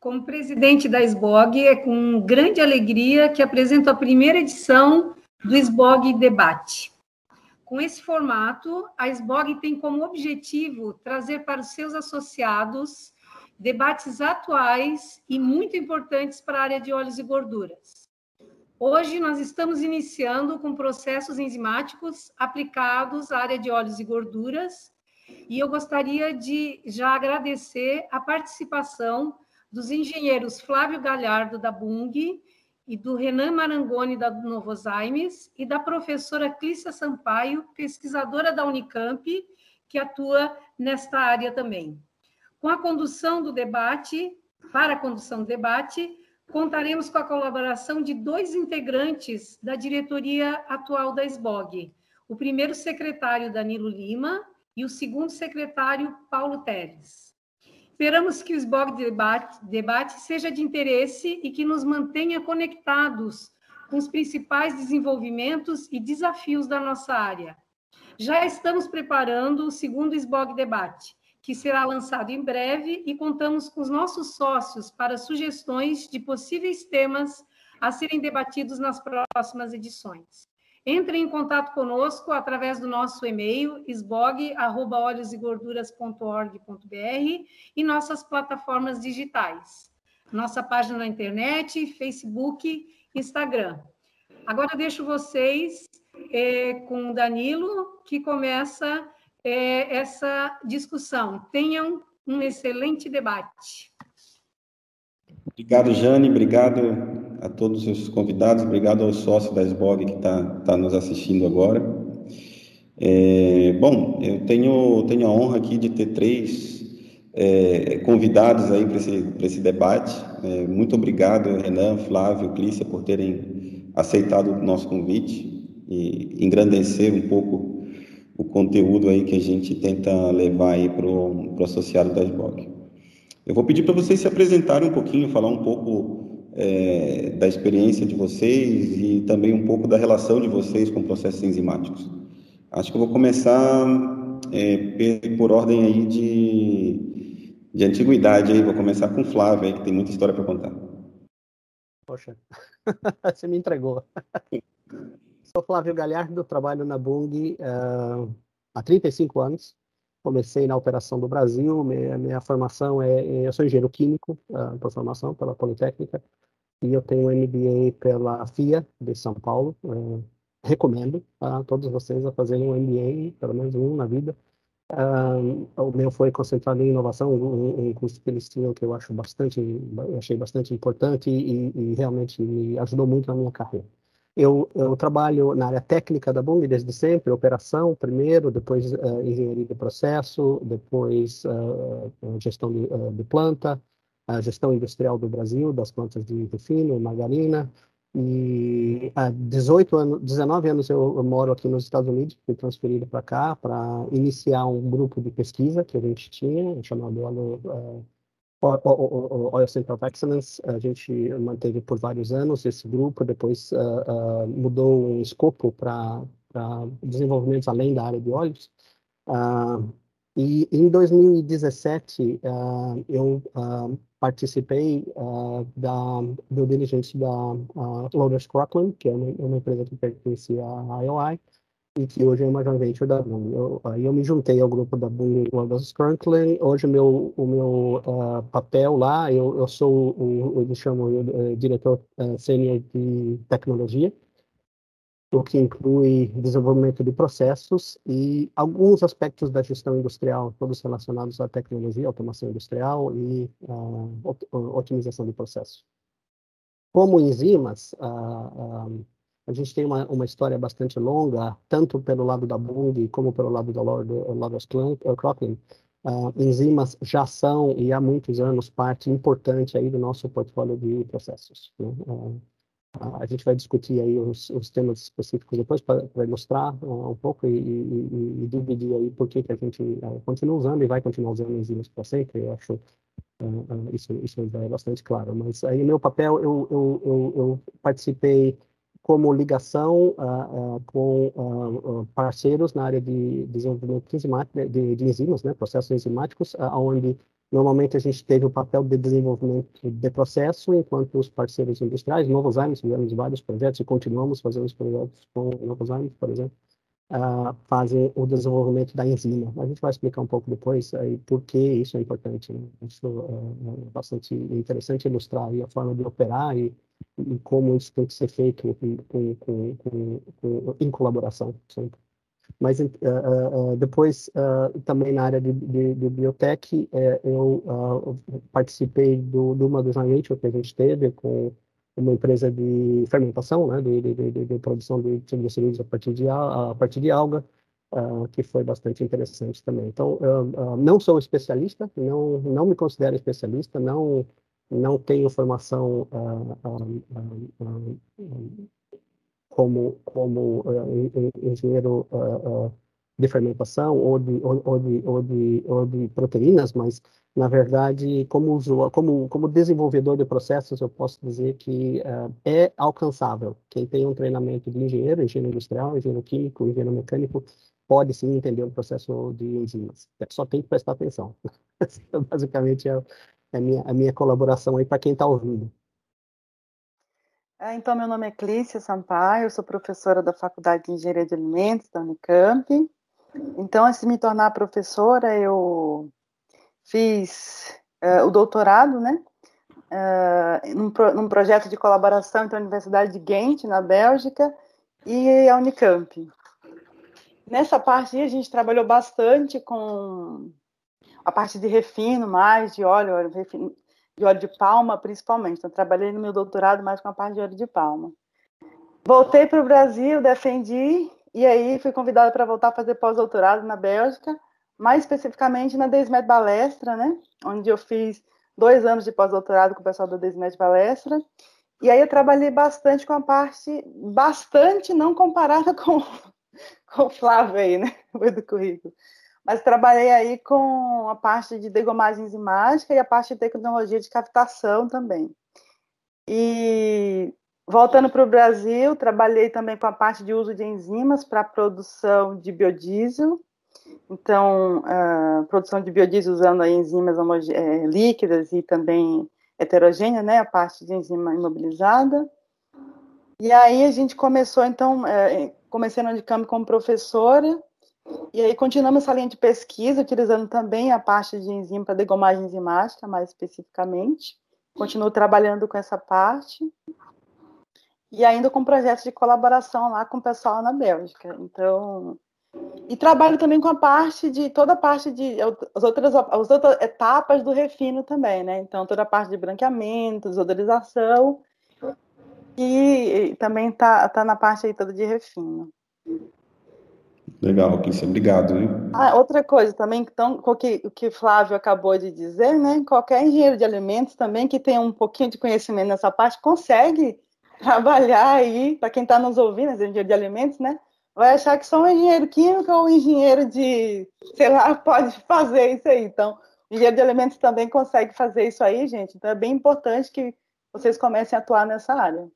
Como presidente da SBOG, é com grande alegria que apresento a primeira edição do SBOG Debate. Com esse formato, a SBOG tem como objetivo trazer para os seus associados debates atuais e muito importantes para a área de óleos e gorduras. Hoje nós estamos iniciando com processos enzimáticos aplicados à área de óleos e gorduras, e eu gostaria de já agradecer a participação dos engenheiros Flávio Galhardo da Bung e do Renan Marangoni da Novozymes e da professora Clícia Sampaio, pesquisadora da Unicamp, que atua nesta área também. Com a condução do debate, para a condução do debate, contaremos com a colaboração de dois integrantes da diretoria atual da SBOG, o primeiro secretário Danilo Lima e o segundo secretário Paulo Teres. Esperamos que o SBOG debate, debate seja de interesse e que nos mantenha conectados com os principais desenvolvimentos e desafios da nossa área. Já estamos preparando o segundo SBOG debate, que será lançado em breve e contamos com os nossos sócios para sugestões de possíveis temas a serem debatidos nas próximas edições. Entre em contato conosco através do nosso e-mail esbog@oleosegorduras.org.br e nossas plataformas digitais. Nossa página na internet, Facebook, Instagram. Agora deixo vocês é, com o Danilo, que começa é, essa discussão. Tenham um excelente debate. Obrigado, Jane. Obrigado a todos os convidados. Obrigado ao sócio da SBOG que está tá nos assistindo agora. É, bom, eu tenho, tenho a honra aqui de ter três é, convidados aí para esse, esse debate. É, muito obrigado, Renan, Flávio, Clícia, por terem aceitado o nosso convite e engrandecer um pouco o conteúdo aí que a gente tenta levar aí para o associado da SBOC. Eu vou pedir para vocês se apresentarem um pouquinho, falar um pouco é, da experiência de vocês e também um pouco da relação de vocês com processos enzimáticos. Acho que eu vou começar é, por ordem aí de, de antiguidade aí, vou começar com o Flávio aí, que tem muita história para contar. Poxa, você me entregou. Sou Flávio Galhardo, trabalho na Bung uh, há 35 anos. Comecei na operação do Brasil, minha, minha formação é, eu sou engenheiro químico uh, por formação pela Politécnica e eu tenho MBA pela FIA de São Paulo. Uh, recomendo a todos vocês a fazerem um MBA, pelo menos um na vida. Uh, o meu foi concentrado em inovação, um, um curso que eles tinham que eu acho bastante, achei bastante importante e, e realmente me ajudou muito na minha carreira. Eu, eu, trabalho na área técnica da Bung desde sempre, operação primeiro, depois uh, engenharia de processo, depois uh, gestão de, uh, de planta, a gestão industrial do Brasil, das plantas de refino, margarina. E há 18 anos, 19 anos eu, eu moro aqui nos Estados Unidos, fui transferido para cá para iniciar um grupo de pesquisa que a gente tinha, chamado o Oil Center of Excellence, a gente manteve por vários anos esse grupo, depois uh, uh, mudou um escopo para desenvolvimentos além da área de óleos. Uh, e em 2017, eu participei da due diligence da uh, Crocklin, que é uma, uma empresa que pertence à IOI, e que hoje é uma joint venture da Boom. Eu, aí eu me juntei ao grupo da Boom London Franklin. Hoje meu, o meu uh, papel lá, eu, eu sou o, chamam uh, diretor uh, sênior de tecnologia, o que inclui desenvolvimento de processos e alguns aspectos da gestão industrial, todos relacionados à tecnologia, automação industrial e uh, otimização de processos. Como enzimas, uh, a gente tem uma, uma história bastante longa, tanto pelo lado da Bung como pelo lado da Lotus Crocklin. Uh, enzimas já são, e há muitos anos, parte importante aí do nosso portfólio de processos. Né? Uh, a gente vai discutir aí os, os temas específicos depois para ilustrar uh, um pouco e, e, e, dividir aí por que, que a gente continua usando e vai continuar usando enzimas para sempre. Eu acho isso, isso é bastante claro. Mas aí meu papel, eu, eu, eu, eu participei como ligação uh, uh, com uh, parceiros na área de desenvolvimento de, de enzimas, né, processos enzimáticos, onde Normalmente a gente teve o papel de desenvolvimento de processo, enquanto os parceiros industriais, Novos Aires, fizemos vários projetos e continuamos fazendo os projetos com Novos Aires, por exemplo, uh, fazem o desenvolvimento da enzima. A gente vai explicar um pouco depois aí por que isso é importante. Né? Isso uh, é bastante interessante ilustrar a forma de operar e, e, como isso tem que ser feito com, com, com, em colaboração sempre. Mas uh, uh, depois, uh, também na área de, de, de biotech, eu participei do, de uma dos venture que a gente teve com uma empresa de fermentação, né, de, de, de, de produção de triglicerídeos a partir de, a partir de alga, que foi bastante interessante também. Então, não sou especialista, não, não me considero especialista, não, não tenho formação como, como uh, engenheiro uh, uh, de fermentação ou de, ou, ou, de, ou, de, ou de proteínas, mas, na verdade, como, como, como desenvolvedor de processos, eu posso dizer que é alcançável. Quem tem um treinamento de engenheiro, engenheiro industrial, engenheiro químico, engenheiro mecânico, pode sim entender o processo de enzimas. Só tem que prestar atenção. Basicamente, é, é a, minha, a minha colaboração aí para quem está ouvindo. É, então, meu nome é Clícia Sampaio, eu sou professora da Faculdade de Engenharia de Alimentos da Unicamp. Então, antes de me tornar professora, eu fiz uh, o doutorado, né, uh, num, pro, num, projeto de colaboração entre a Universidade de Ghent, na Bélgica, e a Unicamp. Nessa parte a gente trabalhou bastante com a parte de refino mais, de óleo, refino, de óleo de palma, principalmente. Então, trabalhei no meu doutorado mais com a parte de óleo de palma. Voltei para o Brasil, defendi, e aí fui convidada para voltar a fazer pós-doutorado na Bélgica, mais especificamente na Desmet Balestra, né? Onde eu fiz dois anos de pós-doutorado com o pessoal da Desmet Balestra. E aí eu trabalhei bastante com a parte, bastante não comparada com, com o Flávio aí, né? Do currículo mas trabalhei aí com a parte de degomagem enzimática e a parte de tecnologia de captação também. E voltando para o Brasil, trabalhei também com a parte de uso de enzimas para produção de biodiesel. Então, a produção de biodiesel usando enzimas é, líquidas e também heterogêneas, né, a parte de enzima imobilizada. E aí a gente começou, então, é, comecei no Unicamp como professora, e aí continuamos essa linha de pesquisa, utilizando também a parte de enzima para degomagem enzimática, mais especificamente. Continuo trabalhando com essa parte. E ainda com projetos de colaboração lá com o pessoal na Bélgica. Então, e trabalho também com a parte de toda a parte de as outras, as outras etapas do refino também, né? Então, toda a parte de branqueamento, desodorização e, e também está tá na parte aí toda de refino. Legal, Clícia, obrigado. Ah, outra coisa também, então, o que, o que Flávio acabou de dizer, né? Qualquer engenheiro de alimentos também que tenha um pouquinho de conhecimento nessa parte consegue trabalhar aí, para quem está nos ouvindo, engenheiro de alimentos, né? Vai achar que só um engenheiro químico ou um engenheiro de, sei lá, pode fazer isso aí. Então, o engenheiro de alimentos também consegue fazer isso aí, gente. Então, é bem importante que vocês comecem a atuar nessa área.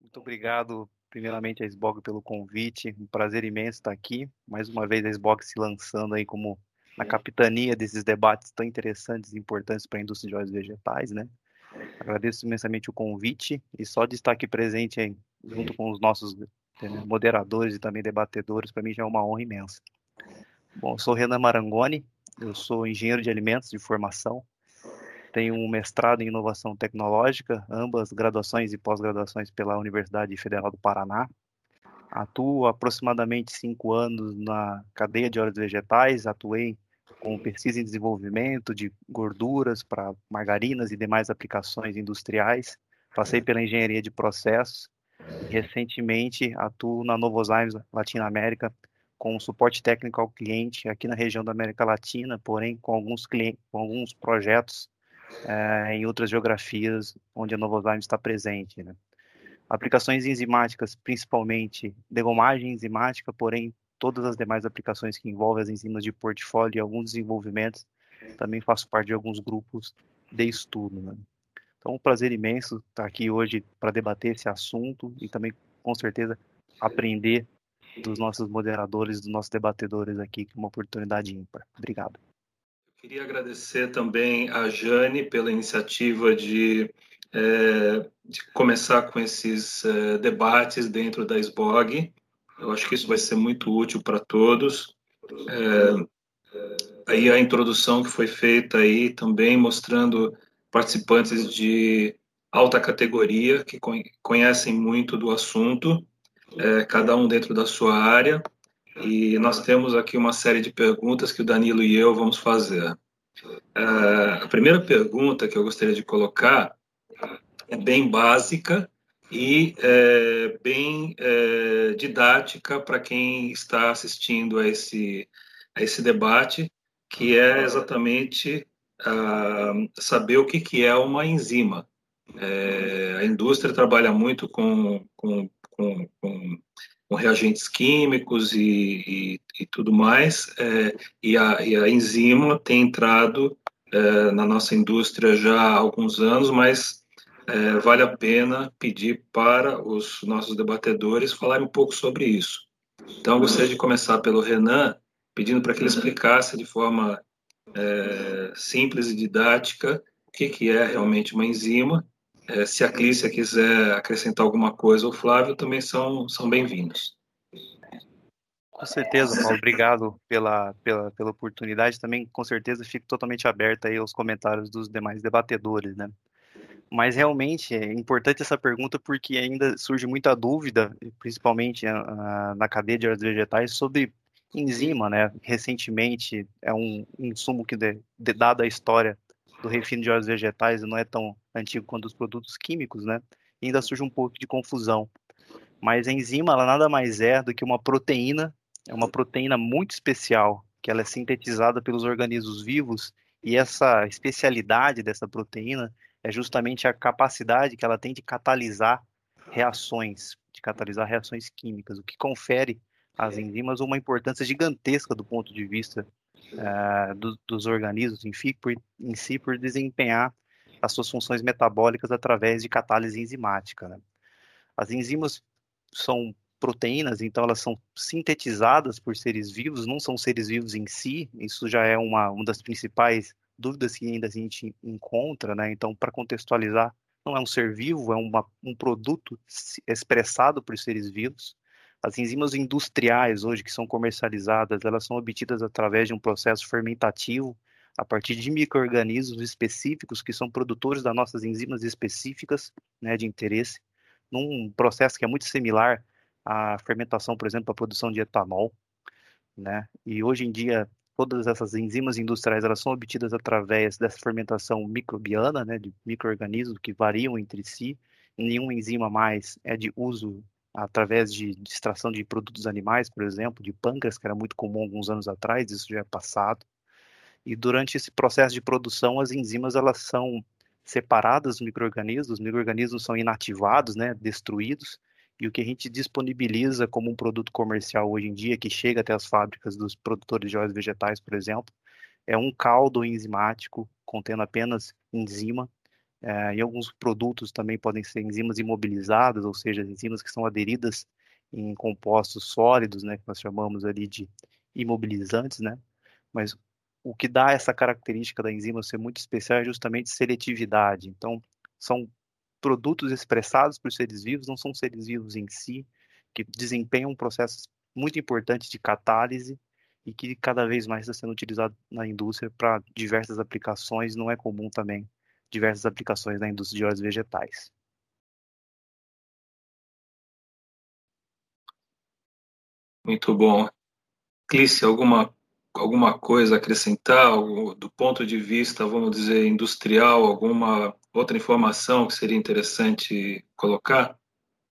Muito obrigado primeiramente a SBOG pelo convite, um prazer imenso estar aqui, mais uma vez a SBOG se lançando aí como na capitania desses debates tão interessantes e importantes para a indústria de óleos vegetais, né? Agradeço imensamente o convite e só de estar aqui presente aí, junto com os nossos eh, moderadores e também debatedores, para mim já é uma honra imensa. Bom, eu sou Renan Marangoni, eu sou engenheiro de alimentos de formação, tenho um mestrado em inovação tecnológica, ambas graduações e pós-graduações pela Universidade Federal do Paraná. Atuo aproximadamente cinco anos na cadeia de óleos vegetais, atuei com pesquisa em desenvolvimento de gorduras para margarinas e demais aplicações industriais. Passei pela engenharia de processos. Recentemente atuo na Novozymes Latinoamérica com suporte técnico ao cliente aqui na região da América Latina, porém com alguns clientes, com alguns projetos é, em outras geografias onde a Novozymes está presente. Né? Aplicações enzimáticas, principalmente degomagem enzimática, porém todas as demais aplicações que envolvem as enzimas de portfólio e alguns desenvolvimentos, também faço parte de alguns grupos de estudo. Né? Então, um prazer imenso estar aqui hoje para debater esse assunto e também, com certeza, aprender dos nossos moderadores, dos nossos debatedores aqui, que é uma oportunidade ímpar. Obrigado. Queria agradecer também a Jane pela iniciativa de, é, de começar com esses é, debates dentro da SBOG. Eu acho que isso vai ser muito útil para todos. É, aí a introdução que foi feita aí também mostrando participantes de alta categoria que conhecem muito do assunto, é, cada um dentro da sua área. E nós temos aqui uma série de perguntas que o Danilo e eu vamos fazer. É, a primeira pergunta que eu gostaria de colocar é bem básica e é, bem é, didática para quem está assistindo a esse, a esse debate, que é exatamente uh, saber o que, que é uma enzima. É, a indústria trabalha muito com, com, com, com com reagentes químicos e, e, e tudo mais, é, e, a, e, a, enzima tem entrado é, na nossa indústria já há alguns anos, mas é, vale a pena pedir para os nossos debatedores falarem um pouco sobre isso. Então, eu gostaria de começar pelo Renan, pedindo para que ele explicasse de forma é, simples e didática o que, que é realmente uma enzima é, se a Clícia quiser acrescentar alguma coisa, o Flávio também são, são bem-vindos. Com certeza, Paulo. Obrigado pela, pela, pela oportunidade. Também, com certeza, fico totalmente aberto aí aos comentários dos demais debatedores, né? Mas realmente é importante essa pergunta porque ainda surge muita dúvida, principalmente uh, na cadeia de óleos vegetais, sobre enzima, né? Recentemente é um insumo que, de, de, a história do refino de óleos vegetais não é tão antigo quanto os produtos químicos, né? E ainda surge um pouco de confusão. Mas a enzima, ela nada mais é do que uma proteína, é uma proteína muito especial, que ela é sintetizada pelos organismos vivos, e essa especialidade dessa proteína é justamente a capacidade que ela tem de catalisar reações, de catalisar reações químicas, o que confere às enzimas uma importância gigantesca do ponto de vista uh, do, dos organismos em si, por, em si por desempenhar as suas funções metabólicas através de catálise enzimática. Né? As enzimas são proteínas, então elas são sintetizadas por seres vivos, não são seres vivos em si, isso já é uma, uma das principais dúvidas que ainda a gente encontra, né? Então, para contextualizar, não é um ser vivo, é uma, um produto expressado por seres vivos. As enzimas industriais hoje que são comercializadas, elas são obtidas através de um processo fermentativo a partir de micro-organismos específicos que são produtores das nossas enzimas específicas né, de interesse, num processo que é muito similar à fermentação, por exemplo, para a produção de etanol. Né? E hoje em dia, todas essas enzimas industriais elas são obtidas através dessa fermentação microbiana, né, de micro-organismos que variam entre si. Nenhuma enzima mais é de uso através de, extração de produtos animais, por exemplo, de pâncreas, que era muito comum alguns anos atrás, isso já é passado. E durante esse processo de produção, as enzimas elas são separadas dos micro-organismos, os micro-organismos são inativados, né, destruídos, e o que a gente disponibiliza como um produto comercial hoje em dia, que chega até as fábricas dos produtores de óleos vegetais, por exemplo, é um caldo enzimático contendo apenas enzima, é, e alguns produtos também podem ser enzimas imobilizadas, ou seja, enzimas que são aderidas em compostos sólidos, né, que nós chamamos ali de imobilizantes, né? Mas o que dá essa característica da enzima ser muito especial é justamente seletividade. Então, são produtos expressados por seres vivos, não são seres vivos em si, que desempenham um processo muito importante de catálise e que cada vez mais está sendo utilizado na indústria para diversas aplicações, não é comum também diversas aplicações na indústria de óleos vegetais. Muito bom. Clícia, alguma, alguma coisa a acrescentar do ponto de vista, vamos dizer, industrial, alguma outra informação que seria interessante colocar?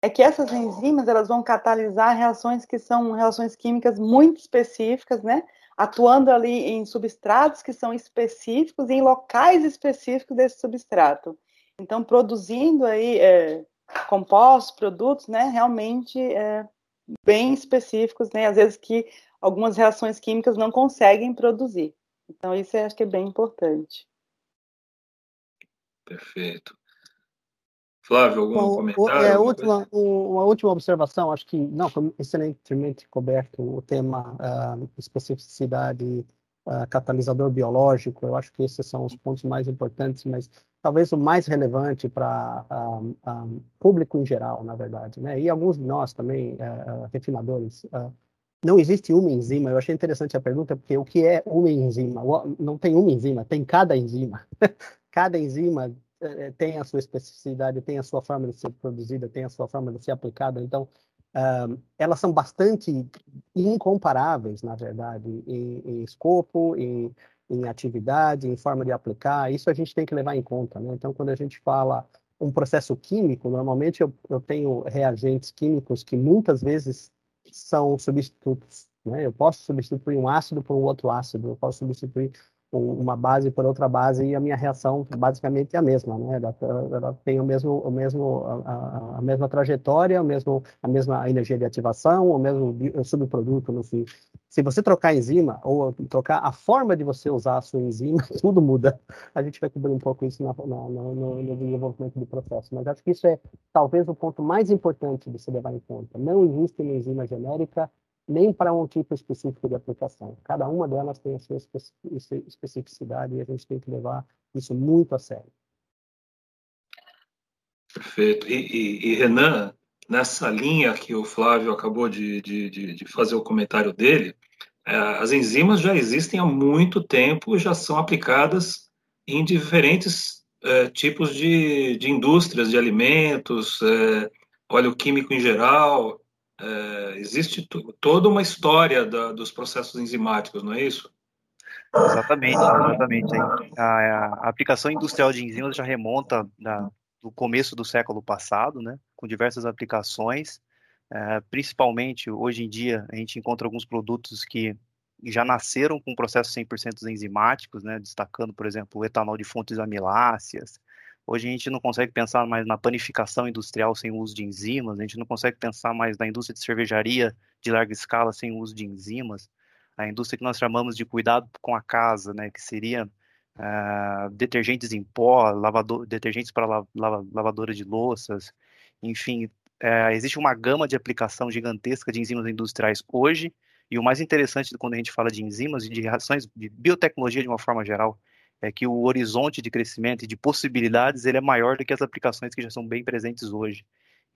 É que essas enzimas elas vão catalisar reações que são reações químicas muito específicas, né? atuando ali em substratos que são específicos e em locais específicos desse substrato. Então, produzindo aí é, compostos, produtos, né, realmente é, bem específicos, né, às vezes que algumas reações químicas não conseguem produzir. Então, isso eu acho que é bem importante. Perfeito. Flávio, algum Bom, comentário? É, última, uma última observação, acho que não foi excelentemente coberto o tema uh, especificidade uh, catalisador biológico. Eu acho que esses são os pontos mais importantes, mas talvez o mais relevante para um, um, público em geral, na verdade, né? E alguns de nós também, uh, refinadores. Uh, não existe uma enzima. Eu achei interessante a pergunta, porque o que é uma enzima? Não tem uma enzima, tem cada enzima. cada enzima eh, tem a sua especificidade, tem a sua forma de ser produzida, tem a sua forma de ser aplicada. Então, elas são bastante incomparáveis, na verdade, em, em escopo, em, em, atividade, em forma de aplicar. Isso a gente tem que levar em conta. Né? Então, quando a gente fala um processo químico, normalmente eu, eu tenho reagentes químicos que muitas vezes são substitutos. Né? Eu posso substituir um ácido por um outro ácido, eu posso substituir uma base por outra base e a minha reação basicamente é a mesma, né? Ela, ela tem o mesmo, o mesmo, a, a, mesma trajetória, o mesmo, a mesma energia de ativação, o mesmo subproduto no fim. Se você trocar a enzima ou trocar a forma de você usar a sua enzima, tudo muda. A gente vai cobrir um pouco isso na, na, no, no, desenvolvimento do processo, mas acho que isso é talvez o ponto mais importante de se levar em conta. Não existe uma enzima genérica nem para um tipo específico de aplicação. Cada uma delas tem a sua especificidade e a gente tem que levar isso muito a sério. Perfeito. E, e, e Renan, nessa linha que o Flávio acabou de, de, de fazer o comentário dele, é, as enzimas já existem há muito tempo, já são aplicadas em diferentes é, tipos de, de indústrias de alimentos, é, óleo químico em geral, é, existe toda uma história da, dos processos enzimáticos, não é isso? Exatamente, exatamente. A, a, aplicação industrial de enzimas já remonta da, do começo do século passado, né, com diversas aplicações. É, principalmente, hoje em dia, a gente encontra alguns produtos que já nasceram com processos 100% enzimáticos, né, destacando, por exemplo, o etanol de fontes amiláceas, Hoje a gente não consegue pensar mais na panificação industrial sem o uso de enzimas, a gente não consegue pensar mais na indústria de cervejaria de larga escala sem o uso de enzimas. A indústria que nós chamamos de cuidado com a casa, né, que seria uh, detergentes em pó, lavador, detergentes para la, la, lavadora de louças, enfim, uh, existe uma gama de aplicação gigantesca de enzimas industriais hoje, e o mais interessante quando a gente fala de enzimas e de reações de biotecnologia de uma forma geral, é que o horizonte de crescimento e de possibilidades ele é maior do que as aplicações que já são bem presentes hoje.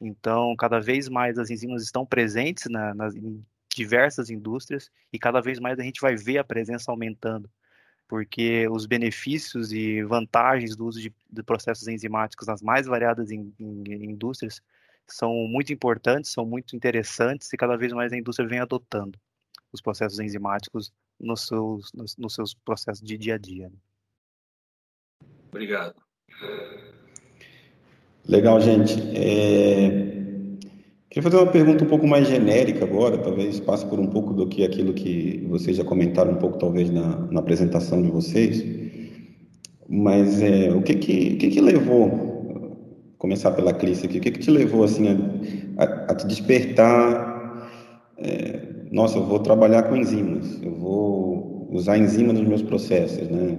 Então, cada vez mais as enzimas estão presentes na, nas, em diversas indústrias e cada vez mais a gente vai ver a presença aumentando, porque os benefícios e vantagens do uso de, de processos enzimáticos nas mais variadas in, in, in indústrias são muito importantes, são muito interessantes e cada vez mais a indústria vem adotando os processos enzimáticos nos seus, nos, nos seus processos de dia a dia. Né? Obrigado. Legal, gente. É... Queria fazer uma pergunta um pouco mais genérica agora, talvez passe por um pouco do que aquilo que vocês já comentaram um pouco, talvez, na, na apresentação de vocês. Mas é, o que que, que que levou, começar pela Clícia aqui, o que que te levou, assim, a, a te despertar, é, nossa, eu vou trabalhar com enzimas, eu vou usar enzimas nos meus processos, né?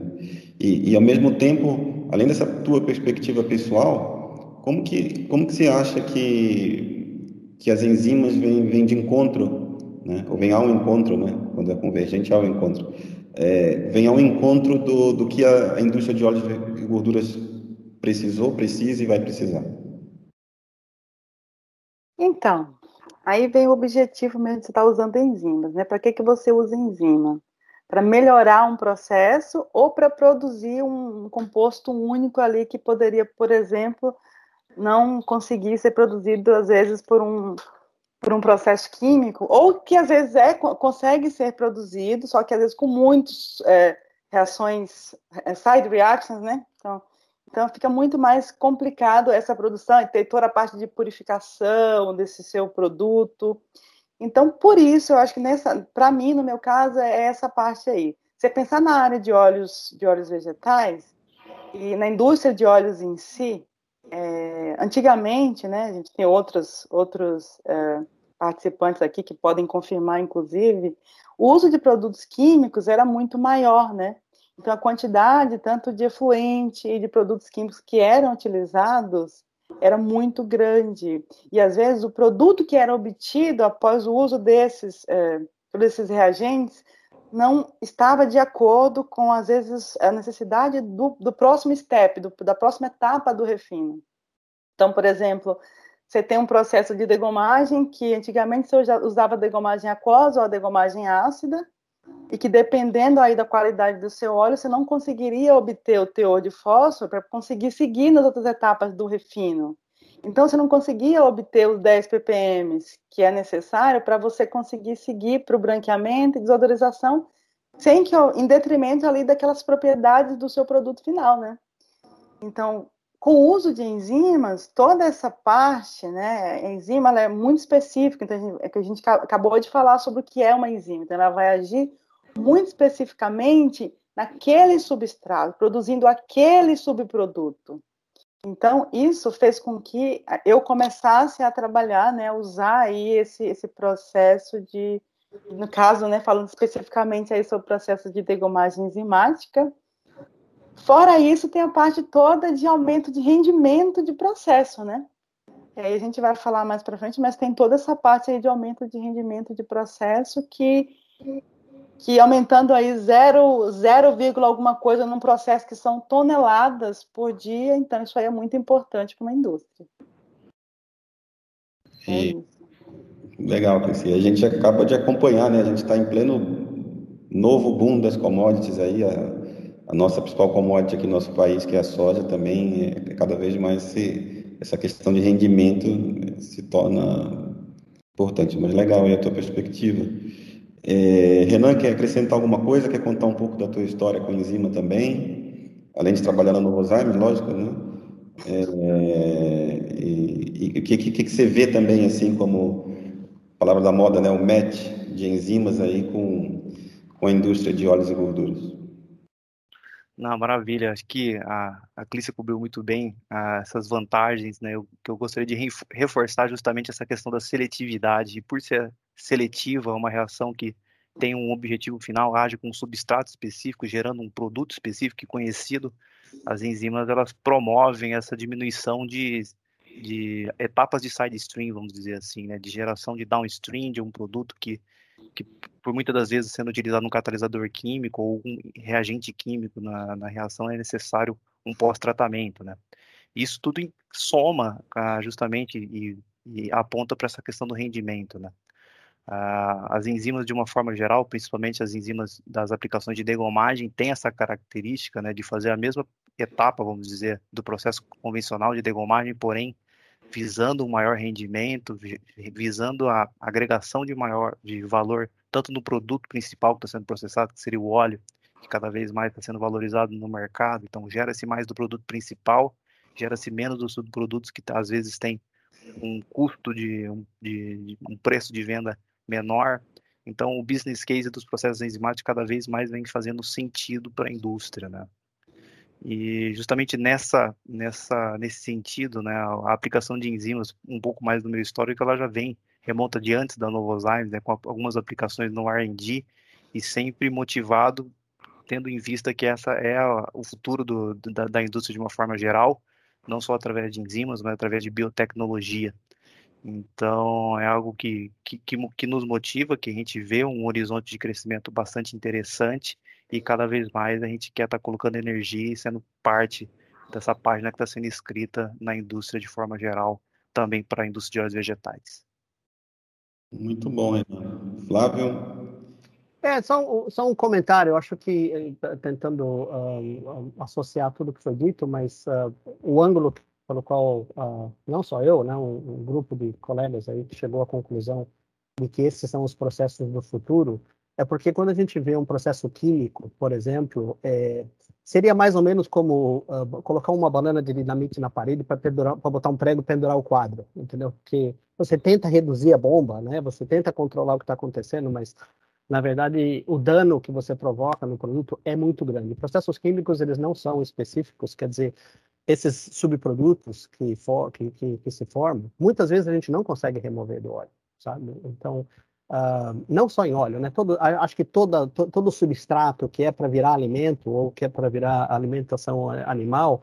E, e, ao mesmo tempo, além dessa tua perspectiva pessoal, como que, como que você acha que, que as enzimas vêm, vêm de encontro, né? ou vêm ao encontro, né? quando é convergente ao encontro, é, vem ao encontro do, do que a, a indústria de óleos e gorduras precisou, precisa e vai precisar? Então, aí vem o objetivo mesmo de você estar usando enzimas, né? Para que, que você usa enzima? Para melhorar um processo ou para produzir um, composto único ali que poderia, por exemplo, não conseguir ser produzido às vezes por um por um processo químico ou que às vezes é consegue ser produzido, só que às vezes com muitas é, reações é, side reactions, né? Então, então fica muito mais complicado essa produção e ter toda a parte de purificação desse seu produto. Então, por isso, eu acho que nessa, para mim, no meu caso, é essa parte aí. Você pensar na área de óleos, de óleos vegetais e na indústria de óleos em si, é, antigamente, né, a gente tem outros, outros é, participantes aqui que podem confirmar, inclusive, o uso de produtos químicos era muito maior, né? Então, a quantidade tanto de efluente e de produtos químicos que eram utilizados era muito grande. E às vezes o produto que era obtido após o uso desses, é, desses reagentes não estava de acordo com, às vezes, a necessidade do, do próximo step, do, da próxima etapa do refino. Então, por exemplo, você tem um processo de degomagem que antigamente você usava degomagem aquosa ou a degomagem ácida, e que dependendo aí da qualidade do seu óleo, você não conseguiria obter o teor de fósforo para conseguir seguir nas outras etapas do refino. Então, você não conseguia obter os 10 ppm que é necessário para você conseguir seguir para o branqueamento e desodorização, sem que, em detrimento ali daquelas propriedades do seu produto final, né? Então, com o uso de enzimas, toda essa parte, né, a enzima é muito específica, então a gente, é que a gente acabou de falar sobre o que é uma enzima, então ela vai agir muito especificamente naquele substrato, produzindo aquele subproduto. Então, isso fez com que eu começasse a trabalhar, né, usar aí esse, esse processo de, no caso, né, falando especificamente aí sobre o processo de degomagem enzimática. Fora isso, tem a parte toda de aumento de rendimento de processo, né? E aí a gente vai falar mais para frente, mas tem toda essa parte aí de aumento de rendimento de processo que que aumentando aí 0, 0, alguma coisa num processo que são toneladas por dia, então isso aí é muito importante para uma indústria. E... É Legal, Crissi. A gente acaba de acompanhar, né? A gente está em pleno novo boom das commodities aí. A, a, nossa principal commodity aqui no nosso país, que é a soja, também é cada vez mais se, essa questão de rendimento se torna importante. Mas legal aí a tua perspectiva. É, Renan, quer acrescentar alguma coisa? Quer contar um pouco da tua história com a enzima também? Além de trabalhar no Alzheimer, lógico, né? É, e o que, que, que, você vê também, assim, como palavra da moda, né? O match de enzimas aí com, com a indústria de óleos e gorduras. Não, maravilha. Acho que a, a Clícia cobriu muito bem a, essas vantagens, né? Eu, que eu gostaria de reforçar justamente essa questão da seletividade. E por ser seletiva, uma reação que tem um objetivo final, age com um substrato específico, gerando um produto específico e conhecido, as enzimas elas promovem essa diminuição de, de etapas de side stream, vamos dizer assim, né, de geração de downstream de um produto que, que por muitas das vezes sendo utilizado no catalisador químico ou um reagente químico na, na reação é necessário um pós-tratamento, né. Isso tudo soma ah, justamente e, e aponta para essa questão do rendimento, né. Uh, as enzimas, de uma forma geral, principalmente as enzimas das aplicações de degomagem, têm essa característica né, de fazer a mesma etapa, vamos dizer, do processo convencional de degomagem, porém visando um maior rendimento, visando a agregação de maior de valor tanto no produto principal que está sendo processado, que seria o óleo, que cada vez mais está sendo valorizado no mercado. Então, gera-se mais do produto principal, gera-se menos dos subprodutos que às vezes têm um custo de, de, de um preço de venda menor. Então, o business case dos processos enzimáticos cada vez mais vem fazendo sentido para a indústria, né? E justamente nessa, nessa, nesse sentido, né, a aplicação de enzimas, um pouco mais do meu histórico, ela já vem, remonta de antes da Novozymes, né, com algumas aplicações no R&D, e sempre motivado, tendo em vista que essa é a, o futuro do, da, da indústria de uma forma geral, não só através de enzimas, mas através de biotecnologia. Então, é algo que, que, que, nos motiva, que a gente vê um horizonte de crescimento bastante interessante e cada vez mais a gente quer estar tá colocando energia e sendo parte dessa página que está sendo escrita na indústria de forma geral, também para a indústria de óleos vegetais. Muito bom, Renan. Flávio? É, só, só um comentário, eu acho que, eh, tentando uh, associar tudo que foi dito, mas uh, o ângulo pelo qual uh, não só eu, né, um, um, grupo de colegas aí que chegou à conclusão de que esses são os processos do futuro, é porque quando a gente vê um processo químico, por exemplo, é, seria mais ou menos como uh, colocar uma banana de dinamite na parede para botar um prego pendurar o quadro, entendeu? Porque você tenta reduzir a bomba, né? Você tenta controlar o que está acontecendo, mas na verdade o dano que você provoca no produto é muito grande. Processos químicos eles não são específicos, quer dizer, esses subprodutos que, for, que, que, que, se formam, muitas vezes a gente não consegue remover do óleo, sabe? Então, uh, não só em óleo, né? Todo, acho que toda, to, todo substrato que é para virar alimento ou que é para virar alimentação animal,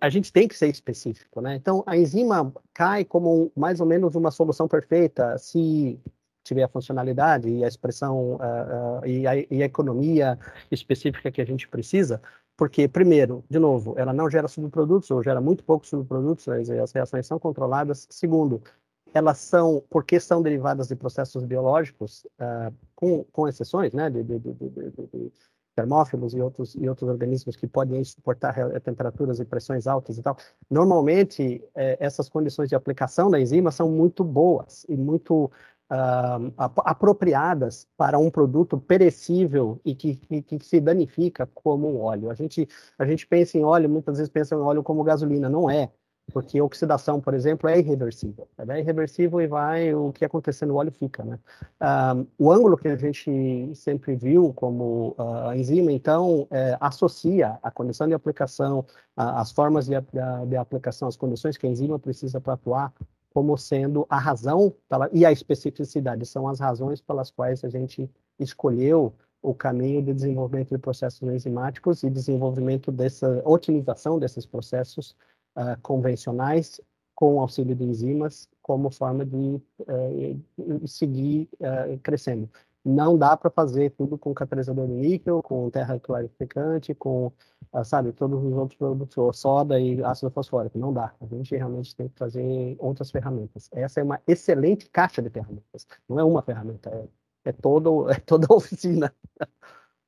a gente tem que ser específico, né? Então, a enzima cai como mais ou menos uma solução perfeita se tiver a funcionalidade e a expressão uh, uh, e, a, e, a, economia específica que a gente precisa, porque, primeiro, de novo, ela não gera subprodutos ou gera muito poucos subprodutos, as reações são controladas. Segundo, elas são, porque são derivadas de processos biológicos, uh, com, com exceções, né, de, de, de, de, termófilos e outros, e outros organismos que podem suportar temperaturas e pressões altas e tal. Normalmente, eh, essas condições de aplicação da enzima são muito boas e muito uh, apropriadas para um produto perecível e que, que, que, se danifica como óleo. A gente, a gente pensa em óleo, muitas vezes pensa em óleo como gasolina, não é porque a oxidação, por exemplo, é irreversível. É irreversível e vai, o que acontecer no óleo fica, né? Um, o ângulo que a gente sempre viu como uh, a enzima, então, é, associa a condição de aplicação, uh, as formas de, de, de, aplicação, as condições que a enzima precisa para atuar, como sendo a razão pela, e a especificidade, são as razões pelas quais a gente escolheu o caminho de desenvolvimento de processos enzimáticos e desenvolvimento dessa otimização desses processos uh, convencionais com auxílio de enzimas como forma de uh, seguir uh, crescendo. Não dá para fazer tudo com catalisador de níquel, com terra clarificante, com, sabe, todos os outros produtos, soda e ácido fosfórico. Não dá. A gente realmente tem que fazer outras ferramentas. Essa é uma excelente caixa de ferramentas. Não é uma ferramenta, é, é, todo, é toda a oficina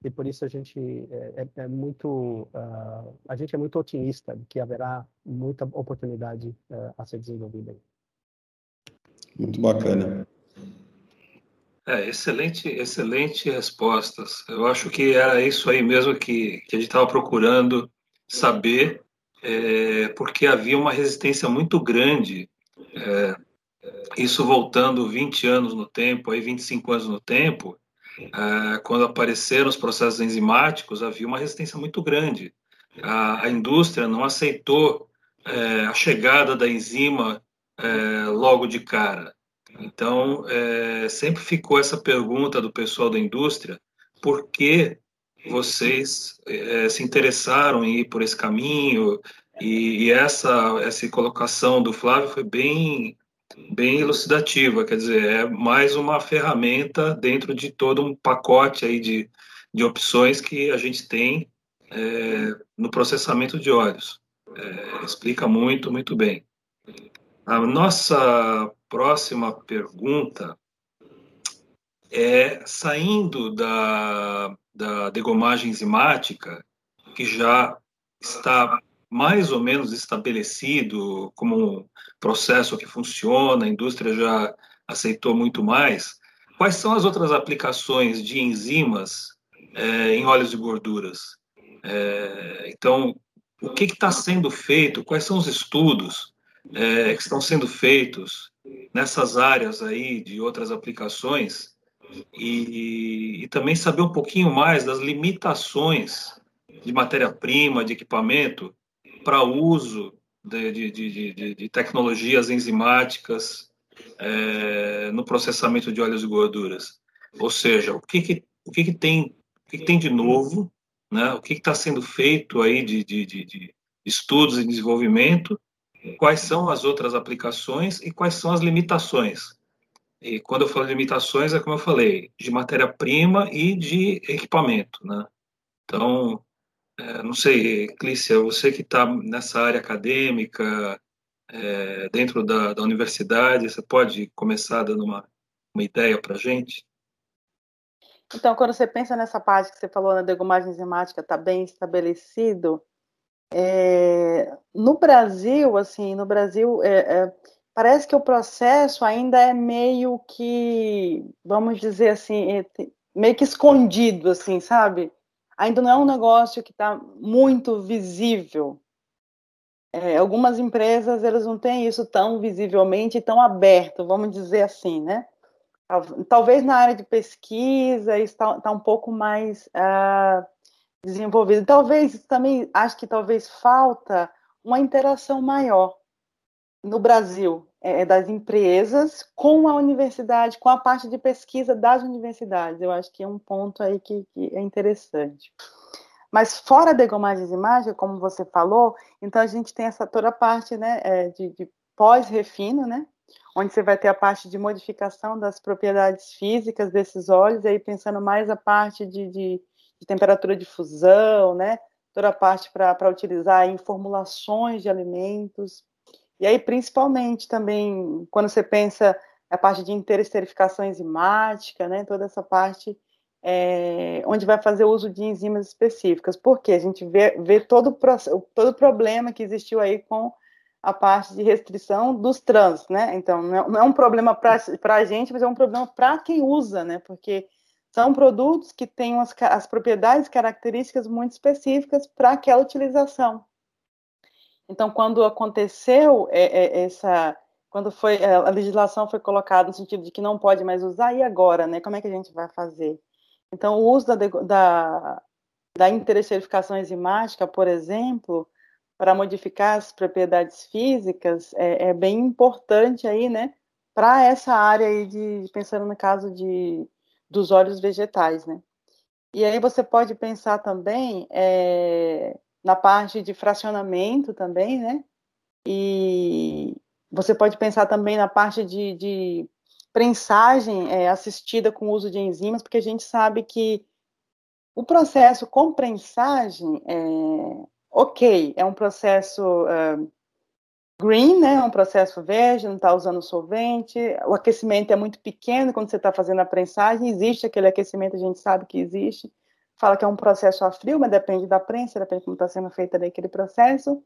e por isso a gente é, é, é muito uh, a gente é muito otimista de que haverá muita oportunidade uh, a ser desenvolvida. Muito bacana. É, excelente, excelente respostas. Eu acho que era isso aí mesmo que, que a gente estava procurando saber, é, porque havia uma resistência muito grande, é, isso voltando 20 anos no tempo, aí 25 anos no tempo, é, quando apareceram os processos enzimáticos, havia uma resistência muito grande. A, a indústria não aceitou é, a chegada da enzima é, logo de cara. Então, é, sempre ficou essa pergunta do pessoal da indústria: por que vocês é, se interessaram em ir por esse caminho? E, e essa, essa colocação do Flávio foi bem bem elucidativa, quer dizer, é mais uma ferramenta dentro de todo um pacote aí de, de opções que a gente tem é, no processamento de óleos. É, explica muito, muito bem. A nossa próxima pergunta é saindo da, da degomagem enzimática, que já está mais ou menos estabelecido como um processo que funciona, a indústria já aceitou muito mais. Quais são as outras aplicações de enzimas é, em óleos e gorduras? É, então, o que está sendo feito? Quais são os estudos é, que estão sendo feitos nessas áreas aí de outras aplicações? E, e também saber um pouquinho mais das limitações de matéria-prima, de equipamento para uso de, de, de, de, tecnologias enzimáticas é, no processamento de óleos e gorduras. Ou seja, o que, que o que, que tem o que, que, tem de novo, né? O que está sendo feito aí de, estudos e desenvolvimento? Quais são as outras aplicações e quais são as limitações? E quando eu falo limitações, é como eu falei, de matéria-prima e de equipamento, né? Então, é, não sei, Clícia, você que está nessa área acadêmica, é, dentro da, da, universidade, você pode começar dando uma, uma ideia para a gente? Então, quando você pensa nessa parte que você falou na degomagem enzimática, está bem estabelecido. É, no Brasil, assim, no Brasil, é, é, parece que o processo ainda é meio que, vamos dizer assim, é, meio que escondido, assim, sabe? Ainda não é um negócio que está muito visível. É, algumas empresas elas não têm isso tão visivelmente, tão aberto, vamos dizer assim, né? Talvez na área de pesquisa está tá um pouco mais uh, desenvolvido. Talvez também acho que talvez falta uma interação maior no Brasil é, é, das empresas com a universidade, com a parte de pesquisa das universidades. Eu acho que é um ponto aí que, que é interessante. Mas fora da degomagem enzimática, como você falou, então a gente tem essa toda a parte né, é, de, de pós-refino, né, onde você vai ter a parte de modificação das propriedades físicas desses óleos, aí pensando mais a parte de, de, de temperatura de fusão, né? Toda a parte para utilizar em formulações de alimentos. E aí, principalmente também, quando você pensa a parte de interesterificação enzimática, né? Toda essa parte é, onde vai fazer uso de enzimas específicas. Porque a gente vê, vê todo, todo o problema que existiu aí com a parte de restrição dos trans, né? Então, não é, é um problema para a gente, mas é um problema para quem usa, né? Porque são produtos que têm as, as propriedades, características muito específicas para aquela utilização. Então, quando aconteceu é, é, essa, quando foi é, a legislação foi colocada no sentido de que não pode mais usar, e agora, né? Como é que a gente vai fazer? Então, o uso da, da, da interesserificação enzimática, por exemplo, para modificar as propriedades físicas é, é bem importante aí, né? Para essa área aí de pensando no caso de dos óleos vegetais, né? E aí você pode pensar também é, na parte de fracionamento também, né? E você pode pensar também na parte de, de prensagem é, assistida com o uso de enzimas, porque a gente sabe que o processo com prensagem é, ok, é um processo uh, green, né? É um processo verde, não está usando solvente, o aquecimento é muito pequeno quando você está fazendo a prensagem, existe aquele aquecimento, a gente sabe que existe, fala que é um processo a frio, mas depende da prensa, depende de como está sendo feito aquele processo,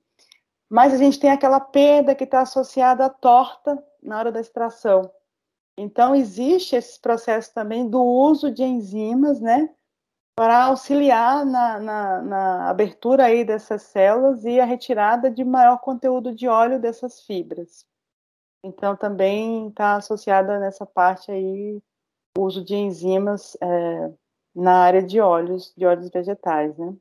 mas a gente tem aquela perda que está associada à torta na hora da extração. Então, existe esse processo também do uso de enzimas, né, para auxiliar na, na, na, abertura aí dessas células e a retirada de maior conteúdo de óleo dessas fibras. Então, também está associada nessa parte aí o uso de enzimas é, na área de óleos, de óleos vegetais, né?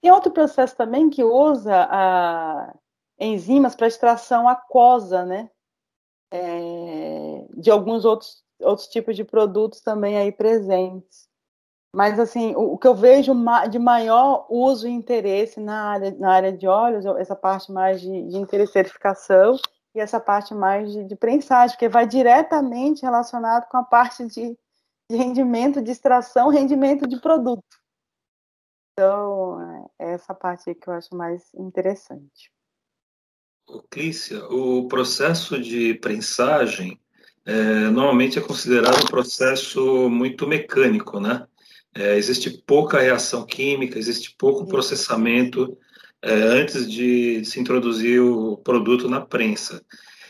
Tem outro processo também que usa a, enzimas para extração aquosa, né? É, de alguns outros, outros tipos de produtos também aí presentes. Mas, assim, o, o, que eu vejo de maior uso e interesse na área, na área de óleos, essa parte mais de, de interesserificação e essa parte mais de, de prensagem, porque vai diretamente relacionado com a parte de, de rendimento de extração, rendimento de produto. Então, é essa parte que eu acho mais interessante. Clícia, o processo de prensagem é, normalmente é considerado um processo muito mecânico, né? É, existe pouca reação química, existe pouco processamento é, antes de se introduzir o produto na prensa.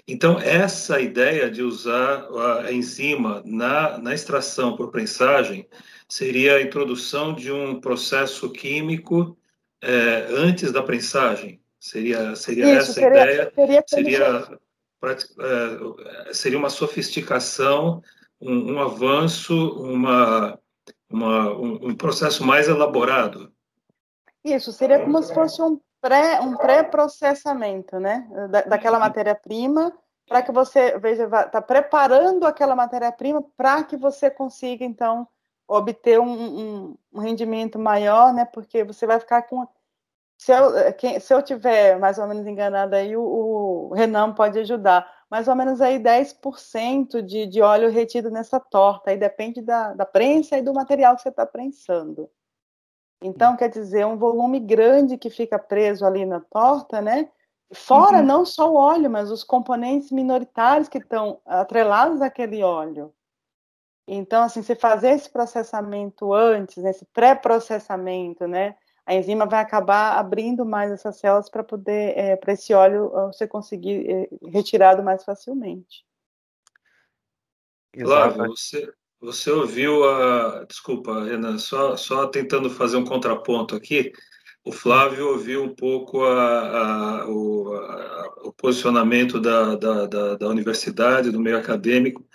Então, essa ideia de usar a enzima na, na extração por prensagem seria a introdução de um processo químico é, antes da prensagem. Seria, seria Isso, essa seria, ideia? Seria, seria, é, seria uma sofisticação, um, um avanço, uma uma, um, um, processo mais elaborado. Isso, seria como se fosse um pré um pré-processamento, né, da, daquela uhum. matéria-prima, para que você veja, está preparando aquela matéria-prima para que você consiga então obter um, um, um, rendimento maior, né, porque você vai ficar com se eu, quem, se eu tiver mais ou menos enganado aí, o, o Renan pode ajudar mais ou menos aí 10% de, de óleo retido nessa torta. Aí depende da, da prensa e do material que você está prensando. Então, quer dizer, um volume grande que fica preso ali na torta, né? Fora uhum. não só o óleo, mas os componentes minoritários que estão atrelados àquele óleo. Então, assim, você fazer esse processamento antes, esse pré-processamento, né? a enzima vai acabar abrindo mais essas células para poder, é, para esse óleo você conseguir é, retirado mais facilmente. Flávio, você, você ouviu a. Desculpa, Renan, só, só tentando fazer um contraponto aqui. O Flávio ouviu um pouco a, a, o, a, o, posicionamento da, da, da, da, universidade, do meio acadêmico,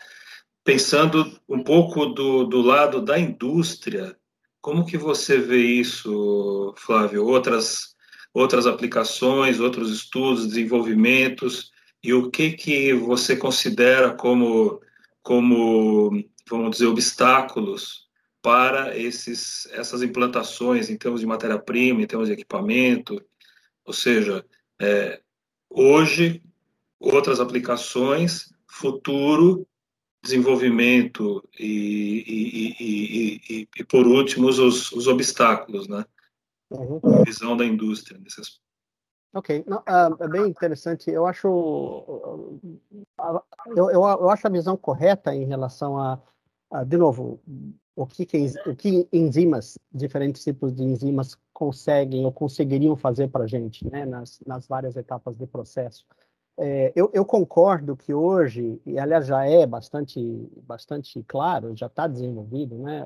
pensando um pouco do, do lado da indústria como que você vê isso, Flávio? Outras, outras aplicações, outros estudos, desenvolvimentos, e o que que você considera como, como vamos dizer, obstáculos para esses, essas implantações em termos de matéria-prima, em termos de equipamento? Ou seja, é, hoje, outras aplicações, futuro, desenvolvimento e, e, e, e por último, os, os obstáculos, né? Uhum. A visão da indústria nesse aspecto. Ok, Não, uh, é bem interessante. Eu acho, eu, eu, eu, acho a visão correta em relação a de novo, o que, que, o que enzimas, diferentes tipos de enzimas conseguem ou conseguiriam fazer para a gente, né, nas, nas várias etapas do processo. É, eu, eu, concordo que hoje, e aliás já é bastante, bastante claro, já está desenvolvido, né,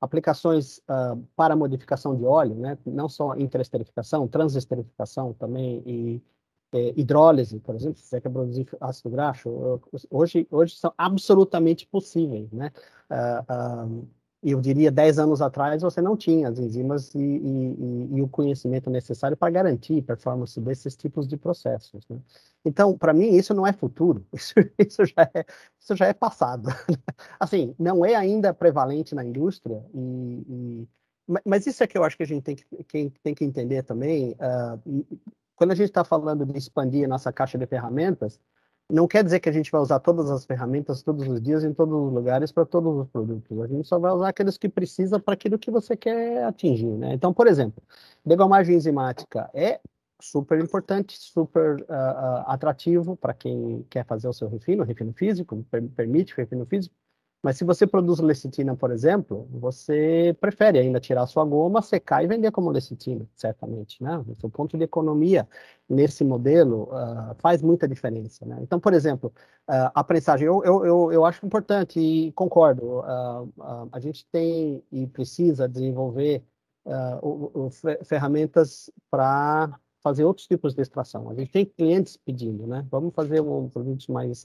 aplicações uh, para modificação de óleo, né, não só interesterificação, transesterificação também e é, hidrólise, por exemplo, se você quer produzir ácido graxo, hoje, hoje são absolutamente possíveis, né? Uh, uh, eu diria 10 anos atrás você não tinha as enzimas e, e, e o conhecimento necessário para garantir performance desses tipos de processos. Né? Então, para mim, isso não é futuro, isso, isso, já, é, isso já é passado. assim, não é ainda prevalente na indústria, e, mas isso é que eu acho que a gente tem que, tem que entender também. Uh, quando a gente está falando de expandir a nossa caixa de ferramentas, não quer dizer que a gente vai usar todas as ferramentas todos os dias, em todos os lugares, para todos os produtos. A gente só vai usar aqueles que precisa para aquilo que você quer atingir. Né? Então, por exemplo, degomagem enzimática é super importante, super uh, uh, atrativo para quem quer fazer o seu refino, refino físico, per permite o refino físico, mas se você produz lecitina, por exemplo, você prefere ainda tirar sua goma, secar e vender como lecitina, certamente, né? O ponto de economia nesse modelo uh, faz muita diferença, né? Então, por exemplo, uh, a prensagem, eu, eu, eu, eu, acho importante e concordo, uh, a gente tem e precisa desenvolver o, o, ferramentas para fazer outros tipos de extração. A gente tem clientes pedindo, né? Vamos fazer um produtos mais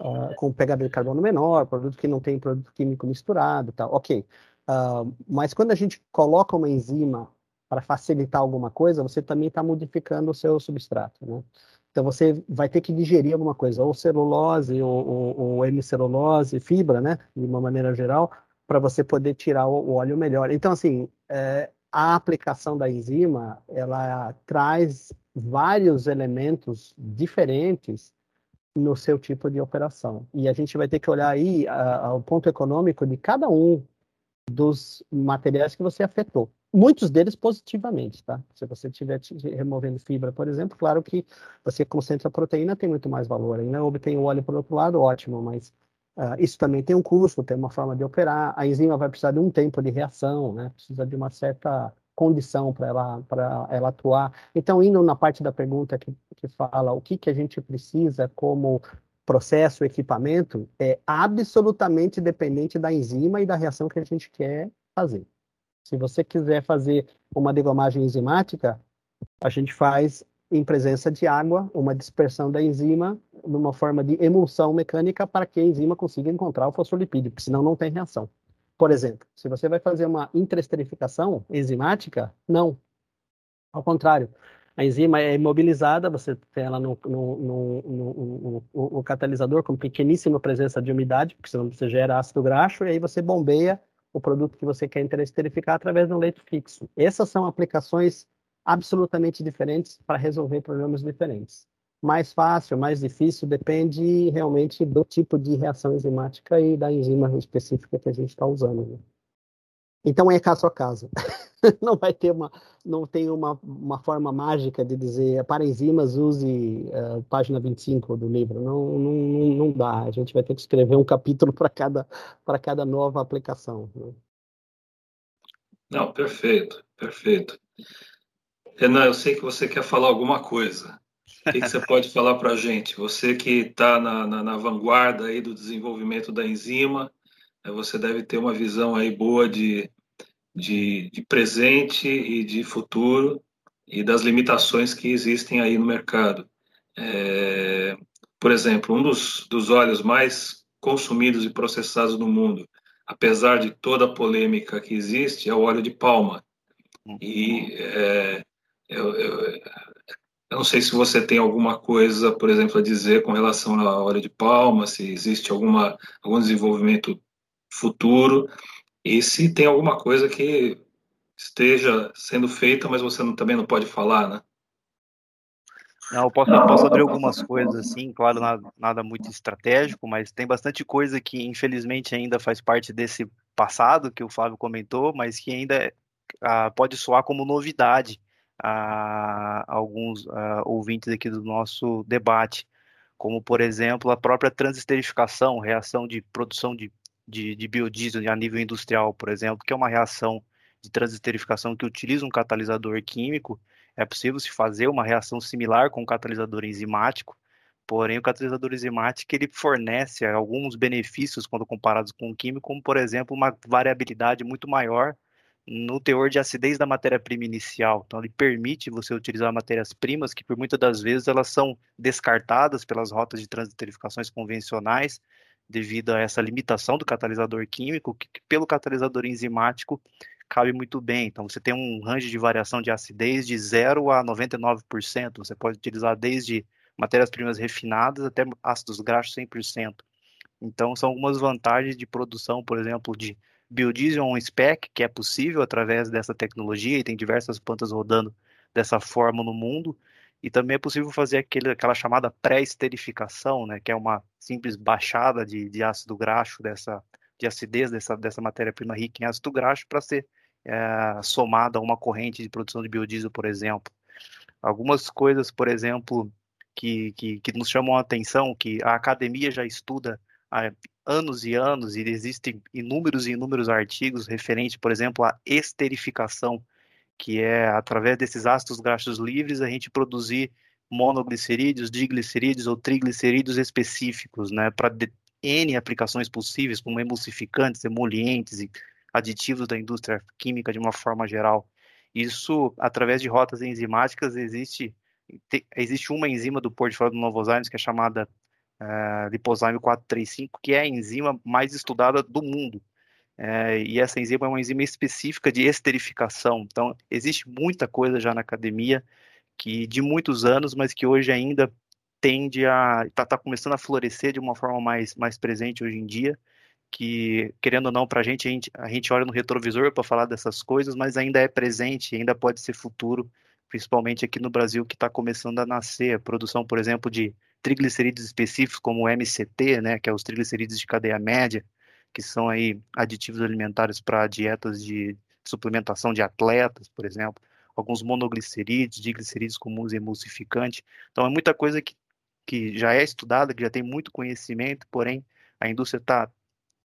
uh, com pegada de carbono menor, produto que não tem produto químico misturado, tal. Ok. Uh, mas quando a gente coloca uma enzima para facilitar alguma coisa, você também está modificando o seu substrato, né? Então você vai ter que digerir alguma coisa, ou celulose, ou, ou, ou hemicelulose, fibra, né? De uma maneira geral, para você poder tirar o, o, óleo melhor. Então, assim, é, a aplicação da enzima, ela traz vários elementos diferentes no seu tipo de operação. E a gente vai ter que olhar aí o ponto econômico de cada um dos materiais que você afetou. Muitos deles positivamente, tá? Se você estiver removendo fibra, por exemplo, claro que você concentra proteína, tem muito mais valor. Ainda obtém o óleo por outro lado, ótimo, mas uh, isso também tem um custo, tem uma forma de operar. A enzima vai precisar de um tempo de reação, né? Precisa de uma certa condição para ela, ela atuar. Então, indo na parte da pergunta que, que fala o que, que a gente precisa como processo, equipamento, é absolutamente dependente da enzima e da reação que a gente quer fazer. Se você quiser fazer uma degomagem enzimática, a gente faz em presença de água, uma dispersão da enzima numa forma de emulsão mecânica para que a enzima consiga encontrar o fosfolipídio, porque senão não tem reação. Por exemplo, se você vai fazer uma interesterificação enzimática, não. Ao contrário, a enzima é imobilizada, você tem ela no, no, no, no, catalisador com pequeníssima presença de umidade, porque senão você gera ácido graxo, e aí você bombeia o produto que você quer interesterificar através de um leito fixo. Essas são aplicações absolutamente diferentes para resolver problemas diferentes mais fácil, mais difícil, depende realmente do tipo de reação enzimática e da enzima específica que a gente está usando. Né? Então é caso a caso. não vai ter uma, não tem uma, uma forma mágica de dizer para enzimas use uh, página 25 do livro. Não, não, não dá. A gente vai ter que escrever um capítulo para cada, para cada nova aplicação. Né? Não, perfeito, perfeito. Renan, eu sei que você quer falar alguma coisa. O que, que você pode falar para a gente? Você que está na, na, na, vanguarda aí do desenvolvimento da enzima, né, você deve ter uma visão aí boa de, de, de presente e de futuro e das limitações que existem aí no mercado. É, por exemplo, um dos, dos óleos mais consumidos e processados no mundo, apesar de toda a polêmica que existe, é o óleo de palma. E é, eu, eu, eu não sei se você tem alguma coisa, por exemplo, a dizer com relação à hora de palma, se existe alguma, algum desenvolvimento futuro e se tem alguma coisa que esteja sendo feita, mas você não, também não pode falar, né? Não, eu posso, posso abrir algumas coisas assim, claro, nada, nada, muito estratégico, mas tem bastante coisa que infelizmente ainda faz parte desse passado que o Flávio comentou, mas que ainda ah, pode soar como novidade a, alguns a, ouvintes aqui do nosso debate, como por exemplo a própria transesterificação, reação de produção de, de, de biodiesel a nível industrial, por exemplo, que é uma reação de transesterificação que utiliza um catalisador químico. É possível se fazer uma reação similar com o catalisador enzimático, porém o catalisador enzimático ele fornece alguns benefícios quando comparados com o químico, como por exemplo uma variabilidade muito maior no teor de acidez da matéria-prima inicial. Então ele permite você utilizar matérias-primas que por muitas das vezes elas são descartadas pelas rotas de transesterificações convencionais devido a essa limitação do catalisador químico, que pelo catalisador enzimático cabe muito bem. Então, você tem um range de variação de acidez de 0 a 99%. Você pode utilizar desde matérias-primas refinadas até ácidos graxos 100%. Então, são algumas vantagens de produção, por exemplo, de biodiesel on spec, que é possível através dessa tecnologia, e tem diversas plantas rodando dessa forma no mundo. E também é possível fazer aquele, aquela chamada pré-esterificação, né, que é uma simples baixada de, de ácido graxo, dessa, de acidez dessa, dessa matéria-prima rica em ácido graxo, para ser é, somada a uma corrente de produção de biodiesel, por exemplo. Algumas coisas, por exemplo, que, que, que nos chamam a atenção, que a academia já estuda há anos e anos, e existem inúmeros e inúmeros artigos referentes, por exemplo, à esterificação, que é através desses ácidos graxos livres a gente produzir monoglicerídeos, diglicerídeos ou triglicerídeos específicos, né, para N aplicações possíveis, como emulsificantes, emolientes e aditivos da indústria química de uma forma geral. Isso, através de rotas enzimáticas, existe, existe uma enzima do portfólio do Novozymes que é chamada uh, lipozyme 435, que é a enzima mais estudada do mundo. É, e essa enzima é uma enzima específica de esterificação. Então, existe muita coisa já na academia que de muitos anos, mas que hoje ainda tende a está tá começando a florescer de uma forma mais, mais presente hoje em dia que, querendo ou não, para a gente, a gente olha no retrovisor para falar dessas coisas, mas ainda é presente, ainda pode ser futuro, principalmente aqui no Brasil, que está começando a nascer. A produção, por exemplo, de triglicerídeos específicos, como o MCT, né, que é os triglicerídeos de cadeia média, que são aí aditivos alimentares para dietas de suplementação de atletas, por exemplo, alguns monoglicerídeos, diglicerídeos comuns emulsificantes. Então, é muita coisa que, que já é estudada, que já tem muito conhecimento, porém, a indústria está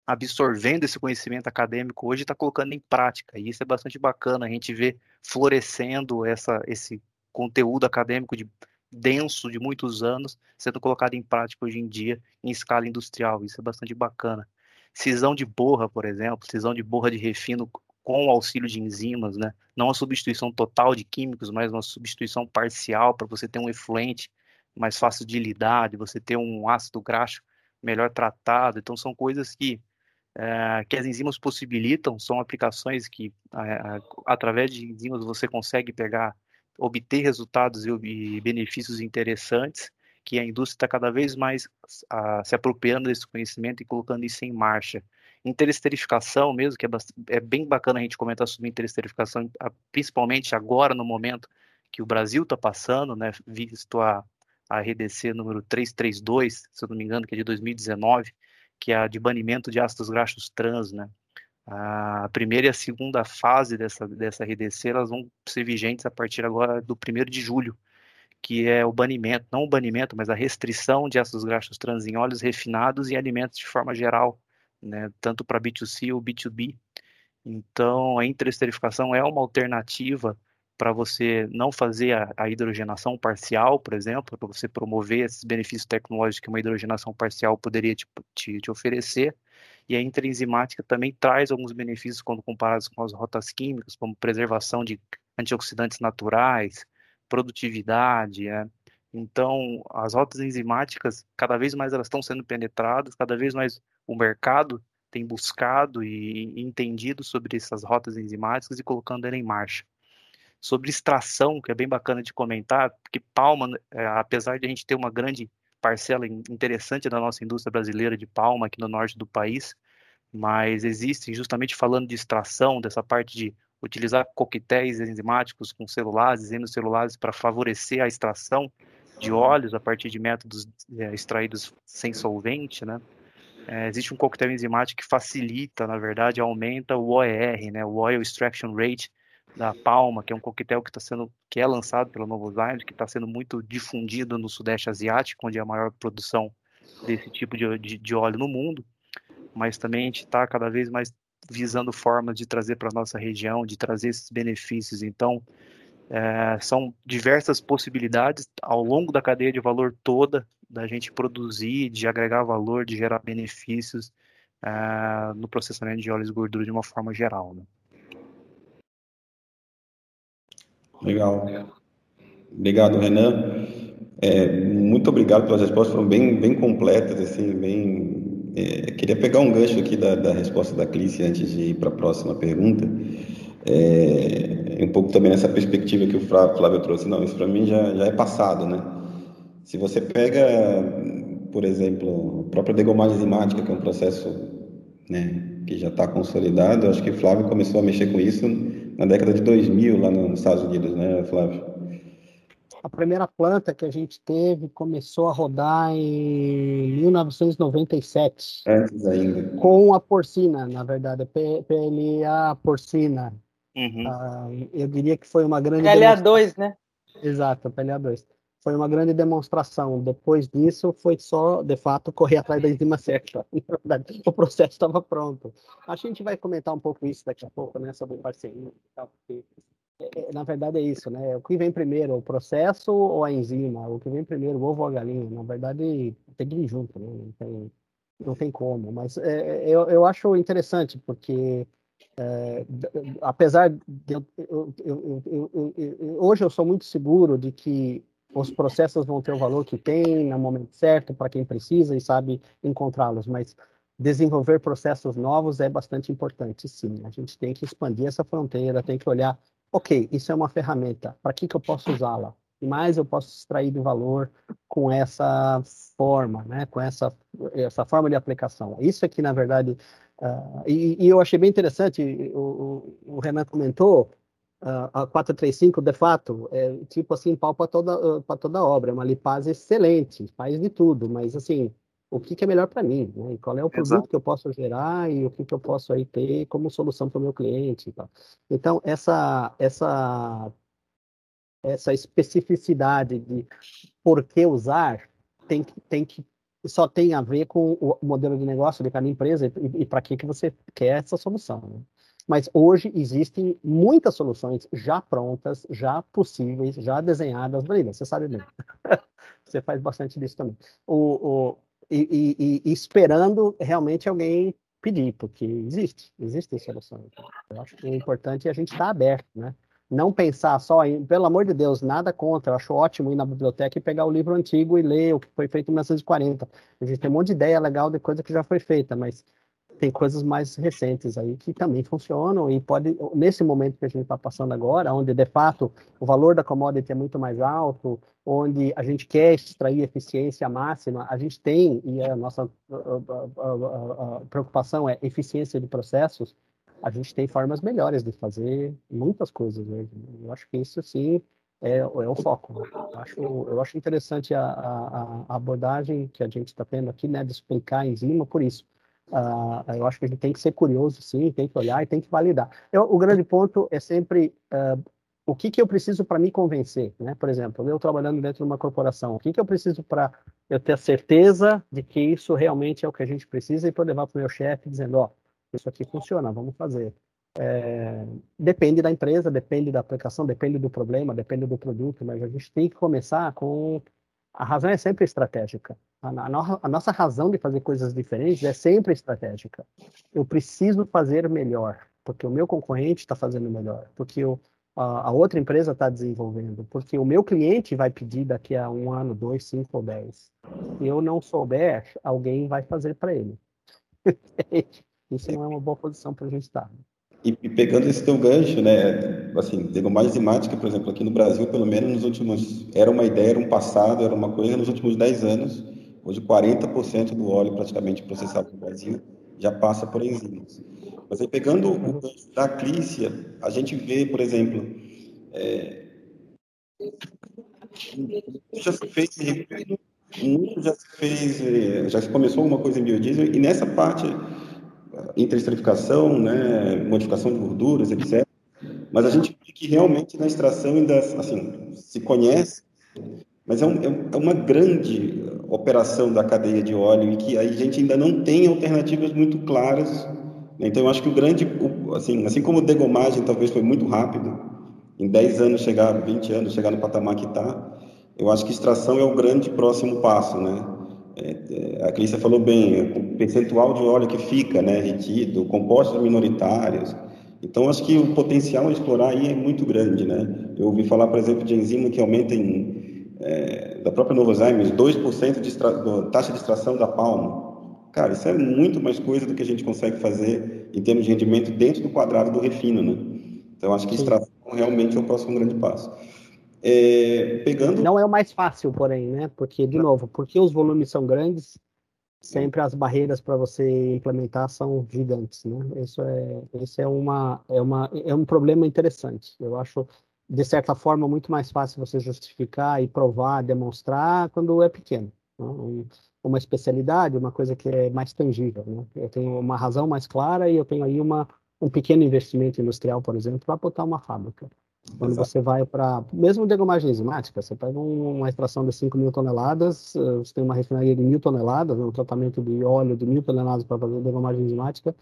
absorvendo esse conhecimento acadêmico hoje está colocando em prática. E isso é bastante bacana, a gente vê florescendo essa, esse conteúdo acadêmico de, denso de muitos anos sendo colocado em prática hoje em dia em escala industrial. Isso é bastante bacana. Cisão de borra, por exemplo, cisão de borra de refino com o auxílio de enzimas, né? Não a substituição total de químicos, mas uma substituição parcial para você ter um efluente mais fácil de lidar, de você ter um ácido graxo melhor tratado. Então são coisas que é, que as enzimas possibilitam, são aplicações que, é, através de enzimas, você consegue pegar, obter resultados e, benefícios interessantes, que a indústria está cada vez mais a, se apropriando desse conhecimento e colocando isso em marcha. Interesterificação mesmo, que é, é bem bacana a gente comentar sobre interesterificação, principalmente agora, no momento que o Brasil está passando, né, visto a, a RDC número 332, se eu não me engano, que é de 2019, que é a de banimento de ácidos graxos trans, né? A primeira e a segunda fase dessa, dessa RDC, elas vão ser vigentes a partir agora do 1 de julho, que é o banimento, não o banimento, mas a restrição de ácidos graxos trans em óleos refinados e alimentos de forma geral, né, tanto para B2C ou B2B. Então, a interesterificação é uma alternativa para você não fazer a, a, hidrogenação parcial, por exemplo, para você promover esses benefícios tecnológicos que uma hidrogenação parcial poderia te, te, te oferecer. E a interenzimática também traz alguns benefícios quando comparados com as rotas químicas, como preservação de antioxidantes naturais, produtividade. É. Então, as rotas enzimáticas, cada vez mais elas estão sendo penetradas, cada vez mais o mercado tem buscado e entendido sobre essas rotas enzimáticas e colocando ela em marcha sobre extração, que é bem bacana de comentar, porque palma, é, apesar de a gente ter uma grande parcela interessante da nossa indústria brasileira de palma aqui no norte do país, mas existem, justamente falando de extração, dessa parte de utilizar coquetéis enzimáticos com celulases, hemicelulases para favorecer a extração de óleos a partir de métodos é, extraídos sem solvente, né? É, existe um coquetel enzimático que facilita, na verdade, aumenta o OER, né, o Oil Extraction Rate da Palma, que é um coquetel que está sendo, que é lançado pela Novozymes, que está sendo muito difundido no Sudeste Asiático, onde é a maior produção desse tipo de, de, de óleo no mundo. Mas também a gente está cada vez mais visando formas de trazer para a nossa região, de trazer esses benefícios. Então, é, são diversas possibilidades ao longo da cadeia de valor toda da gente produzir, de agregar valor, de gerar benefícios é, no processamento de óleos e gorduras de uma forma geral. Né? Legal. Obrigado, Renan. É, muito obrigado pelas respostas, foram bem, bem completas, assim, bem... É, queria pegar um gancho aqui da, da resposta da Clícia antes de ir para a próxima pergunta. É, um pouco também nessa perspectiva que o Flávio trouxe. Não, isso para mim já, já é passado, né? Se você pega, por exemplo, a própria degomagem enzimática, que é um processo né, que já está consolidado, acho que o Flávio começou a mexer com isso na década de 2000 lá nos Estados Unidos, né, Flávio? A primeira planta que a gente teve começou a rodar em 1997. Antes ainda. Com a porcina, na verdade, a PLA porcina. Uhum. Uh, eu diria que foi uma grande. PLA2, né? Exato, PLA2. Foi uma grande demonstração. Depois disso, foi só, de fato, correr atrás da enzima certa. Na verdade, o processo estava pronto. A gente vai comentar um pouco isso daqui a pouco, né, sobre parceria e tal, porque, na verdade, é isso, né? O que vem primeiro, o processo ou a enzima? O que vem primeiro, o ovo ou a galinha? Na verdade, tem que ir junto, né? Não tem, não tem como. Mas é, eu, eu acho interessante, porque é, apesar de eu, eu, eu, hoje eu sou muito seguro de que os processos vão ter o valor que tem no momento certo para quem precisa e sabe encontrá-los, mas desenvolver processos novos é bastante importante, sim. A gente tem que expandir essa fronteira, tem que olhar, ok, isso é uma ferramenta, para que, que eu posso usá-la? E mais eu posso extrair do valor com essa forma, né? com essa, essa forma de aplicação. Isso aqui, na verdade, uh, e, e, eu achei bem interessante, o, o, Renan comentou, a 435, de fato, é tipo assim, pau para toda, para toda obra. É uma lipase excelente, faz de tudo, mas assim, o que, que é melhor para mim? Né? qual é o produto Exato. que eu posso gerar e o que, que eu posso aí ter como solução para o meu cliente e tal. Então, essa, essa, essa especificidade de por que usar tem que, tem que só tem a ver com o modelo de negócio de cada empresa e, e para que, que você quer essa solução. Né? Mas hoje existem muitas soluções já prontas, já possíveis, já desenhadas. Brida, você sabe bem. você faz bastante disso também. O, o, e, e, esperando realmente alguém pedir, porque existe, existem soluções. Eu acho que é importante a gente estar tá aberto, né? Não pensar só em, pelo amor de Deus, nada contra. Eu acho ótimo ir na biblioteca e pegar o livro antigo e ler o que foi feito em 1940. A gente tem um monte de ideia legal de coisa que já foi feita, mas tem coisas mais recentes aí que também funcionam e pode, nesse momento que a gente está passando agora, onde de fato o valor da commodity é muito mais alto, onde a gente quer extrair eficiência máxima, a gente tem, e a nossa preocupação é eficiência de processos, a gente tem formas melhores de fazer muitas coisas hoje. Eu acho que isso sim é, é o foco. Eu, acho, eu acho interessante a, a, a abordagem que a gente está tendo aqui, né, de explicar a enzima por isso Uh, eu acho que a gente tem que ser curioso, sim, tem que olhar e tem que validar. Eu, o grande ponto é sempre uh, o que, que eu preciso para me convencer, né? Por exemplo, eu trabalhando dentro de uma corporação, o que, que eu preciso para eu ter a certeza de que isso realmente é o que a gente precisa e para levar para o meu chefe dizendo, ó, oh, isso aqui funciona, vamos fazer. É, depende da empresa, depende da aplicação, depende do problema, depende do produto, mas a gente tem que começar com a razão é sempre estratégica. A, a, a, nossa razão de fazer coisas diferentes é sempre estratégica. Eu preciso fazer melhor, porque o meu concorrente está fazendo melhor, porque o, a, a, outra empresa está desenvolvendo, porque o meu cliente vai pedir daqui a um ano, dois, cinco ou dez. Se eu não souber, alguém vai fazer para ele. Isso não é uma boa posição para a gente estar. E, e, pegando esse teu gancho, né, assim, mais enzimática, por exemplo, aqui no Brasil, pelo menos nos últimos, era uma ideia, era um passado, era uma coisa, nos últimos 10 anos, hoje 40% do óleo praticamente processado no Brasil já passa por enzimas. Mas aí pegando o gancho da clícia, a gente vê, por exemplo, é, já se fez muito já se fez, eh, já se começou alguma coisa em biodiesel, e nessa parte, intensificação, né, modificação de gorduras, etc. Mas a gente vê que realmente na extração ainda, assim, se conhece, mas é, um, é uma grande operação da cadeia de óleo e que a gente ainda não tem alternativas muito claras. Né? Então, eu acho que o grande, assim, assim como degomagem talvez foi muito rápido, em 10 anos chegar, 20 anos, chegar no patamar que está, eu acho que extração é o grande próximo passo, né? É, é, a Clícia falou bem, o percentual de óleo que fica, né, retido, compostos minoritários. Então, acho que o potencial a explorar aí é muito grande, né? Eu ouvi falar, por exemplo, de enzima que aumenta em, é, da própria Novozymes, 2% de extra, taxa de extração da palma. Cara, isso é muito mais coisa do que a gente consegue fazer em termos de rendimento dentro do quadrado do refino, né? Então, acho que extração realmente é o próximo grande passo. É, pegando... Não é o mais fácil, porém, né? Porque, de novo, porque os volumes são grandes, sempre as barreiras para você implementar são gigantes, né? Isso é, isso é, uma, é, uma, é um problema interessante. Eu acho, de certa forma, muito mais fácil você justificar e provar, demonstrar quando é pequeno. Né? uma especialidade, uma coisa que é mais tangível, né? Eu tenho uma razão mais clara e eu tenho aí uma, um pequeno investimento industrial, por exemplo, para botar uma fábrica. Quando Exato. você vai para, mesmo degomagem enzimática, você pega uma extração de 5 mil toneladas, eh, você tem uma refinaria de mil toneladas, um tratamento de óleo de mil toneladas para fazer degomagem enzimática,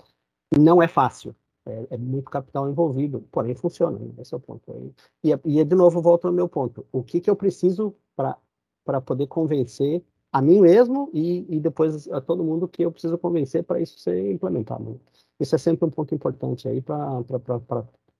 não é fácil. É, é, muito capital envolvido, porém funciona, né? esse é o ponto. E, e de novo, volto ao meu ponto. O que, que eu preciso para poder convencer a mim mesmo e, e depois a todo mundo que eu preciso convencer para isso ser implementado? Isso é sempre um ponto importante aí para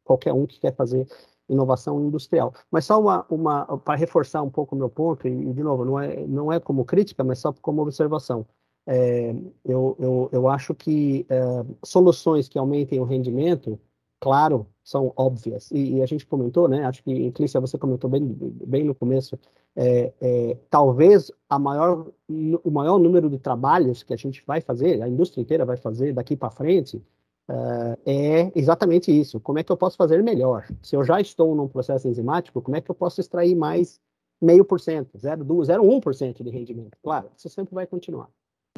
qualquer um que quer fazer inovação industrial. Mas só uma, uma para reforçar um pouco o meu ponto, e, de novo, não é, não é como crítica, mas só como observação. É, eu, eu, eu acho que é, soluções que aumentem o rendimento, claro, são óbvias. E, e, a gente comentou, né? Acho que, Clícia, você comentou bem, bem no começo, é, é, talvez a maior, o maior número de trabalhos que a gente vai fazer, a indústria inteira vai fazer daqui para frente, uh, é exatamente isso. Como é que eu posso fazer melhor? Se eu já estou num processo enzimático, como é que eu posso extrair mais meio por cento, 0,1% de rendimento? Claro, isso sempre vai continuar.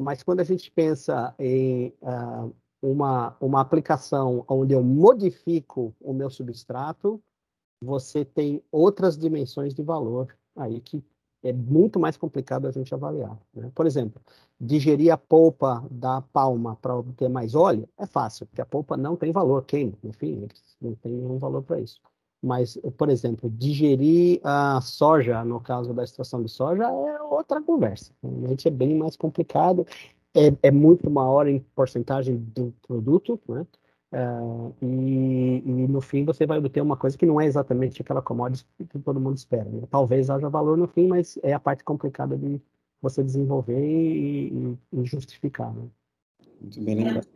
Mas quando a gente pensa em uh, uma, uma aplicação onde eu modifico o meu substrato, você tem outras dimensões de valor aí que é muito mais complicado a gente avaliar. Né? Por exemplo, digerir a polpa da palma para obter mais óleo é fácil, porque a polpa não tem valor, queima, enfim, não tem nenhum valor para isso. Mas, por exemplo, digerir a soja, no caso da extração de soja, é outra conversa. Realmente é bem mais complicado, é, é muito maior em porcentagem do produto, né? Uh, e, e, no fim você vai obter uma coisa que não é exatamente aquela commodity que todo mundo espera. Né? Talvez haja valor no fim, mas é a parte complicada de você desenvolver e, e justificar. Né? Muito bem lembrado.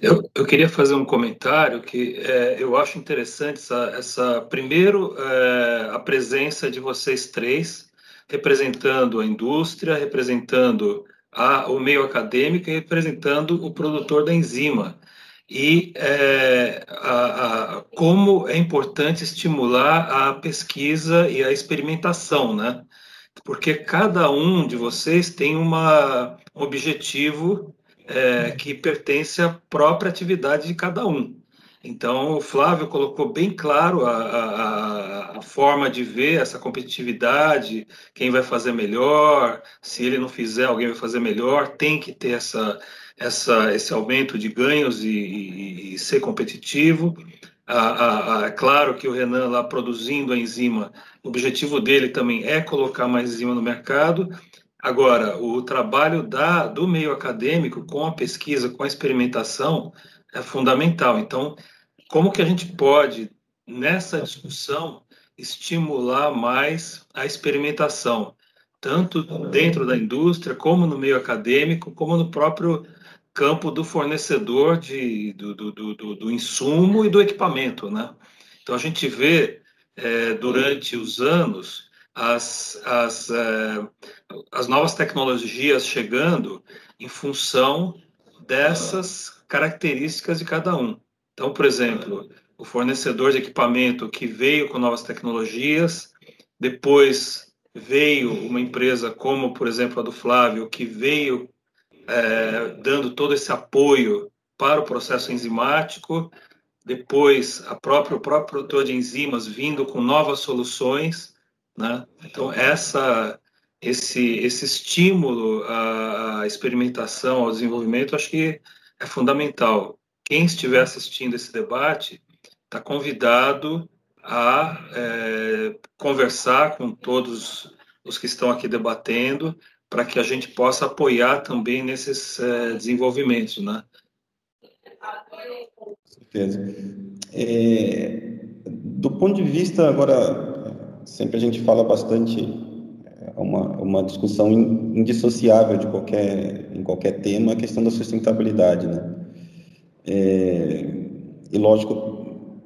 Eu, eu, queria fazer um comentário que é, eu acho interessante essa, essa primeiro é, a presença de vocês três representando a indústria, representando a, o meio acadêmico e representando o produtor da enzima e é, a, a, como é importante estimular a pesquisa e a experimentação, né? Porque cada um de vocês tem uma, um objetivo é, que pertence à própria atividade de cada um. Então, o Flávio colocou bem claro a, a, a, forma de ver essa competitividade, quem vai fazer melhor, se ele não fizer, alguém vai fazer melhor, tem que ter essa, essa, esse aumento de ganhos e, e, e ser competitivo. é claro que o Renan lá produzindo a enzima, o objetivo dele também é colocar mais enzima no mercado. Agora, o trabalho da, do meio acadêmico com a pesquisa, com a experimentação, é fundamental. Então, como que a gente pode, nessa discussão, estimular mais a experimentação, tanto dentro da indústria, como no meio acadêmico, como no próprio campo do fornecedor de, do, do, do, do insumo e do equipamento, né? Então a gente vê é, durante os anos as, as, é, as novas tecnologias chegando em função dessas características de cada um. Então, por exemplo, o fornecedor de equipamento que veio com novas tecnologias, depois veio uma empresa como, por exemplo, a do Flávio, que veio é, dando todo esse apoio para o processo enzimático, depois a própria, o próprio produtor de enzimas vindo com novas soluções, né? Então essa esse esse estímulo à experimentação, ao desenvolvimento, acho que é fundamental. Quem estiver assistindo esse debate está convidado a é, conversar com todos os que estão aqui debatendo para que a gente possa apoiar também nesses é, desenvolvimentos, né? Com certeza. É, do ponto de vista agora, sempre a gente fala bastante é uma, uma discussão indissociável de qualquer em qualquer tema a questão da sustentabilidade, né? É, e lógico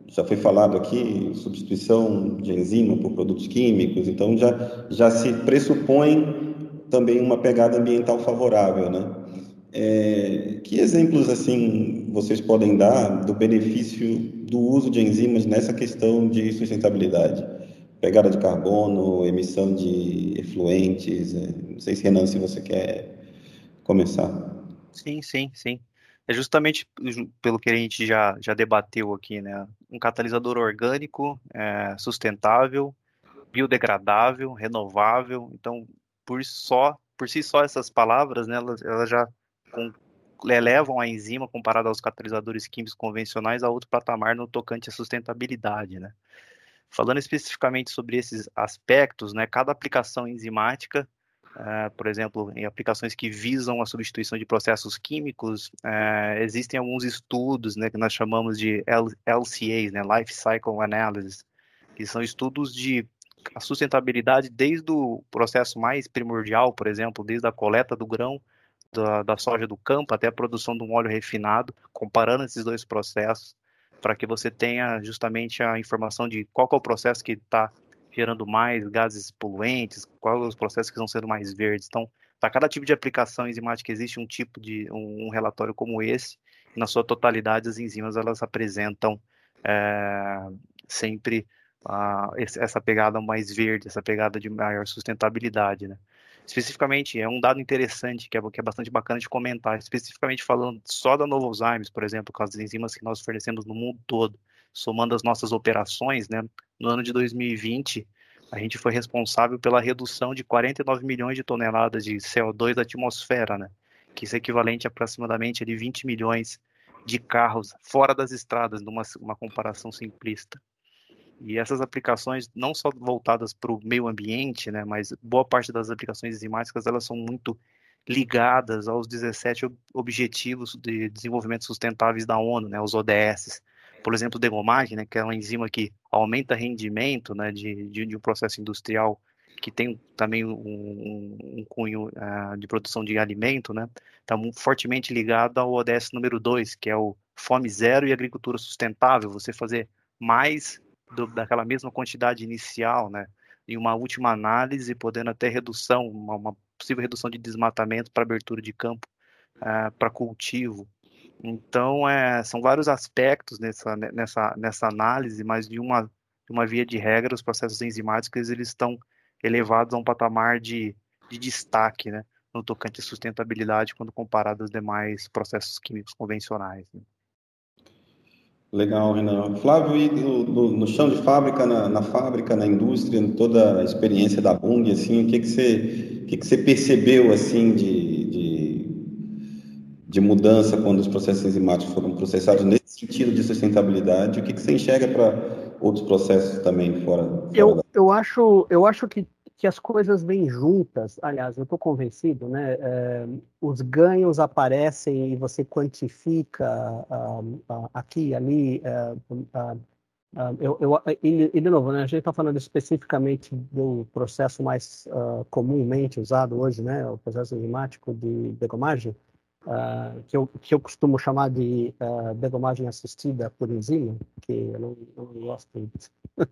já foi falado aqui, substituição de enzima por produtos químicos, então já, já se pressupõe também uma pegada ambiental favorável, né? É, que exemplos, assim, vocês podem dar do benefício do uso de enzimas nessa questão de sustentabilidade? Pegada de carbono, emissão de efluentes, é, não sei se, Renan, se você quer começar. Sim, sim, sim é justamente pelo que a gente já, já debateu aqui, né? Um catalisador orgânico, é, sustentável, biodegradável, renovável. Então, por só, por si só essas palavras, né, elas, elas já com, elevam a enzima comparada aos catalisadores químicos convencionais a outro patamar no tocante à sustentabilidade, né? Falando especificamente sobre esses aspectos, né, cada aplicação enzimática Uh, por exemplo, em aplicações que visam a substituição de processos químicos, uh, existem alguns estudos né, que nós chamamos de LCAs, né, Life Cycle Analysis, que são estudos de a sustentabilidade desde o processo mais primordial, por exemplo, desde a coleta do grão da, da soja do campo até a produção de um óleo refinado, comparando esses dois processos, para que você tenha justamente a informação de qual é o processo que está gerando mais gases poluentes, quais os processos que estão sendo mais verdes. Então, para cada tipo de aplicação enzimática existe um tipo de um, um relatório como esse. Na sua totalidade, as enzimas elas apresentam é, sempre uh, essa pegada mais verde, essa pegada de maior sustentabilidade, né? Especificamente, é um dado interessante que é, que é bastante bacana de comentar, especificamente falando só da Novo Alzheimer, por exemplo, com as enzimas que nós fornecemos no mundo todo, somando as nossas operações, né? No ano de 2020, a gente foi responsável pela redução de 49 milhões de toneladas de CO2 da atmosfera, né? Que isso é equivalente a aproximadamente de 20 milhões de carros fora das estradas, numa uma comparação simplista. E essas aplicações, não só voltadas para o meio ambiente, né, mas boa parte das aplicações enzimáticas, elas são muito ligadas aos 17 objetivos de desenvolvimento sustentáveis da ONU, né, os ODS, por exemplo, degomagem, né, que é uma enzima que aumenta rendimento né, de, de, de um processo industrial que tem também um, um, um cunho uh, de produção de alimento, né, está fortemente ligado ao ODS número 2, que é o fome zero e agricultura sustentável, você fazer mais do, daquela mesma quantidade inicial, né, em uma última análise, podendo até redução, uma, uma possível redução de desmatamento para abertura de campo uh, para cultivo, então, é, são vários aspectos nessa, nessa, nessa análise, mas de uma, de uma via de regra, os processos enzimáticos eles estão elevados a um patamar de, de destaque né, no tocante à sustentabilidade quando comparado aos demais processos químicos convencionais. Né. Legal, Renan. Flávio, e no, no, no chão de fábrica, na, na, fábrica, na indústria, em toda a experiência da Bung, assim, o que que você, o que que você percebeu assim de, de de mudança quando os processos enzimáticos foram processados nesse sentido de sustentabilidade? O que, que você enxerga para outros processos também fora? fora eu, da... eu acho, eu acho que, que as coisas vêm juntas. Aliás, eu estou convencido, né? É, os ganhos aparecem e você quantifica uh, uh, aqui e ali. Uh, eu, eu, e, de novo, né, a gente está falando especificamente do processo mais comumente usado hoje, né, o processo enzimático de degomagem uh, que, eu, que eu costumo chamar de uh, degomagem assistida por enzima, que eu não, eu não gosto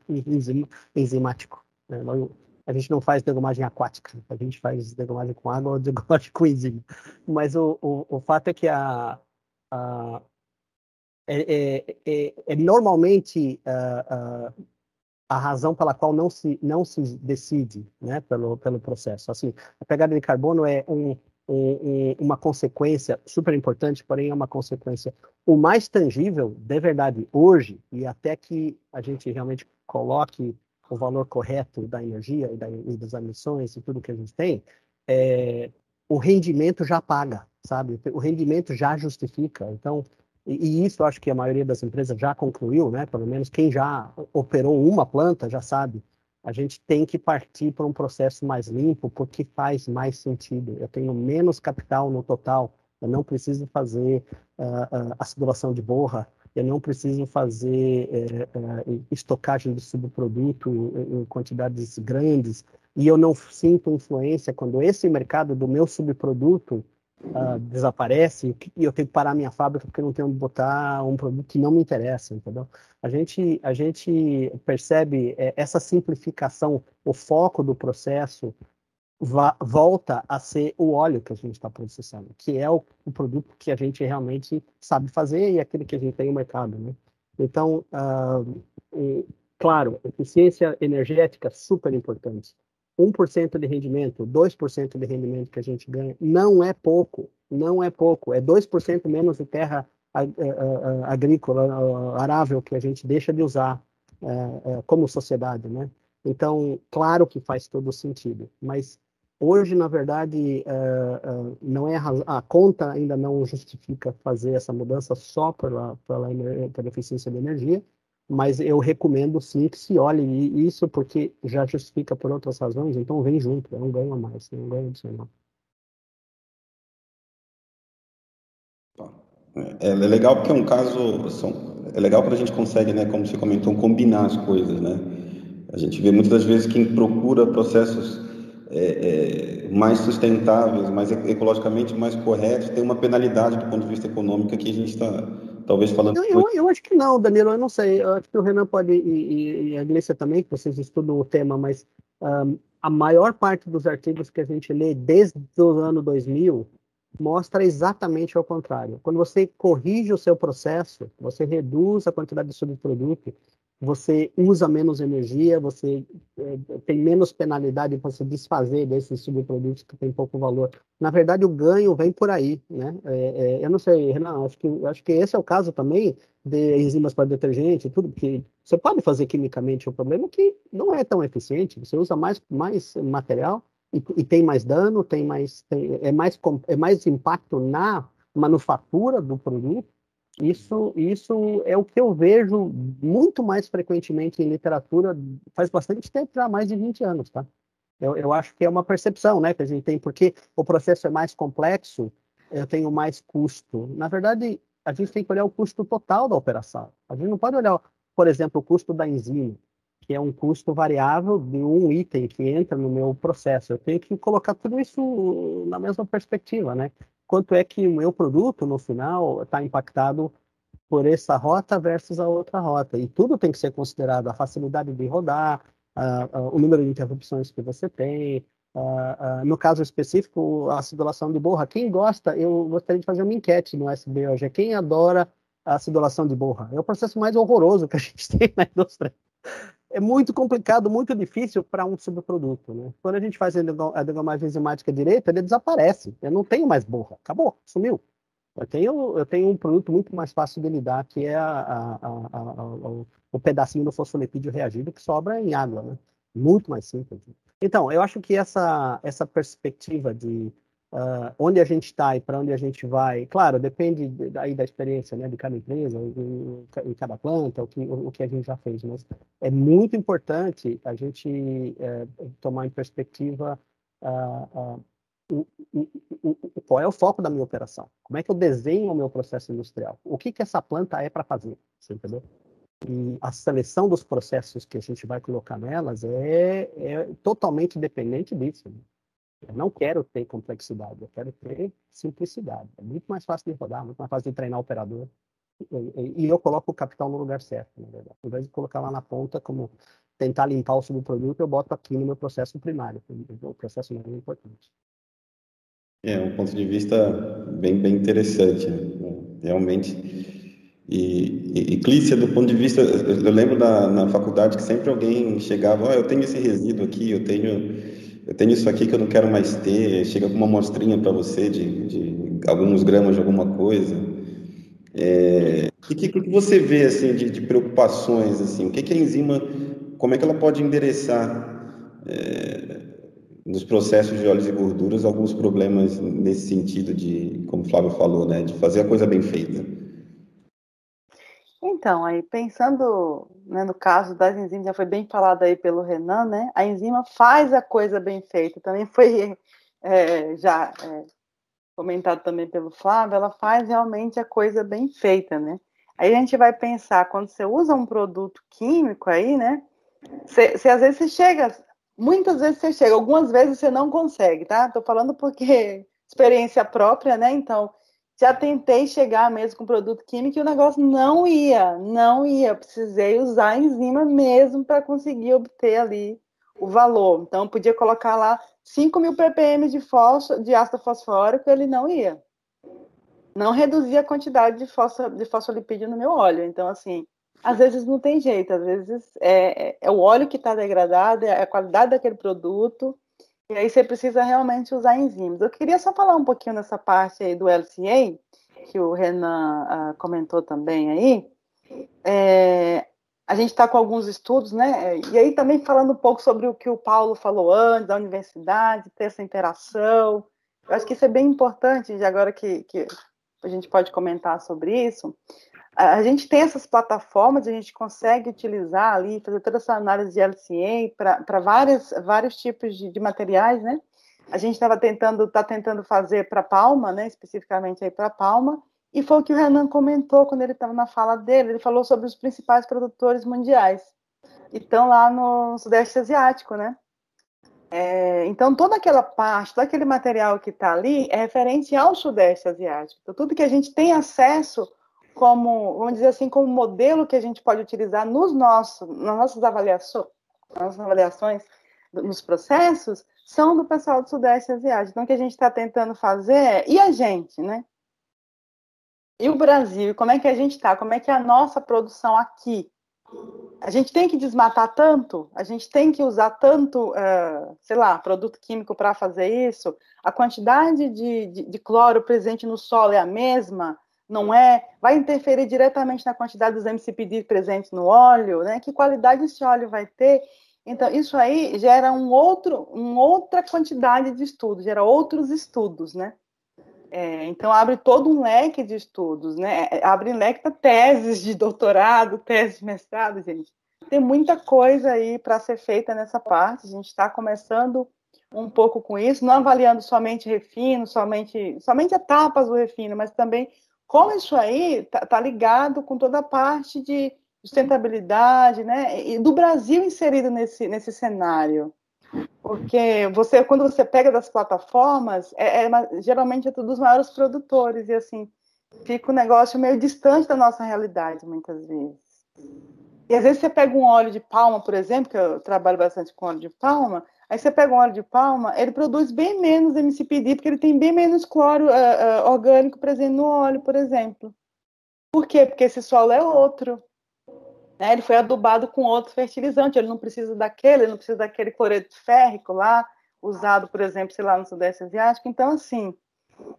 de enzimático. Né? A gente não faz degomagem aquática, a gente faz degomagem com água ou degomagem com enzima. Mas o, o, o fato é que a, a é, é, é, é, normalmente uh, a razão pela qual não se, não se decide né, pelo, pelo processo. Assim, a pegada de carbono é um, um, uma consequência super importante, porém é uma consequência o mais tangível, de verdade, hoje, e até que a gente realmente coloque o valor correto da energia e, da, e das emissões e tudo que a gente tem, é, o rendimento já paga, sabe? O rendimento já justifica. Então, e, e, isso acho que a maioria das empresas já concluiu, né? Pelo menos quem já operou uma planta já sabe. A gente tem que partir para um processo mais limpo, porque faz mais sentido. Eu tenho menos capital no total. Eu não preciso fazer uh, uh, de borra. Eu não preciso fazer uh, estocagem de subproduto em quantidades grandes. E eu não sinto influência quando esse mercado do meu subproduto uh, desaparece e eu tenho que parar minha fábrica porque não tenho onde botar um produto que não me interessa, entendeu? A gente, a gente percebe é, essa simplificação, o foco do processo volta a ser o óleo que a gente está processando, que é o, o, produto que a gente realmente sabe fazer e aquele que a gente tem no mercado, né? Então, uh, e, claro, eficiência energética super importante. 1% de rendimento, 2% de rendimento que a gente ganha, não é pouco, não é pouco, é 2% menos de terra agrícola, arável, que a gente deixa de usar é, é, como sociedade, né? Então, claro que faz todo sentido, mas hoje, na verdade, é, não é a, a, conta ainda não justifica fazer essa mudança só pela, pela, pela eficiência de energia, mas eu recomendo sim que se olhe isso, porque já justifica por outras razões, então vem junto, é um ganho a mais, é um ganho adicional. É, é legal porque é um caso, são, é legal quando a gente consegue, né, como você comentou, combinar as coisas, né? A gente vê muitas das vezes quem procura processos é, é, mais sustentáveis, mais ecologicamente mais corretos, tem uma penalidade do ponto de vista econômico que a gente está talvez falando. Eu, eu, eu, acho que não, Danilo, eu não sei. Eu acho que o Renan pode, e, e a Gleicia também, que vocês estudam o tema, mas um, a maior parte dos artigos que a gente lê desde o ano 2000 mostra exatamente ao contrário. Quando você corrige o seu processo, você reduz a quantidade de subproduto, você usa menos energia, você é, tem menos penalidade para se desfazer desses subprodutos que têm pouco valor. Na verdade, o ganho vem por aí, né? É, é, eu não sei, Renan, acho que, acho que esse é o caso também de enzimas para detergente e tudo, porque você pode fazer quimicamente o problema que não é tão eficiente, você usa mais, mais material e, e tem mais dano, tem mais, tem, é, mais, é mais impacto na manufatura do produto, isso, isso é o que eu vejo muito mais frequentemente em literatura faz bastante tempo, já mais de 20 anos, tá? Eu, eu acho que é uma percepção, né, que a gente tem, porque o processo é mais complexo, eu tenho mais custo. Na verdade, a gente tem que olhar o custo total da operação. A gente não pode olhar, por exemplo, o custo da enzima, que é um custo variável de um item que entra no meu processo. Eu tenho que colocar tudo isso na mesma perspectiva, né? Quanto é que o meu produto, no final, está impactado por essa rota versus a outra rota. E tudo tem que ser considerado, a facilidade de rodar, uh, uh, o número de interrupções que você tem, uh, no caso específico, a acidulação de borra. Quem gosta, eu gostaria de fazer uma enquete no SB hoje, quem adora a acidulação de borra? É o processo mais horroroso que a gente tem na indústria é muito complicado, muito difícil para um subproduto. Né? Quando a gente faz a degomagem enzimática direita, ele desaparece. Eu não tenho mais borra. Acabou, sumiu. Eu tenho, eu tenho um produto muito mais fácil de lidar, que é a, a, a, o pedacinho do fosfolipídio reagido que sobra em água. Né? Muito mais simples. Então, eu acho que essa, essa perspectiva de uh, onde a gente está e para onde a gente vai. Claro, depende aí da experiência né, de cada empresa, em, cada planta, o que, o que a gente já fez, mas é muito importante a gente uh, tomar em perspectiva uh, qual é o foco da minha operação, como é que eu desenho o meu processo industrial, o que, que essa planta é para fazer, você entendeu? E a seleção dos processos que a gente vai colocar nelas é, é totalmente dependente disso. Né? Eu não quero ter complexidade, eu quero ter simplicidade. É muito mais fácil de rodar, muito mais fácil de treinar o operador. E, eu coloco o capital no lugar certo, na verdade. Ao invés de colocar lá na ponta, como tentar limpar o subproduto, eu boto aqui no meu processo primário. O processo mais importante. É um ponto de vista bem, bem interessante, né? realmente. E, e, e Clícia, do ponto de vista, eu lembro da, na faculdade que sempre alguém chegava, oh, eu tenho esse resíduo aqui, eu tenho, eu tenho isso aqui que eu não quero mais ter, chega com uma amostrinha para você de, de, alguns gramas de alguma coisa. É, o que, que, você vê assim de, de, preocupações assim? O que, que a enzima, como é que ela pode endereçar é, nos processos de óleos e gorduras alguns problemas nesse sentido de, como o Flávio falou, né, de fazer a coisa bem feita? Então, aí pensando né, no caso das enzimas, já foi bem falado aí pelo Renan, né? A enzima faz a coisa bem feita. Também foi é, já é, comentado também pelo Flávio, ela faz realmente a coisa bem feita, né? Aí a gente vai pensar, quando você usa um produto químico aí, né? Você, você às vezes você chega, muitas vezes você chega, algumas vezes você não consegue, tá? Tô falando porque experiência própria, né? Então, já tentei chegar mesmo com produto químico e o negócio não ia, não ia. precisei usar a enzima mesmo para conseguir obter ali o valor. Então, podia colocar lá 5 mil ppm de, fósforo, de ácido fosfórico, ele não ia. Não reduzia a quantidade de, fósforo, de fosfolipídio no meu óleo. Então, assim, às vezes não tem jeito, às vezes é, é, é o óleo que está degradado, é a qualidade daquele produto, e aí você precisa realmente usar enzimas. Eu queria só falar um pouquinho nessa parte aí do LCA, que o Renan uh, comentou também aí. É, a gente está com alguns estudos, né? E aí também falando um pouco sobre o que o Paulo falou antes, da universidade, ter essa interação. Eu acho que isso é bem importante, agora que, que a gente pode comentar sobre isso a gente tem essas plataformas, a gente consegue utilizar ali, fazer toda essa análise de LCA para vários tipos de, de, materiais, né? A gente estava tentando, está tentando fazer para Palma, né? Especificamente aí para Palma, e foi o que o Renan comentou quando ele estava na fala dele. Ele falou sobre os principais produtores mundiais. E estão lá no Sudeste Asiático, né? É, então, toda aquela parte, todo aquele material que está ali é referente ao Sudeste Asiático. Então, tudo que a gente tem acesso como, vamos dizer assim, como modelo que a gente pode utilizar nos nossos, nas nossas avaliações, nas nossas avaliações nos processos, são do pessoal do Sudeste Asiático. Então, o que a gente está tentando fazer é, e a gente, né? E o Brasil, como é que a gente está? Como é que é a nossa produção aqui? A gente tem que desmatar tanto? A gente tem que usar tanto, uh, sei lá, produto químico para fazer isso? A quantidade de, de, de cloro presente no solo é a mesma? Não é, vai interferir diretamente na quantidade dos MCPD presentes no óleo, né? Que qualidade esse óleo vai ter? Então, isso aí gera um outro, uma outra quantidade de estudos, gera outros estudos, né? É, então, abre todo um leque de estudos, né? É, abre um leque para teses de doutorado, teses de mestrado, gente. Tem muita coisa aí para ser feita nessa parte. A gente está começando um pouco com isso, não avaliando somente refino, somente, somente etapas do refino, mas também como isso aí está tá ligado com toda a parte de sustentabilidade, né? E do Brasil inserido nesse, nesse cenário. Porque você, quando você pega das plataformas, é, é, geralmente é dos maiores produtores, e assim, fica um negócio meio distante da nossa realidade, muitas vezes. E às vezes você pega um óleo de palma, por exemplo, que eu trabalho bastante com óleo de palma, Aí você pega um óleo de palma, ele produz bem menos MCPD, porque ele tem bem menos cloro uh, uh, orgânico presente no óleo, por exemplo. Por quê? Porque esse solo é outro. Né? Ele foi adubado com outro fertilizante, ele não precisa daquele, ele não precisa daquele cloreto férrico lá, usado, por exemplo, sei lá, no Sudeste Asiático. Então, assim,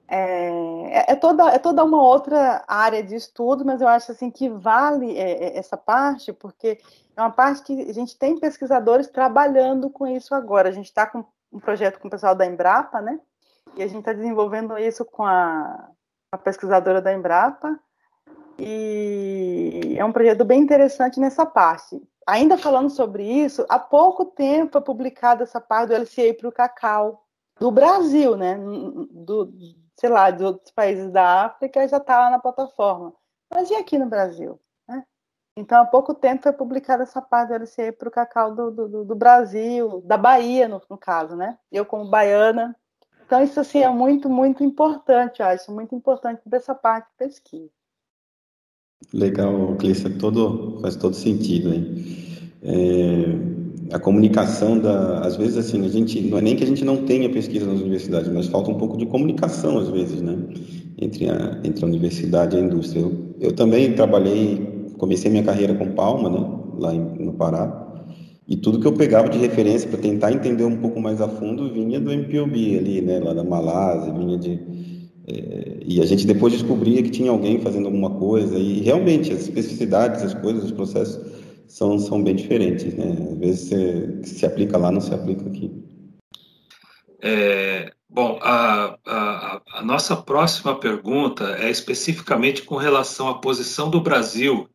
é, é, é, toda, é toda uma outra área de estudo, mas eu acho assim que vale é, é, essa parte, porque é uma parte que a gente tem pesquisadores trabalhando com isso agora. A gente está com um projeto com o pessoal da Embrapa, né? E a gente está desenvolvendo isso com a, a pesquisadora da Embrapa. E é um projeto bem interessante nessa parte. Ainda falando sobre isso, há pouco tempo foi publicada essa parte do LCA para o cacau do Brasil, né? Do, sei lá, de outros países da África já está lá na plataforma. Mas e aqui no Brasil? Né? Então, há pouco tempo foi publicada essa parte do LCE para o cacau do, do, do, Brasil, da Bahia, no, no, caso, né? Eu, como baiana. Então, isso assim, é muito, muito importante, eu acho, muito importante dessa parte de pesquisa. Legal, Clícia, todo, faz todo sentido. Hein? É, a comunicação da, às vezes assim, a gente não é nem que a gente não tenha pesquisa nas universidades, mas falta um pouco de comunicação às vezes, né, entre a entre a universidade e a indústria. Eu, eu também trabalhei, comecei minha carreira com Palma, né, lá em, no Pará. E tudo que eu pegava de referência para tentar entender um pouco mais a fundo vinha do MPOB ali, né, lá da Malásia, vinha de é, e a gente depois descobria que tinha alguém fazendo alguma coisa e realmente as especificidades, as coisas, os processos são, são bem diferentes, né? Às vezes você, se aplica lá, não se aplica aqui. É, bom, a, a, a, nossa próxima pergunta é especificamente com relação à posição do Brasil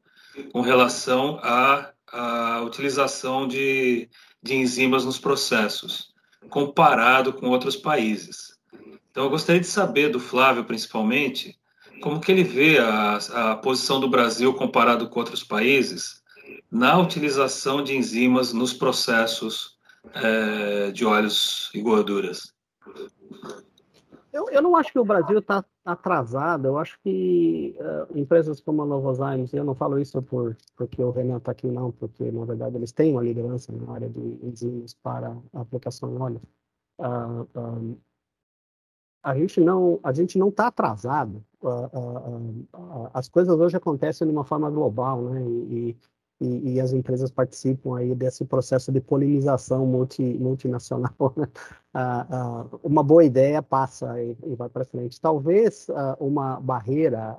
com relação à, à utilização de, de enzimas nos processos, comparado com outros países. Então, eu gostaria de saber do Flávio, principalmente, como que ele vê a, a posição do Brasil comparado com outros países na utilização de enzimas nos processos é, de óleos e gorduras. Eu, eu não acho que o Brasil está atrasado. Eu acho que uh, empresas como a Novozymes, eu não falo isso por, porque o Renan está aqui, não, porque na verdade eles têm uma liderança na área de enzimas para aplicação em óleo. Uh, um, a gente não a gente não está atrasado. Uh, as coisas hoje acontecem de uma forma global, né? E, e, e, as empresas participam aí desse processo de polinização multi, multinacional. Né? Ah, ah, uma boa ideia passa e, e vai para frente. Talvez ah, uma barreira,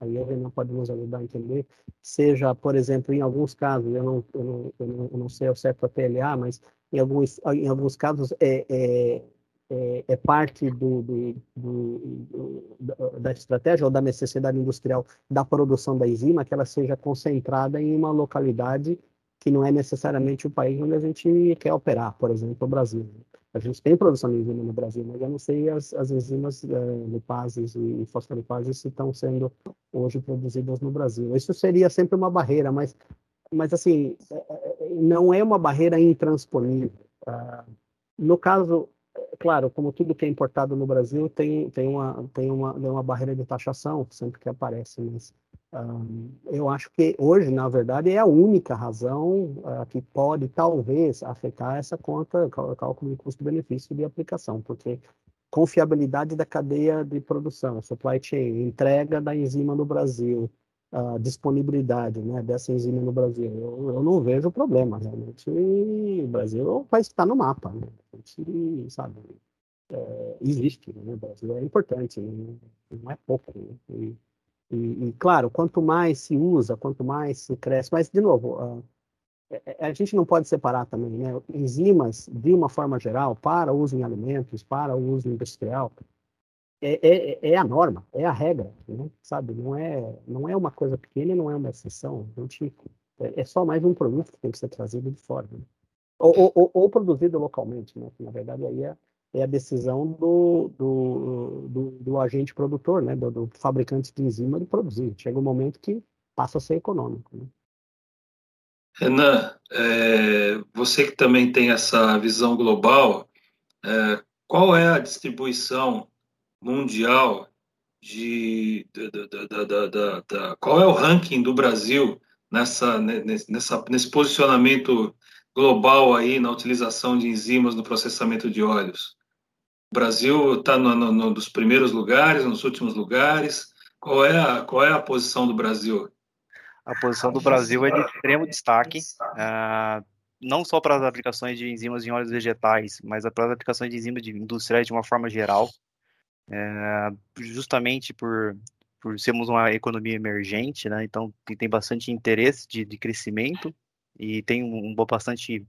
aí a Renan pode nos ajudar a entender, seja, por exemplo, em alguns casos, eu não, eu não, eu não, eu não sei ao certo a PLA, mas em alguns, em alguns casos é, é é, é parte do, do, do, da estratégia ou da necessidade industrial da produção da enzima que ela seja concentrada em uma localidade que não é necessariamente o país onde a gente quer operar, por exemplo, o Brasil. A gente tem produção de enzima no Brasil, mas eu não sei as, as enzimas é, lipases e fosfolipases se estão sendo hoje produzidas no Brasil. Isso seria sempre uma barreira, mas, mas assim, é, é, não é uma barreira intransponível. Ah, no caso claro, como tudo que é importado no Brasil tem, tem, uma, tem, uma, tem uma barreira de taxação sempre que aparece, mas um, eu acho que hoje, na verdade, é a única razão uh, que pode, talvez, afetar essa conta, cálculo de custo-benefício de aplicação, porque confiabilidade da cadeia de produção, supply chain, entrega da enzima no Brasil, a disponibilidade né, dessa enzima no Brasil. Eu, eu não vejo problema, realmente. O Brasil é um país que está no mapa, né? A gente, sabe, é, existe, né? O Brasil é importante, né? não é pouco. Né? E, e, e, claro, quanto mais se usa, quanto mais se cresce, mas, de novo, a, a gente não pode separar também, né? Enzimas, de uma forma geral, para uso em alimentos, para uso industrial, é, é, é, a norma, é a regra, né? sabe? Não é, não é uma coisa pequena, não é uma exceção. A gente, é, é só mais um produto que tem que ser trazido de fora. Né? Ou, ou, ou, produzido localmente, né? na verdade aí é, é a decisão do, do, do, do, agente produtor, né? Do, do, fabricante de enzima de produzir. Chega um momento que passa a ser econômico. Né? Renan, é, você que também tem essa visão global, é, qual é a distribuição mundial de, da, da, da, da, qual é o ranking do Brasil nessa, nessa, nesse posicionamento global aí na utilização de enzimas no processamento de óleos? O Brasil está no, no, no, dos primeiros lugares, nos últimos lugares. Qual é a, qual é a posição do Brasil? A posição do Brasil é de extremo destaque, uh, não só para as aplicações de enzimas em óleos vegetais, mas para as aplicações de enzimas de industriais de uma forma geral é, justamente por, por sermos uma economia emergente, né? Então tem bastante interesse de, de crescimento e tem um, um, bastante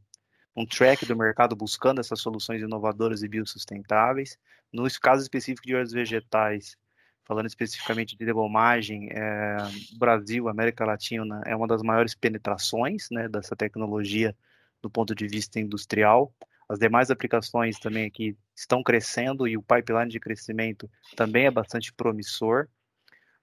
um track do mercado buscando essas soluções inovadoras e biossustentáveis. No caso específico de óleos vegetais, falando especificamente de degomagem, é, Brasil, América Latina, é uma das maiores penetrações né, dessa tecnologia do ponto de vista industrial. As demais aplicações também aqui estão crescendo e o pipeline de crescimento também é bastante promissor.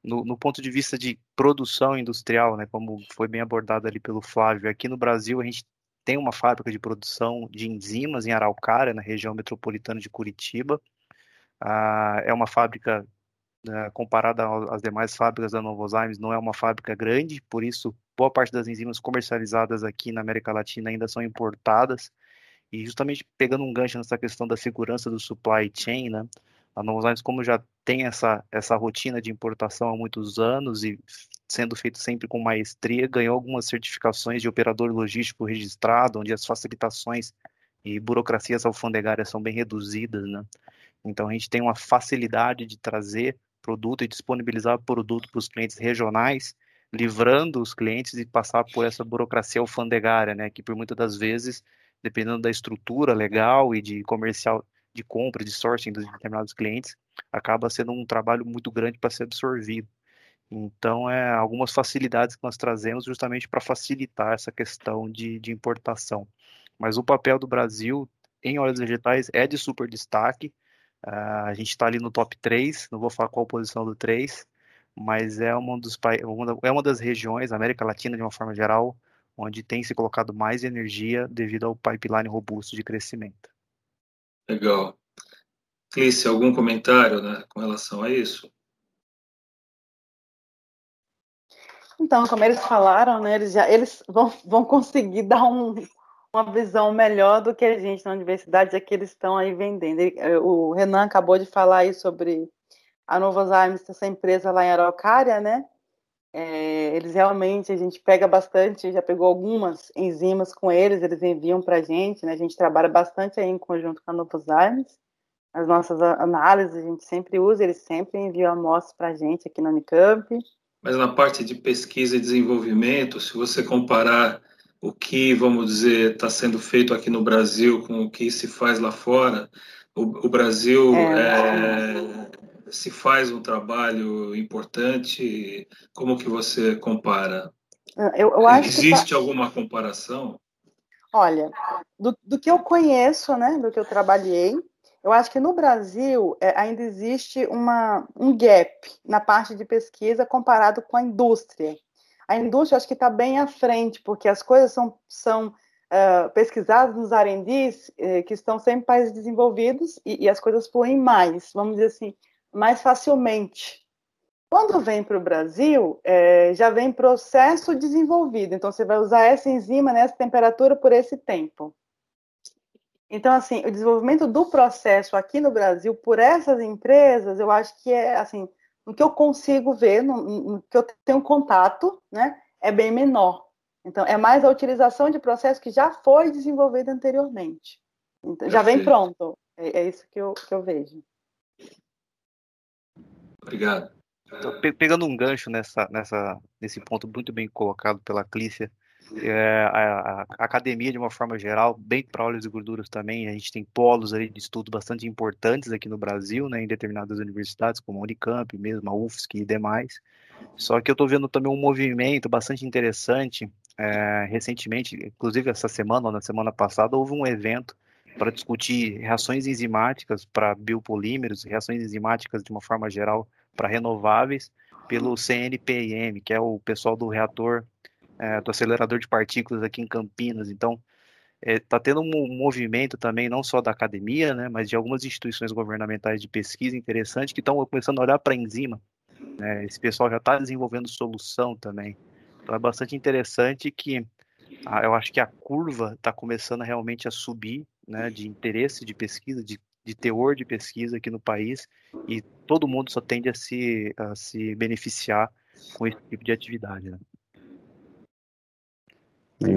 No, no, ponto de vista de produção industrial, né, como foi bem abordado ali pelo Flávio, aqui no Brasil a gente tem uma fábrica de produção de enzimas em Araucária, na região metropolitana de Curitiba. Ah, é uma fábrica, né, comparada às demais fábricas da Novozymes, não é uma fábrica grande, por isso boa parte das enzimas comercializadas aqui na América Latina ainda são importadas. E justamente pegando um gancho nessa questão da segurança do supply chain, né? A Novozymes, como já tem essa, essa rotina de importação há muitos anos e sendo feito sempre com maestria, ganhou algumas certificações de operador logístico registrado, onde as facilitações e burocracias alfandegárias são bem reduzidas, né? Então a gente tem uma facilidade de trazer produto e disponibilizar produto para os clientes regionais, livrando os clientes de passar por essa burocracia alfandegária, né? Que por muitas das vezes, dependendo da estrutura legal e de comercial de compra, de sourcing dos determinados clientes, acaba sendo um trabalho muito grande para ser absorvido. Então, é algumas facilidades que nós trazemos justamente para facilitar essa questão de, de importação. Mas o papel do Brasil em óleos vegetais é de super destaque. Uh, a gente está ali no top 3, não vou falar qual posição do 3, mas é uma, dos, é uma das regiões, América Latina de uma forma geral, onde tem se colocado mais energia devido ao pipeline robusto de crescimento. Legal. Clícia, algum comentário né, com relação a isso? Então, como eles falaram, né, eles, já, eles vão, vão conseguir dar um, uma visão melhor do que a gente na universidade, já que eles estão aí vendendo. Eh, o Renan acabou de falar aí sobre a Novozymes, essa empresa lá em Araucária, né? É, eles realmente, a gente pega bastante, já pegou algumas enzimas com eles, eles enviam para a gente, né? A gente trabalha bastante aí em conjunto com a Novozymes. As nossas análises a gente sempre usa, eles sempre enviam amostras para a gente aqui na Unicamp. Mas na parte de pesquisa e desenvolvimento, se você comparar o que, vamos dizer, está sendo feito aqui no Brasil com o que se faz lá fora, o, o Brasil é, é, se faz um trabalho importante? Como que você compara? Eu, eu acho Existe tá... alguma comparação? Olha, do, do, que eu conheço, né, do que eu trabalhei, eu acho que no Brasil é, ainda existe uma, um gap na parte de pesquisa comparado com a indústria. A indústria acho que está bem à frente, porque as coisas são, são uh, pesquisadas nos R&Ds uh, que estão sempre em países desenvolvidos e, e as coisas fluem mais, vamos dizer assim, mais facilmente. Quando vem para o Brasil, é, já vem processo desenvolvido. Então, você vai usar essa enzima nessa temperatura por esse tempo. Então, assim, o desenvolvimento do processo aqui no Brasil por essas empresas, eu acho que é, assim, no que eu consigo ver, no, no que eu tenho contato, né, é bem menor. Então, é mais a utilização de processo que já foi desenvolvido anteriormente. Então, já vem pronto. É, é isso que eu, que eu vejo. Obrigado. Então, pegando um gancho nessa, nessa, nesse ponto muito bem colocado pela Clícia, é, a, a, academia, de uma forma geral, bem para óleos e gorduras também, a gente tem polos ali de estudo bastante importantes aqui no Brasil, né, em determinadas universidades, como a Unicamp, mesmo a UFSC e demais. Só que eu estou vendo também um movimento bastante interessante. É, recentemente, inclusive essa semana ou na semana passada, houve um evento para discutir reações enzimáticas para biopolímeros, reações enzimáticas de uma forma geral para renováveis, pelo CNPIM, que é o pessoal do reator, é, do acelerador de partículas aqui em Campinas. Então, está é, tá tendo um movimento também, não só da academia, né, mas de algumas instituições governamentais de pesquisa interessante que estão começando a olhar para a enzima. Né, esse pessoal já está desenvolvendo solução também. Então, é bastante interessante que a, eu acho que a curva está começando realmente a subir né, de interesse de pesquisa, de, de teor de pesquisa aqui no país, e todo mundo só tende a se, a se beneficiar com esse tipo de atividade. Né?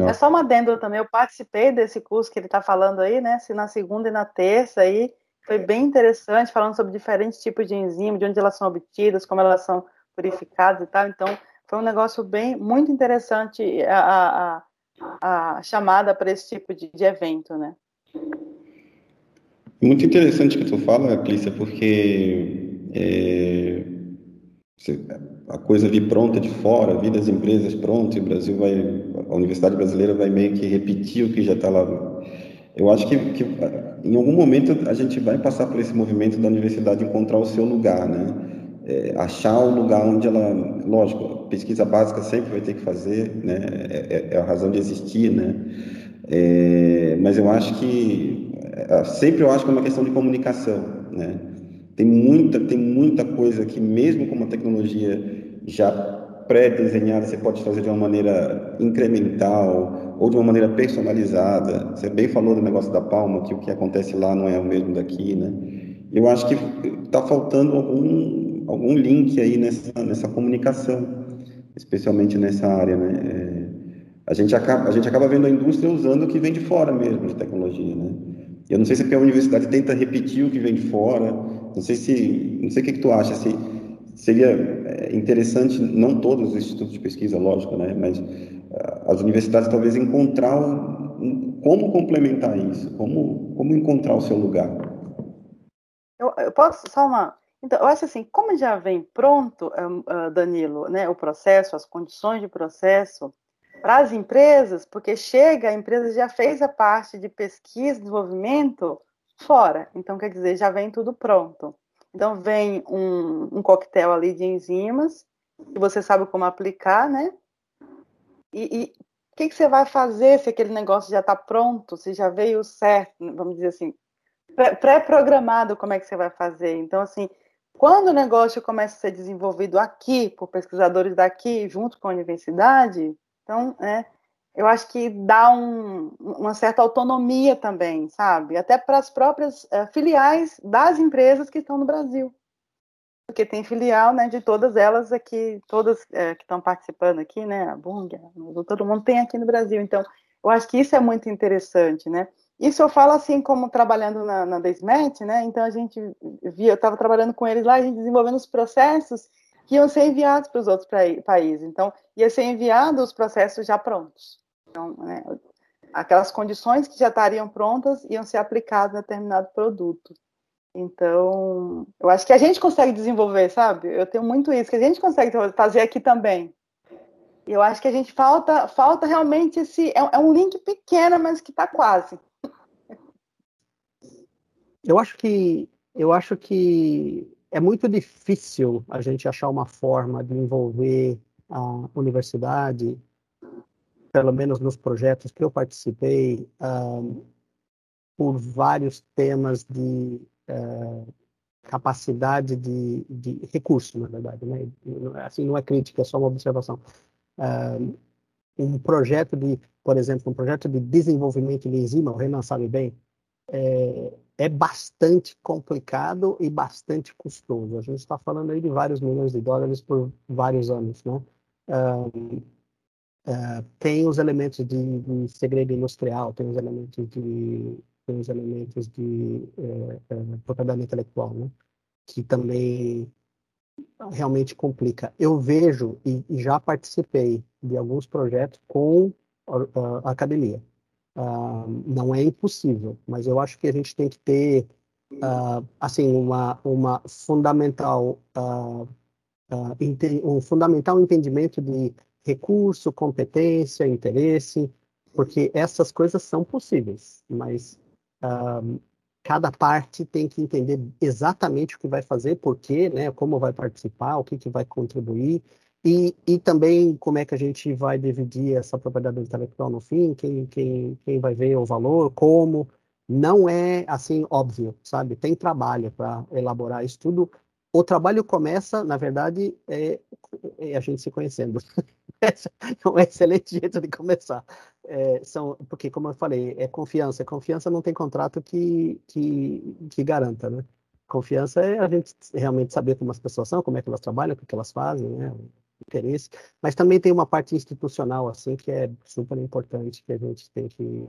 É só uma adendo também, eu participei desse curso que ele está falando aí, né? Se na segunda e na terça aí, foi bem interessante, falando sobre diferentes tipos de enzima, de onde elas são obtidas, como elas são purificadas e tal. Então, foi um negócio bem, muito interessante a, a, a chamada para esse tipo de, de evento, né? Muito interessante o que tu fala, Clícia, porque é, a coisa vir pronta de fora, vir das empresas prontas, e o Brasil vai, a Universidade Brasileira vai meio que repetir o que já está lá. Eu acho que, que, em algum momento a gente vai passar por esse movimento da universidade encontrar o seu lugar, né? É, achar o lugar onde ela, lógico, pesquisa básica sempre vai ter que fazer, né? É, é, é a razão de existir, né? É, mas eu acho que é, sempre eu acho que é uma questão de comunicação, né? Tem muita tem muita coisa que mesmo com uma tecnologia já pré-desenhada você pode fazer de uma maneira incremental ou de uma maneira personalizada. Você bem falou do negócio da palma, que o que acontece lá não é o mesmo daqui, né? Eu acho que está faltando algum, algum link aí nessa, nessa comunicação, especialmente nessa área, né? É, a, gente acaba, a gente acaba vendo a indústria usando o que vem de fora mesmo de tecnologia, né? Eu não sei se a universidade tenta repetir o que vem de fora, não sei se, não sei o que, que tu acha, se seria é, interessante, não todos os institutos de pesquisa, lógico, né, mas ah, as universidades talvez encontrar como complementar isso, como, como encontrar o seu lugar. Eu, eu, posso só uma. Então, eu acho assim, como já vem pronto, ah, Danilo, né, o processo, as condições de processo para as empresas, porque chega, a empresa já fez a parte de pesquisa, desenvolvimento fora. Então, quer dizer, já vem tudo pronto. Então, vem um, um coquetel ali de enzimas, que você sabe como aplicar, né? E o que, que você vai fazer se aquele negócio já está pronto, se já veio certo, vamos dizer assim, pré-programado, como é que você vai fazer? Então, assim, quando o negócio começa a ser desenvolvido aqui, por pesquisadores daqui, junto com a universidade, então, é, eu acho que dá um, uma certa autonomia também, sabe? Até para as próprias uh, filiais das empresas que estão no Brasil. Porque tem filial né, de todas elas aqui, todas uh, que estão participando aqui, né? A Bung, todo mundo tem aqui no Brasil. Então, eu acho que isso é muito interessante, né? Isso eu falo assim, como trabalhando na, na Desmet, né? Então, a gente via, eu estava trabalhando com eles lá, a gente desenvolvendo os processos que iam ser enviados para os outros países. Então, ia ser enviado os processos já prontos. Então, né, aquelas condições que já estariam prontas iam ser aplicadas a determinado produto. Então, eu acho que a gente consegue desenvolver, sabe? Eu tenho muito isso, que a gente consegue fazer aqui também. Eu acho que a gente falta, falta realmente esse. É, é um link pequeno, mas que está quase. Eu acho que eu acho que é muito difícil a gente achar uma forma de envolver a universidade pelo menos nos projetos que eu participei, um, por vários temas de uh, capacidade de, de recurso, na verdade. Né? Assim, não é crítica, é só uma observação. Um, um projeto de, por exemplo, um projeto de desenvolvimento de enzima, o Renan sabe bem, é, é bastante complicado e bastante custoso. A gente está falando aí de vários milhões de dólares por vários anos, né? Um, Uh, tem os elementos de, de, segredo industrial, tem os elementos de, tem os elementos de uh, uh, propriedade intelectual, né? que também realmente complica. Eu vejo e, e já participei de alguns projetos com a academia. Ah, não é impossível, mas eu acho que a gente tem que ter assim uma, uma fundamental um fundamental entendimento de recurso, competência, interesse, porque essas coisas são possíveis, mas cada parte tem que entender exatamente o que vai fazer, por quê, né, como vai participar, o que, que vai contribuir, e, e também como é que a gente vai dividir essa propriedade intelectual no fim, quem, quem, quem vai ver o valor, como. Não é assim óbvio, sabe? Tem trabalho para elaborar isso tudo. O trabalho começa, na verdade, é, é a gente se conhecendo. é um excelente jeito de começar. É, são, porque, como eu falei, é confiança. Confiança não tem contrato que, que, que garanta, né? Confiança é a gente realmente saber como as pessoas são, como é que elas trabalham, o que elas fazem, né? Interesse. Mas também tem uma parte institucional, assim, que é super importante, que a gente tem que,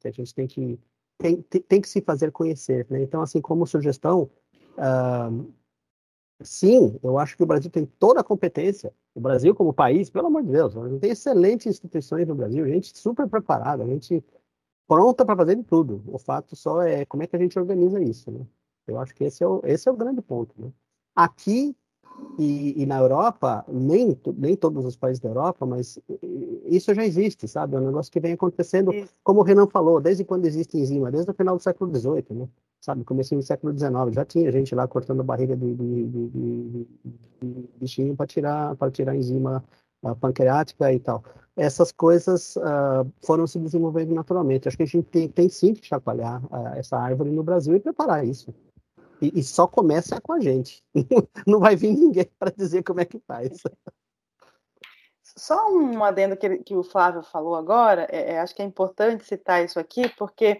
que a gente tem que, tem, tem que se fazer conhecer, né? Então, assim, como sugestão, uh, sim, eu acho que o Brasil tem toda a competência o Brasil, como país, pelo amor de Deus, tem excelentes instituições no Brasil, gente super preparada, gente pronta para fazer de tudo. O fato só é como é que a gente organiza isso, né? Eu acho que esse é o, esse é o grande ponto. Né? Aqui e, e, na Europa, nem, nem todos os países da Europa, mas isso já existe, sabe? É um negócio que vem acontecendo, como o Renan falou, desde quando existe enzima? Desde o final do século XVIII, né? Sabe? Começo do século XIX, já tinha gente lá cortando barriga de, de, de, de, de bichinho para tirar, tirar enzima uh, pancreática e tal. Essas coisas uh, foram se desenvolvendo naturalmente. Acho que a gente tem, tem sim que chacoalhar uh, essa árvore no Brasil e preparar isso. E, e só começa com a gente. Não vai vir ninguém para dizer como é que faz. só um adendo que, que o Flávio falou agora, é, é, acho que é importante citar isso aqui, porque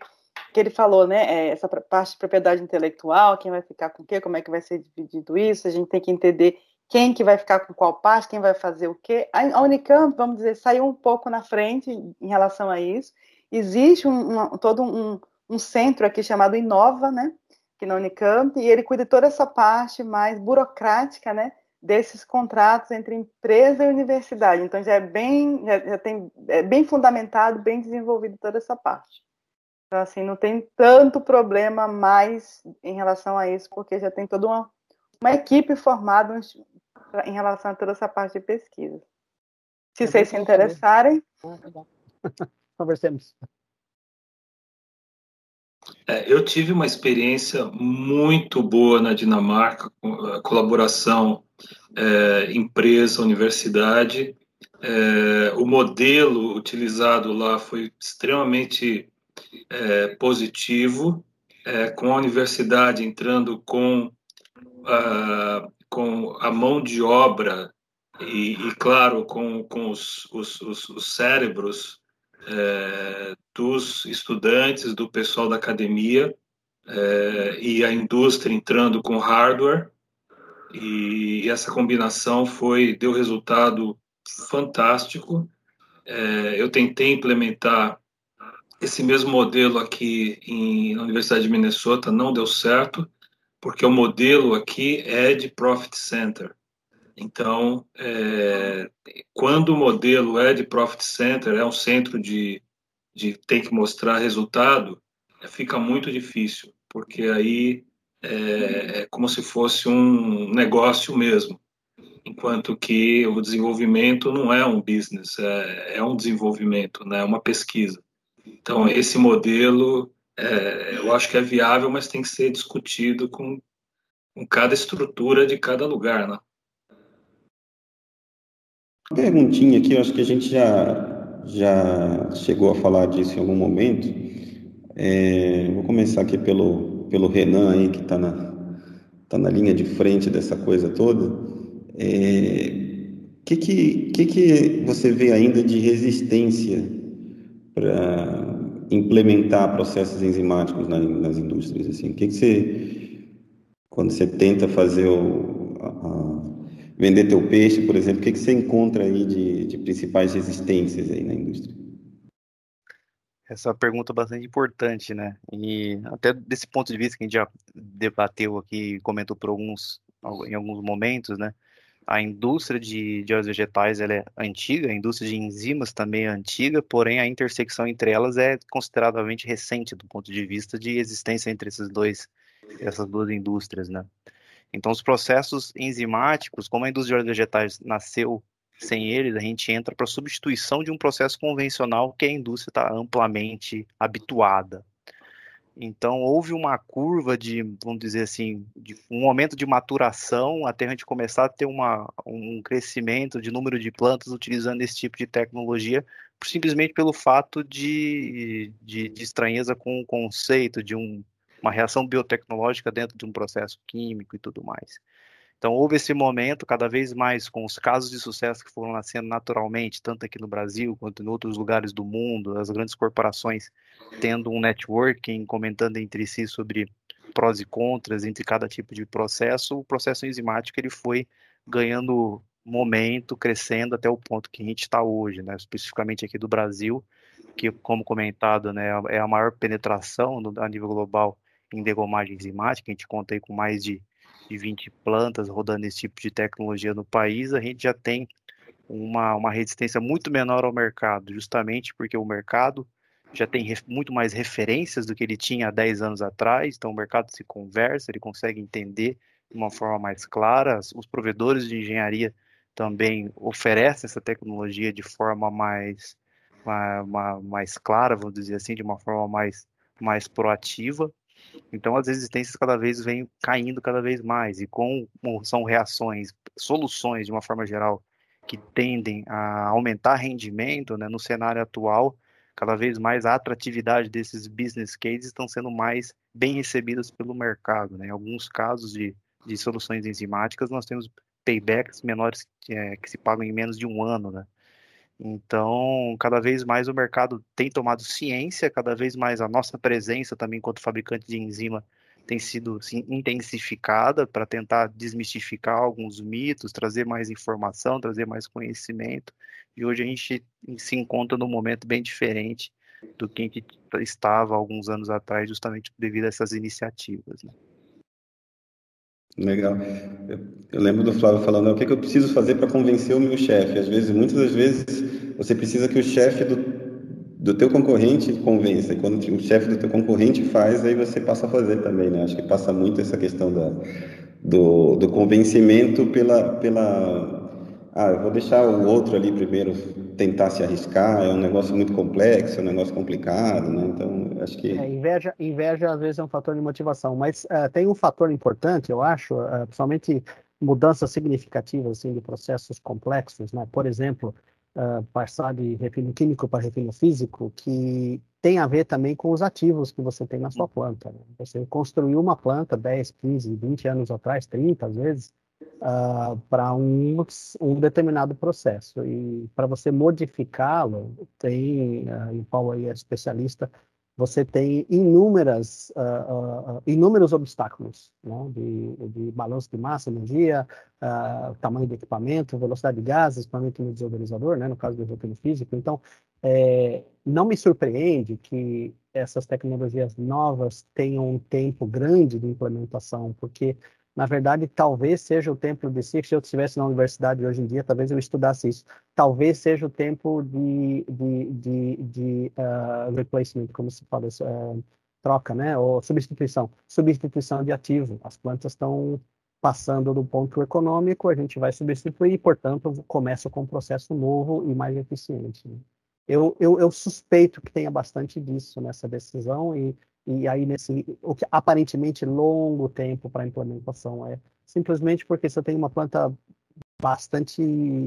que ele falou, né, é, essa parte de propriedade intelectual, quem vai ficar com o quê, como é que vai ser dividido isso, a gente tem que entender quem que vai ficar com qual parte, quem vai fazer o quê. A Unicamp, vamos dizer, saiu um pouco na frente em relação a isso. Existe um, um, todo um, um centro aqui chamado Inova, né, aqui na Unicamp, e ele cuida de toda essa parte mais burocrática, né, desses contratos entre empresa e universidade. Então já é bem, já, já tem, é bem fundamentado, bem desenvolvido toda essa parte. Então, assim, não tem tanto problema mais em relação a isso, porque já tem toda uma, uma equipe formada em relação a toda essa parte de pesquisa. Se é vocês se interessarem. Conversemos. É, eu tive uma experiência muito boa na Dinamarca, a colaboração é, empresa, universidade. É, o modelo utilizado lá foi extremamente positivo, com a universidade entrando com a, com a mão de obra e, e claro, com, com os, os, os, os cérebros é, dos estudantes, do pessoal da academia é, e a indústria entrando com hardware e essa combinação foi deu resultado fantástico. É, eu tentei implementar esse mesmo modelo aqui em, na Universidade de Minnesota não deu certo, porque o modelo aqui é de profit center. Então, é, quando o modelo é de profit center, é um centro de, de tem que mostrar resultado, fica muito difícil, porque aí é, é como se fosse um negócio mesmo enquanto que o desenvolvimento não é um business, é, é um desenvolvimento, né, é uma pesquisa. Então, esse modelo, é, eu acho que é viável, mas tem que ser discutido com, com cada estrutura de cada lugar, né? Perguntinha aqui, eu acho que a gente já, já chegou a falar disso em algum momento. É, vou começar aqui pelo, pelo Renan aí, que está na, tá na linha de frente dessa coisa toda. O é, que, que, que, que você vê ainda de resistência para implementar processos enzimáticos nas, nas indústrias? Assim, o que, que você, quando você tenta fazer o, a, vender teu peixe, por exemplo, o que, que você encontra aí de, de principais resistências aí na indústria? Essa é pergunta bastante importante, né? E até desse ponto de vista que a gente já debateu aqui, comentou por alguns, em alguns momentos, né? a indústria de, de óleos vegetais ela é antiga, a indústria de enzimas também é antiga, porém a intersecção entre elas é consideravelmente recente do ponto de vista de existência entre esses dois, essas duas indústrias, né? Então os processos enzimáticos, como a indústria de vegetais nasceu sem eles, a gente entra para substituição de um processo convencional que a indústria está amplamente habituada. Então, houve uma curva de, vamos dizer assim, um momento de maturação até a gente começar a ter uma, um crescimento de número de plantas utilizando esse tipo de tecnologia, simplesmente pelo fato de, de, de estranheza com o conceito de um, uma reação biotecnológica dentro de um processo químico e tudo mais. Então, houve esse momento, cada vez mais, com os casos de sucesso que foram nascendo naturalmente, tanto aqui no Brasil quanto em outros lugares do mundo, as grandes corporações tendo um networking, comentando entre si sobre prós e contras entre cada tipo de processo, o processo enzimático ele foi ganhando momento, crescendo até o ponto que a gente está hoje, né? especificamente aqui do Brasil, que, como comentado, né, é a maior penetração no, a nível global em degomagem enzimática, a gente conta aí com mais de de 20 plantas rodando esse tipo de tecnologia no país, a gente já tem uma, uma resistência muito menor ao mercado, justamente porque o mercado já tem muito mais referências do que ele tinha há 10 anos atrás, então o mercado se conversa, ele consegue entender de uma forma mais clara, os provedores de engenharia também oferecem essa tecnologia de forma mais, mais, mais clara, vamos dizer assim, de uma forma mais, mais proativa, então as resistências cada vez vêm caindo cada vez mais e com são reações, soluções de uma forma geral que tendem a aumentar rendimento, né, no cenário atual, cada vez mais a atratividade desses business cases estão sendo mais bem recebidas pelo mercado, né? Em alguns casos de, de soluções enzimáticas nós temos paybacks menores que, é, que se pagam em menos de um ano, né? Então, cada vez mais o mercado tem tomado ciência, cada vez mais a nossa presença também enquanto fabricante de enzima tem sido assim, intensificada para tentar desmistificar alguns mitos, trazer mais informação, trazer mais conhecimento. E hoje a gente se encontra num momento bem diferente do que a gente estava alguns anos atrás, justamente devido a essas iniciativas. Né? Legal. Eu, eu, lembro do Flávio falando, o que, é que eu preciso fazer para convencer o meu chefe? Às vezes, muitas das vezes, você precisa que o chefe do, do teu concorrente convença. E quando o chefe do teu concorrente faz, aí você passa a fazer também, né? Acho que passa muito essa questão da, do, do convencimento pela, pela... Ah, eu vou deixar o outro ali primeiro tentar se arriscar, é um negócio muito complexo, é um negócio complicado, né? Então, acho que... É, inveja, inveja às vezes é um fator de motivação, mas uh, tem um fator importante, eu acho, uh, principalmente mudanças significativas assim, de processos complexos, né? Por exemplo, uh, passar de refino químico para refino físico, que tem a ver também com os ativos que você tem na sua planta. Né? Você construiu uma planta 10, 15, 20 anos atrás, 30 às vezes, uh, para um, um determinado processo. E para você modificá-lo, tem, uh, e o Paulo aí é especialista, você tem inúmeras, uh, uh, inúmeros obstáculos, né? de, de, balanço de massa, energia, uh, tamanho do equipamento, velocidade de gases, equipamento no desodorizador, né? no caso do roteiro físico. Então, é, não me surpreende que essas tecnologias novas tenham um tempo grande de implementação, porque na verdade, talvez seja o tempo de si, se eu estivesse na universidade hoje em dia, talvez eu estudasse isso. Talvez seja o tempo de, de, de, de uh, replacement, como se fala, uh, troca, né? Ou substituição. Substituição de ativo. As plantas estão passando do ponto econômico, a gente vai substituir e, portanto, começa com um processo novo e mais eficiente. Né? Eu, eu, eu suspeito que tenha bastante disso nessa decisão e e aí nesse o que aparentemente longo tempo para implementação é simplesmente porque você tem uma planta bastante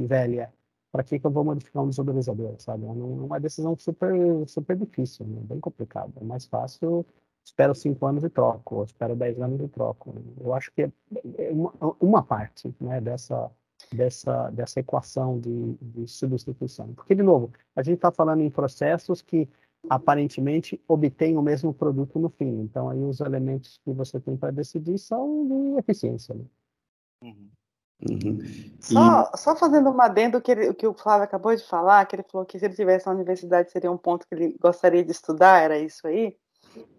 velha para que, que eu vou modificar um desodorizador sabe? É uma decisão super super difícil né? bem complicada é mais fácil espero cinco anos e troco ou espero dez anos e troco. Eu acho que é, é uma, uma parte né dessa dessa dessa equação de, de substituição. Porque de novo a gente está falando em processos que aparentemente obtém o mesmo produto no fim. Então, aí os elementos que você tem para decidir são de eficiência. Né? Uhum. Uhum. Só, e... só fazendo uma adendo que, ele, que o Flávio acabou de falar, que ele falou que se ele tivesse na universidade seria um ponto que ele gostaria de estudar, era isso aí.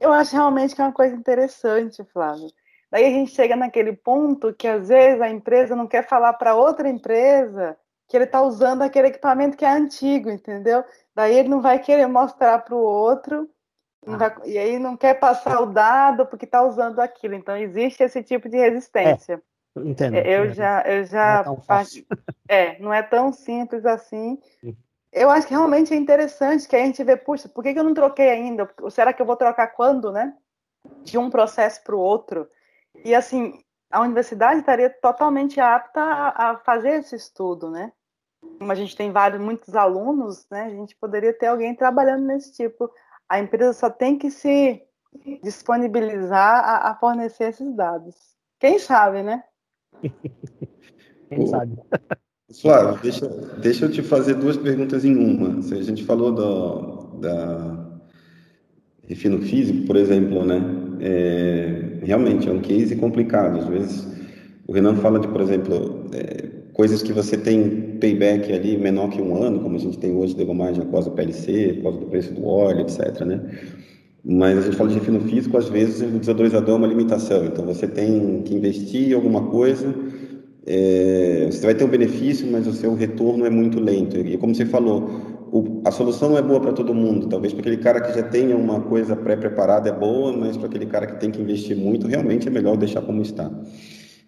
Eu acho realmente que é uma coisa interessante, Flávio. Daí a gente chega naquele ponto que às vezes a empresa não quer falar para outra empresa que ele está usando aquele equipamento que é antigo, entendeu? Daí ele não vai querer mostrar para o outro, ah. vai, e aí não quer passar o dado porque está usando aquilo. Então existe esse tipo de resistência. É, entendo. É, eu já, eu já não é, é, não é tão simples assim. Eu acho que realmente é interessante que a gente vê, puxa, por que, eu não troquei ainda? Será que eu vou trocar quando, né? De um processo para o outro. E assim, a universidade estaria totalmente apta a, a fazer esse estudo, né? como a gente tem vários, muitos alunos, né, a gente poderia ter alguém trabalhando nesse tipo. A empresa só tem que se disponibilizar a, a fornecer esses dados. Quem sabe, né? Quem sabe. Flávio, deixa, deixa eu te fazer duas perguntas em uma. A gente falou do, da refino físico, por exemplo, né? É, realmente é um case complicado. Às vezes o Renan fala de, por exemplo, é, coisas que você tem payback ali menor que um ano, como a gente tem hoje de degomagem após o PLC, após o preço do óleo, etc. Né? Mas a gente fala de refino físico, às vezes o desodorizador é uma limitação. Então você tem que investir em alguma coisa, é, você vai ter um benefício, mas o seu retorno é muito lento. E como você falou, o, a solução não é boa para todo mundo. Talvez para aquele cara que já tenha uma coisa pré-preparada é boa, mas para aquele cara que tem que investir muito, realmente é melhor deixar como está.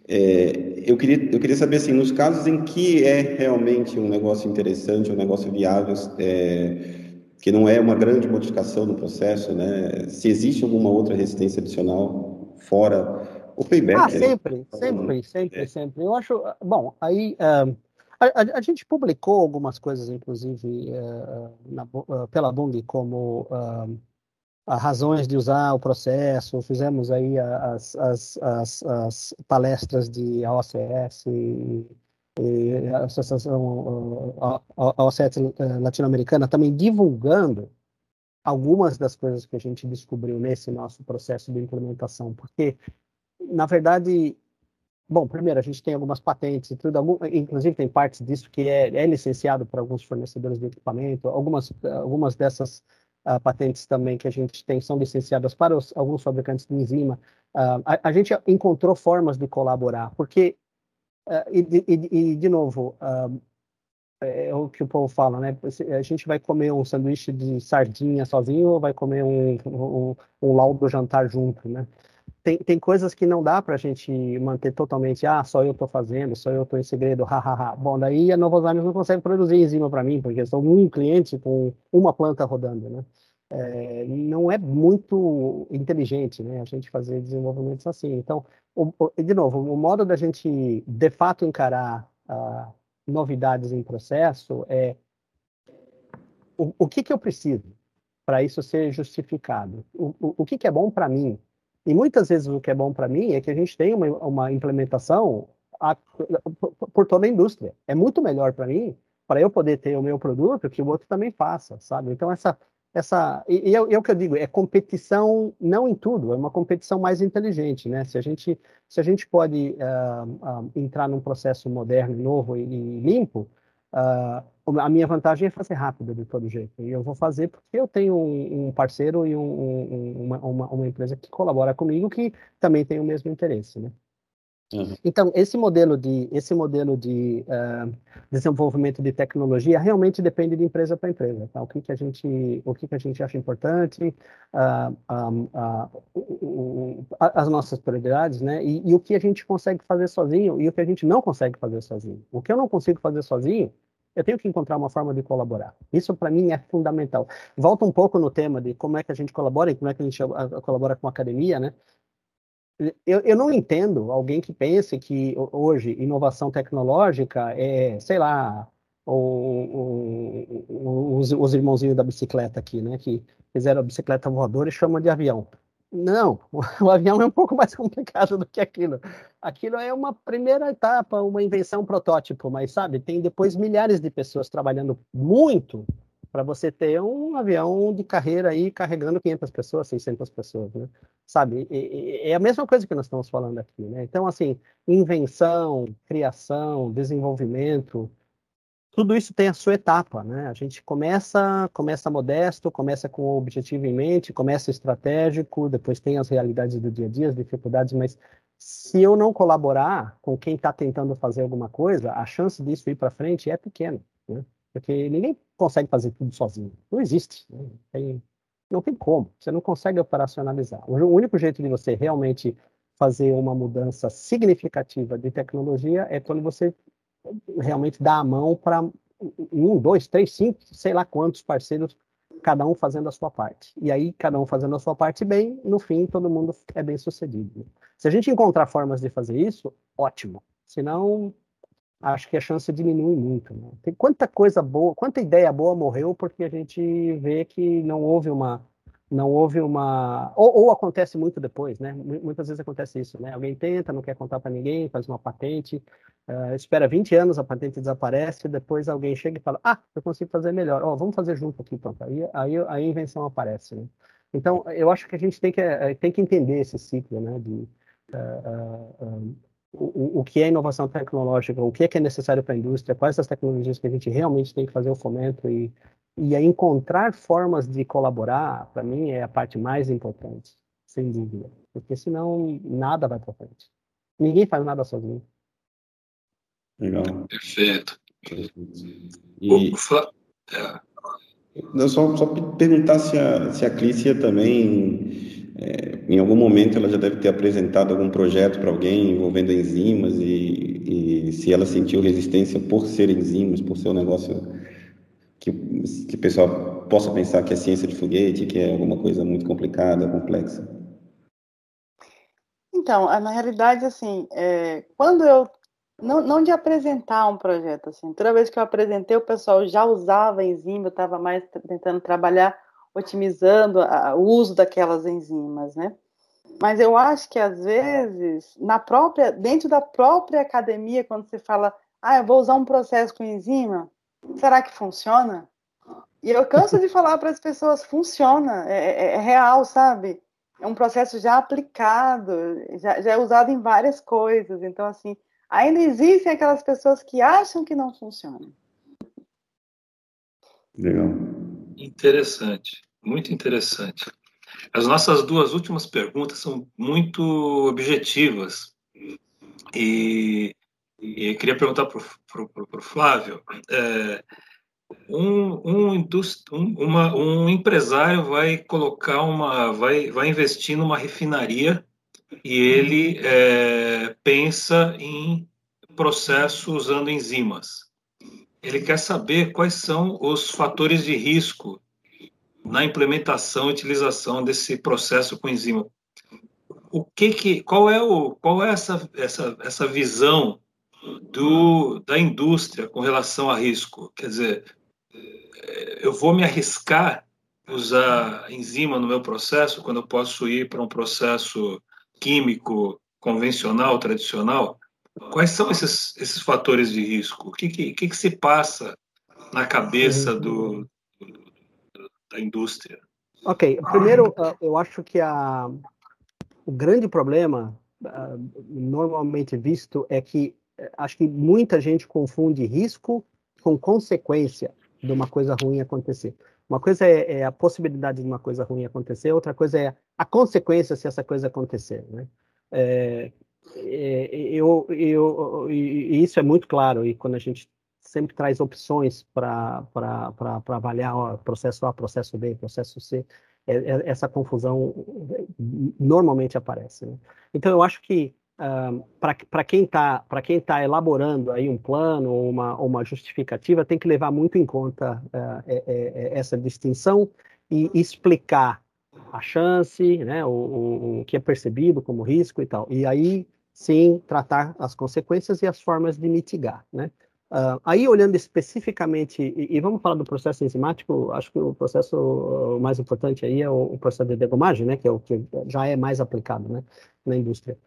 É, eu, queria, eu queria saber, assim, nos casos em que é realmente um negócio interessante, um negócio viável, é, que não é uma grande modificação no processo, né? Se existe alguma outra resistência adicional fora o payback. Ah, sempre, né? sempre, sempre, é. sempre. Eu acho, bom, aí uh, a, a, gente publicou algumas coisas, inclusive, uh, na, uh, pela Bung, como razões de usar o processo, fizemos aí as, as, as, as palestras de OCS e, a Associação a, a OCET Latino-Americana também divulgando algumas das coisas que a gente descobriu nesse nosso processo de implementação, porque, na verdade, bom, primeiro, a gente tem algumas patentes e tudo, algum, inclusive tem partes disso que é, é licenciado para alguns fornecedores de equipamento, algumas, algumas dessas uh, patentes também que a gente tem são licenciadas para os, alguns fabricantes de enzima. Uh, a, a, gente encontrou formas de colaborar, porque, uh, e, e, e, de novo, é, é o que o povo fala, né? A gente vai comer um sanduíche de sardinha sozinho ou vai comer um, um, um laudo jantar junto, né? Tem, tem coisas que não dá para a gente manter totalmente, ah, só eu estou fazendo, só eu estou em segredo, hahaha. Bom, daí a Novozymes não consegue produzir enzima para mim, porque sou um cliente com uma planta rodando, né? É, não é muito inteligente, né? A gente fazer desenvolvimentos assim. Então, o, o, de novo, o modo da gente de fato encarar uh, novidades em processo é o, o que, que eu preciso para isso ser justificado? O, o que, que é bom para mim? E muitas vezes o que é bom para mim é que a gente tem uma, uma implementação a, por toda a indústria. É muito melhor para mim, para eu poder ter o meu produto, que o outro também faça, sabe? Então, essa, essa e, e é, é, o que eu digo, é competição não em tudo, é uma competição mais inteligente, né? Se a gente se a gente pode uh, uh, entrar num processo moderno, novo e, e limpo, uh, a minha vantagem é fazer rápido de todo jeito. E eu vou fazer porque eu tenho um, um parceiro e um, um, uma, uma, uma empresa que colabora comigo que também tem o mesmo interesse, né? Uhum. Então, esse modelo de, esse modelo de uh, desenvolvimento de tecnologia realmente depende de empresa para empresa. Tá? O, que, que, a gente, o que, que a gente acha importante, uh, uh, as nossas prioridades, né? E, e, o que a gente consegue fazer sozinho e o que a gente não consegue fazer sozinho. O que eu não consigo fazer sozinho, eu tenho que encontrar uma forma de colaborar. Isso, para mim, é fundamental. Volta um pouco no tema de como é que a gente colabora e como é que a gente colabora com a academia, né? eu, eu não entendo alguém que pense que hoje inovação tecnológica é, sei lá, os, os, irmãozinhos da bicicleta aqui, né, que fizeram a bicicleta voadora e chamam de avião. Não, o avião é um pouco mais complicado do que aquilo. Aquilo é uma primeira etapa, uma invenção, um protótipo, mas sabe, tem depois milhares de pessoas trabalhando muito para você ter um avião de carreira aí carregando 500 pessoas, 600 pessoas, né? Sabe? E, e, é a mesma coisa que nós estamos falando aqui, né? Então, assim, invenção, criação, desenvolvimento, tudo isso tem a sua etapa, né? A gente começa, começa modesto, começa com o objetivo em mente, começa estratégico, depois tem as realidades do dia a dia, as dificuldades, mas se eu não colaborar com quem está tentando fazer alguma coisa, a chance disso ir para frente é pequena, né? Porque ninguém consegue fazer tudo sozinho. Não existe. Né? Tem, não tem como. Você não consegue operacionalizar. O único jeito de você realmente fazer uma mudança significativa de tecnologia é quando você realmente dá a mão para um, dois, três, cinco, sei lá quantos parceiros, cada um fazendo a sua parte. E aí, cada um fazendo a sua parte bem, no fim, todo mundo é bem sucedido. Se a gente encontrar formas de fazer isso, ótimo. Senão, acho que a chance diminui muito. Né? Tem quanta coisa boa, quanta ideia boa morreu porque a gente vê que não houve uma, não houve uma, ou, ou acontece muito depois, né? Muitas vezes acontece isso, né? Alguém tenta, não quer contar para ninguém, faz uma patente, uh, espera 20 anos, a patente desaparece, depois alguém chega e fala, ah, eu consigo fazer melhor, ó, oh, vamos fazer junto aqui, pronto. Aí, aí, a invenção aparece, né? Então, eu acho que a gente tem que, eh, tem que entender esse ciclo, né? De, uh, uh, o, o que é inovação tecnológica, o que é que é necessário para a indústria, quais as tecnologias que a gente realmente tem que fazer o fomento e, e encontrar formas de colaborar, para mim, é a parte mais importante, sem dúvida. Porque senão nada vai para frente. Ninguém faz nada sozinho. Legal. Perfeito. E... Ufa. É. Eu só, só perguntar se a, se a Clícia também é, em algum momento ela já deve ter apresentado algum projeto para alguém envolvendo enzimas e, e, se ela sentiu resistência por ser enzimas, por ser um negócio que, que o pessoal possa pensar que é ciência de foguete, que é alguma coisa muito complicada, complexa. Então, na realidade, assim, é, quando eu não, não de apresentar um projeto, assim, toda vez que eu apresentei, o pessoal já usava enzima, eu estava mais tentando trabalhar otimizando a, o uso daquelas enzimas, né? Mas eu acho que às vezes, na própria, dentro da própria academia, quando se fala ah, eu vou usar um processo com enzima, será que funciona? E eu canso de falar para as pessoas, funciona, é, é, é, real, sabe? É um processo já aplicado, já, já é usado em várias coisas. Então, assim, ainda existem aquelas pessoas que acham que não funciona. Legal. Interessante, muito interessante. As nossas duas últimas perguntas são muito objetivas. E, e eu queria perguntar para o Flávio: é, um, um, um, uma, um empresário vai colocar uma, vai, vai investir numa refinaria e ele é, pensa em processo usando enzimas. Ele quer saber quais são os fatores de risco na implementação e utilização desse processo com enzima. O que que, qual é o, qual é essa, essa, essa visão do, da indústria com relação a risco? Quer dizer, eu vou me arriscar usar enzima no meu processo quando eu posso ir para um processo químico convencional, tradicional? Quais são esses, esses fatores de risco? O que, que, que, se passa na cabeça do, da indústria? Ok, primeiro, ah, eu acho que a, o grande problema uh, normalmente visto é que acho que muita gente confunde risco com consequência de uma coisa ruim acontecer. Uma coisa é, é, a possibilidade de uma coisa ruim acontecer, outra coisa é a consequência se essa coisa acontecer. Né? É, é, eu, eu, e isso é muito claro, e quando a gente sempre traz opções para avaliar ó, processo A, processo B, processo C, é, é, essa confusão normalmente aparece. Né? Então, eu acho que uh, para quem está tá elaborando aí um plano ou uma, uma justificativa, tem que levar muito em conta uh, é, é, essa distinção e explicar a chance, né, o, o, o que é percebido como risco e tal. E aí, sim, tratar as consequências e as formas de mitigar, né? Uh, aí, olhando especificamente, e, e, vamos falar do processo enzimático, acho que o processo mais importante aí é o, o, processo de degomagem, né, que é o que já é mais aplicado né, na indústria.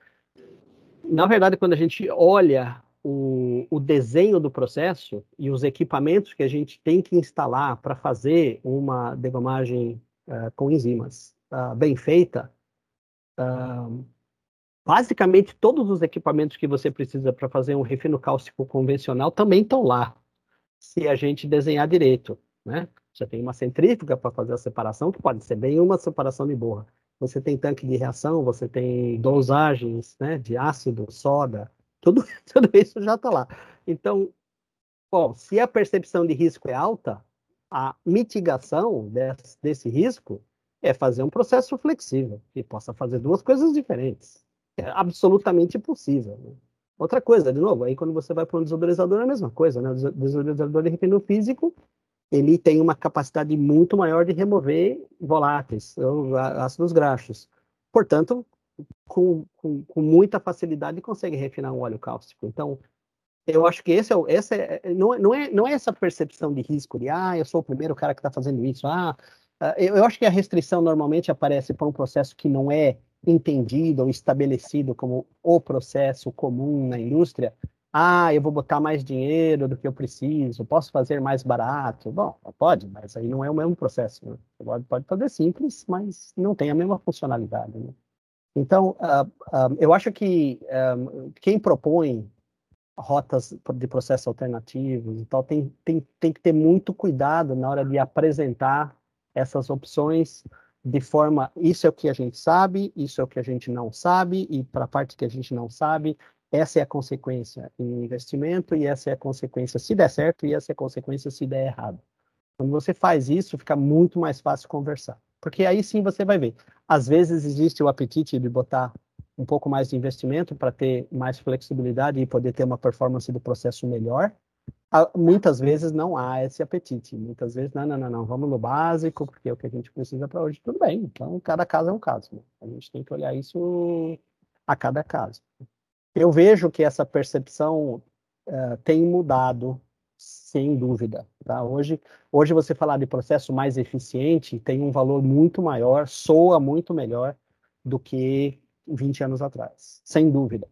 Na verdade, quando a gente olha o, o desenho do processo e os equipamentos que a gente tem que instalar para fazer uma degomagem uh, com enzimas uh, bem feita, basicamente todos os equipamentos que você precisa para fazer um refino cálcico convencional também estão lá, se a gente desenhar direito, né? Você tem uma centrífuga para fazer a separação, que pode ser bem uma separação de borra. Você tem tanque de reação, você tem dosagens né, de ácido, soda, tudo, tudo isso já está lá. Então, bom, se a percepção de risco é alta, a mitigação desse, desse risco é fazer um processo flexível, que possa fazer duas coisas diferentes é absolutamente possível. Né? Outra coisa, de novo, aí quando você vai para um desodorizador é a mesma coisa, né? O desodorizador de refino físico, ele tem uma capacidade muito maior de remover voláteis, ácidos graxos. Portanto, com, com, com, muita facilidade consegue refinar um óleo cáustico. Então, eu acho que esse é, esse é, não, não, é, não é essa percepção de risco de, ah, eu sou o primeiro cara que está fazendo isso, ah, ah, eu, eu acho que a restrição normalmente aparece para um processo que não é entendido ou estabelecido como o processo comum na indústria, ah, eu vou botar mais dinheiro do que eu preciso, posso fazer mais barato. Bom, pode, mas aí não é o mesmo processo. Né? Pode, pode fazer simples, mas não tem a mesma funcionalidade. Né? Então, uh, uh, eu acho que uh, quem propõe rotas de processo alternativos e tal, tem, tem, tem que ter muito cuidado na hora de apresentar essas opções de forma, isso é o que a gente sabe, isso é o que a gente não sabe, e para a parte que a gente não sabe, essa é a consequência em investimento, e essa é a consequência se der certo, e essa é a consequência se der errado. Quando você faz isso, fica muito mais fácil conversar. Porque aí sim você vai ver. Às vezes existe o apetite de botar um pouco mais de investimento para ter mais flexibilidade e poder ter uma performance do processo melhor, muitas vezes não há esse apetite. Muitas vezes, não, não, não, não, vamos no básico, porque é o que a gente precisa para hoje. Tudo bem, então cada caso é um caso. Né? A gente tem que olhar isso a cada caso. Eu vejo que essa percepção uh, tem mudado, sem dúvida. Tá? Hoje, hoje, você falar de processo mais eficiente tem um valor muito maior, soa muito melhor do que 20 anos atrás, sem dúvida.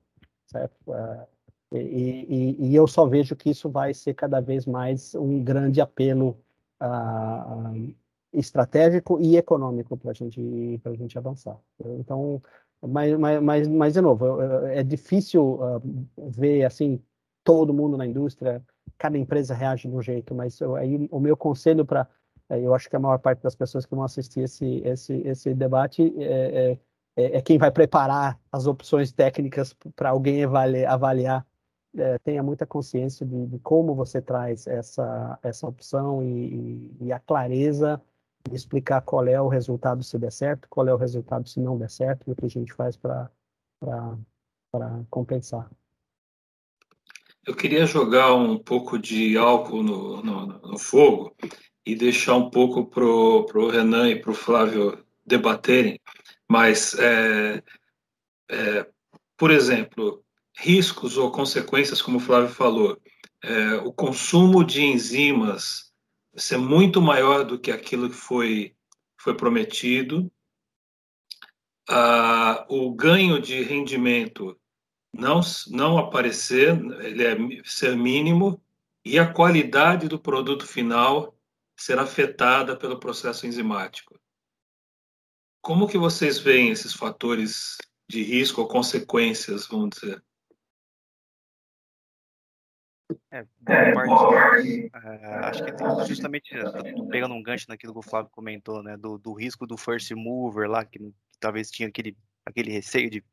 Certo? Uh, E, e, e, eu só vejo que isso vai ser cada vez mais um grande apelo uh, estratégico e econômico para gente, a gente avançar. Então, mas, mas, mas, de novo, é difícil uh, ver assim todo mundo na indústria, cada empresa reage de um jeito, mas eu, aí, o meu conselho para eu acho que a maior parte das pessoas que vão assistir esse, esse, esse debate é, é, é, é quem vai preparar as opções técnicas para alguém avaliar, avaliar é, tenha muita consciência de, de, como você traz essa, essa opção e, e, a clareza explicar qual é o resultado se der certo, qual é o resultado se não der certo e o que a gente faz para compensar. Eu queria jogar um pouco de álcool no, no, no fogo e deixar um pouco para o Renan e para o Flávio debaterem, mas, é, é, por exemplo, riscos ou consequências, como o Flávio falou, é, o consumo de enzimas ser muito maior do que aquilo que foi, foi prometido, ah, o ganho de rendimento não, não aparecer, ele é ser mínimo, e a qualidade do produto final ser afetada pelo processo enzimático. Como que vocês veem esses fatores de risco ou consequências, vamos dizer? É, boa parte, é, acho que tem justamente pegando um gancho naquilo que o Flávio comentou, né, do, do risco do first mover lá, que, talvez tinha aquele, aquele receio de,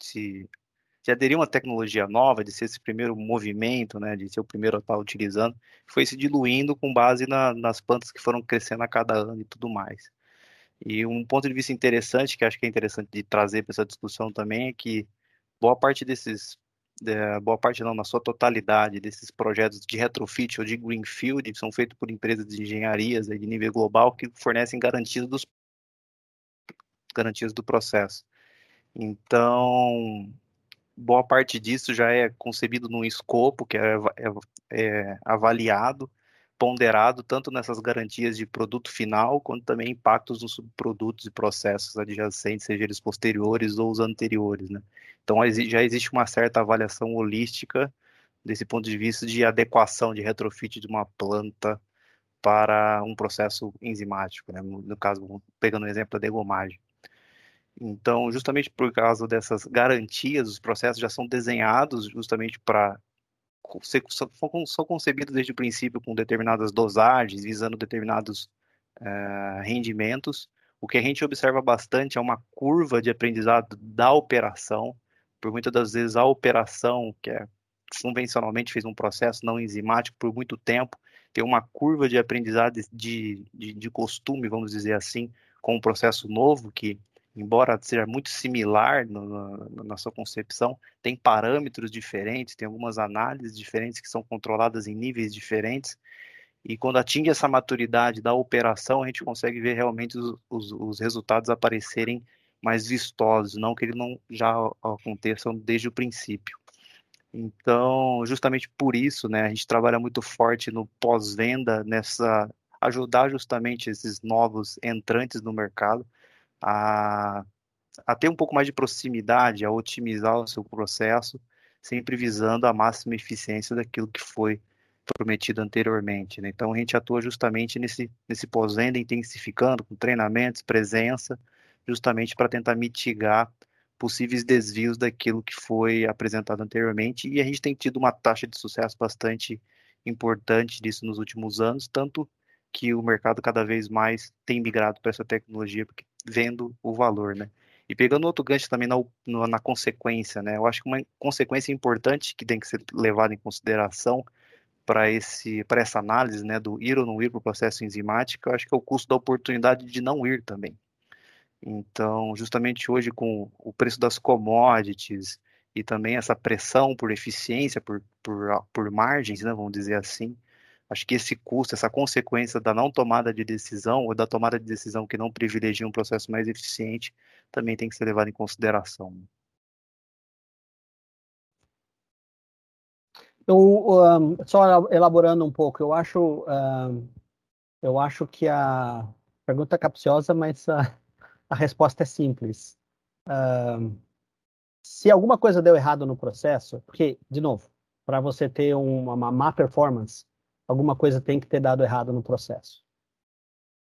se de aderir a uma tecnologia nova, de ser esse primeiro movimento, né, de ser o primeiro a estar utilizando, foi se diluindo com base na, nas plantas que foram crescendo a cada ano e tudo mais. E um ponto de vista interessante, que acho que é interessante de trazer para essa discussão também, é que boa parte desses, é, boa parte não, na sua totalidade, desses projetos de retrofit ou de greenfield são feitos por empresas de engenharias de nível global que fornecem garantias dos garantias do processo. Então, boa parte disso já é concebido num escopo que é, é, é, avaliado, ponderado tanto nessas garantias de produto final, quanto também impactos nos subprodutos e processos adjacentes, seja eles posteriores ou os anteriores. Né? Então já existe uma certa avaliação holística desse ponto de vista de adequação de retrofit de uma planta para um processo enzimático, né? no caso, pegando o exemplo da degomagem. Então, justamente por causa dessas garantias, os processos já são desenhados justamente para são concebidos desde o princípio com determinadas dosagens, visando determinados uh, rendimentos. O que a gente observa bastante é uma curva de aprendizado da operação. Por muitas das vezes, a operação, que é convencionalmente fez um processo não enzimático por muito tempo, tem uma curva de aprendizado de, de, de costume, vamos dizer assim, com um processo novo que embora seja muito similar no, no, na sua concepção, tem parâmetros diferentes, tem algumas análises diferentes que são controladas em níveis diferentes, e quando atinge essa maturidade da operação, a gente consegue ver realmente os, os, os resultados aparecerem mais vistosos, não que eles não já aconteçam desde o princípio. Então, justamente por isso, né, a gente trabalha muito forte no pós-venda, nessa ajudar justamente esses novos entrantes no mercado a, a ter um pouco mais de proximidade, a otimizar o seu processo, sempre visando a máxima eficiência daquilo que foi prometido anteriormente. Né? Então, a gente atua justamente nesse, nesse pós-venda, intensificando com treinamentos, presença, justamente para tentar mitigar possíveis desvios daquilo que foi apresentado anteriormente. E a gente tem tido uma taxa de sucesso bastante importante disso nos últimos anos, tanto que o mercado cada vez mais tem migrado para essa tecnologia, porque vendo o valor, né? E pegando outro gancho também na, na consequência, né? Eu acho que uma consequência importante que tem que ser levada em consideração para esse para essa análise, né, do ir ou não ir para o processo enzimático, eu acho que é o custo da oportunidade de não ir também. Então, justamente hoje com o preço das commodities e também essa pressão por eficiência, por, por, por margens, né, vamos dizer assim, Acho que esse custo, essa consequência da não tomada de decisão ou da tomada de decisão que não privilegia um processo mais eficiente também tem que ser levado em consideração. Eu, um, só elaborando um pouco, eu acho, eu acho que a pergunta é capciosa, mas a resposta é simples. Um, se alguma coisa deu errado no processo, porque, de novo, para você ter uma, uma má performance, alguma coisa tem que ter dado errado no processo.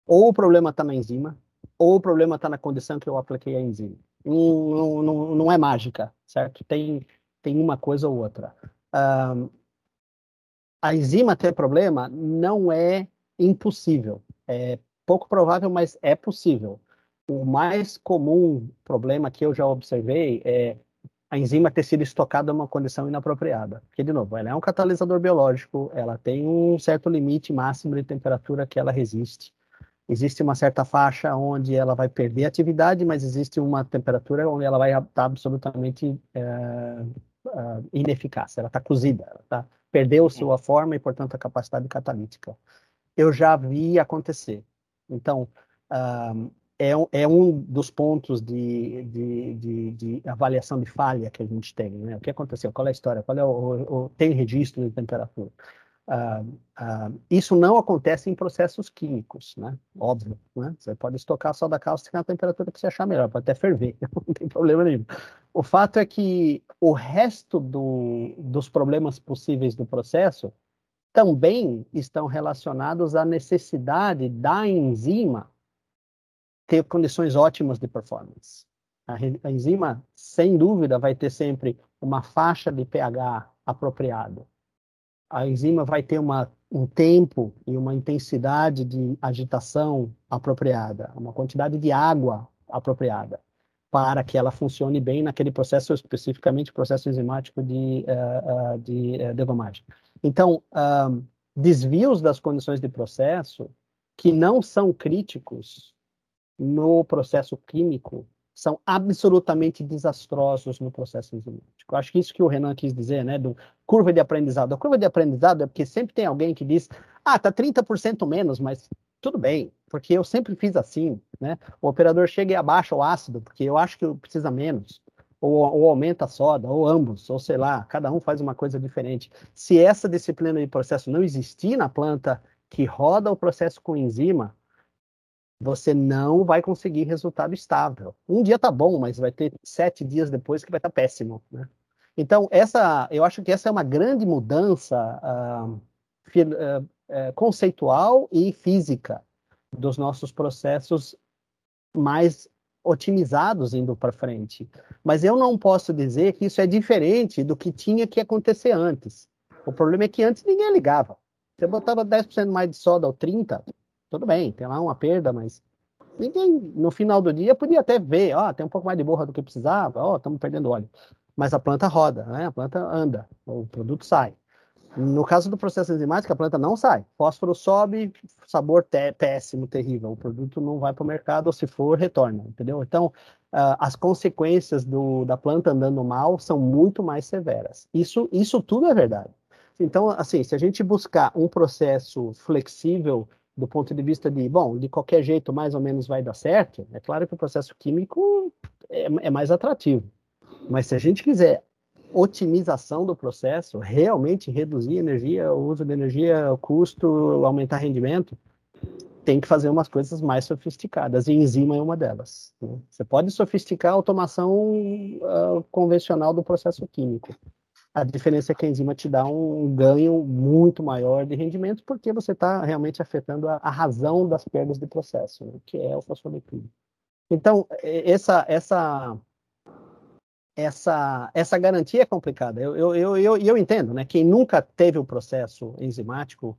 Ou o problema está na enzima, ou o problema está na condição que eu apliquei a enzima. Não, não, não, é mágica, certo? Tem, tem uma coisa ou outra. Um, a enzima ter problema não é impossível. É pouco provável, mas é possível. O mais comum problema que eu já observei é a enzima ter sido estocada em uma condição inapropriada. Porque, de novo, ela é um catalisador biológico, ela tem um certo limite máximo de temperatura que ela resiste. Existe uma certa faixa onde ela vai perder atividade, mas existe uma temperatura onde ela vai estar absolutamente é, ineficaz. Ela está cozida, ela tá, perdeu sua forma e, portanto, a capacidade catalítica. Eu já vi acontecer. Então, é, é um dos pontos de, de, de, de, avaliação de falha que a gente tem. Né? O que aconteceu? Qual é a história? Qual é o, o tem registro de temperatura? Uh, uh, isso não acontece em processos químicos, né? Óbvio, né? Você pode estocar só da cáustica na temperatura que você achar melhor, pode até ferver, não tem problema nenhum. O fato é que o resto do, dos problemas possíveis do processo também estão relacionados à necessidade da enzima ter condições ótimas de performance. A, enzima, sem dúvida, vai ter sempre uma faixa de pH apropriado. A enzima vai ter uma, um tempo e uma intensidade de agitação apropriada, uma quantidade de água apropriada para que ela funcione bem naquele processo, especificamente processo enzimático de, uh, uh, de uh. Então, desvios das condições de processo que não são críticos no processo químico são absolutamente desastrosos no processo enzimático. Acho que isso que o Renan quis dizer, né, do curva de aprendizado. A curva de aprendizado é porque sempre tem alguém que diz, ah, tá 30% menos, mas tudo bem, porque eu sempre fiz assim, né? O operador chega e abaixa o ácido, porque eu acho que precisa menos, ou, ou aumenta a soda, ou ambos, ou sei lá, cada um faz uma coisa diferente. Se essa disciplina de processo não existir na planta que roda o processo com enzima, você não vai conseguir resultado estável. Um dia tá bom, mas vai ter sete dias depois que vai estar tá péssimo, né? Então, essa, eu acho que essa é uma grande mudança uh, uh, conceitual e física dos nossos processos mais otimizados indo para frente. Mas eu não posso dizer que isso é diferente do que tinha que acontecer antes. O problema é que antes ninguém ligava. Você botava 10% mais de soda ou 30%, tudo bem, tem lá uma perda, mas ninguém, no final do dia, podia até ver, ó, tem um pouco mais de borra do que precisava, ó, estamos perdendo óleo. Mas a planta roda, né? A planta anda, o produto sai. No caso do processo enzimático, a planta não sai. Fósforo sobe, sabor péssimo, terrível. O produto não vai para o mercado, ou se for, retorna, entendeu? Então, uh, as consequências do, da planta andando mal são muito mais severas. Isso, isso tudo é verdade. Então, assim, se a gente buscar um processo flexível do ponto de vista de, bom, de qualquer jeito mais ou menos vai dar certo, é claro que o processo químico é, é mais atrativo. Mas se a gente quiser otimização do processo, realmente reduzir energia, o uso de energia, o custo, aumentar rendimento, tem que fazer umas coisas mais sofisticadas, e enzima é uma delas. Né? Você pode sofisticar a automação uh, convencional do processo químico, a diferença é que a enzima te dá um ganho muito maior de rendimento, porque você está realmente afetando a, a, razão das perdas de processo, né, que é o fosfolipídio. Então, essa, essa, essa, essa garantia é complicada. Eu, eu, eu, eu, eu entendo, né? Quem nunca teve o processo enzimático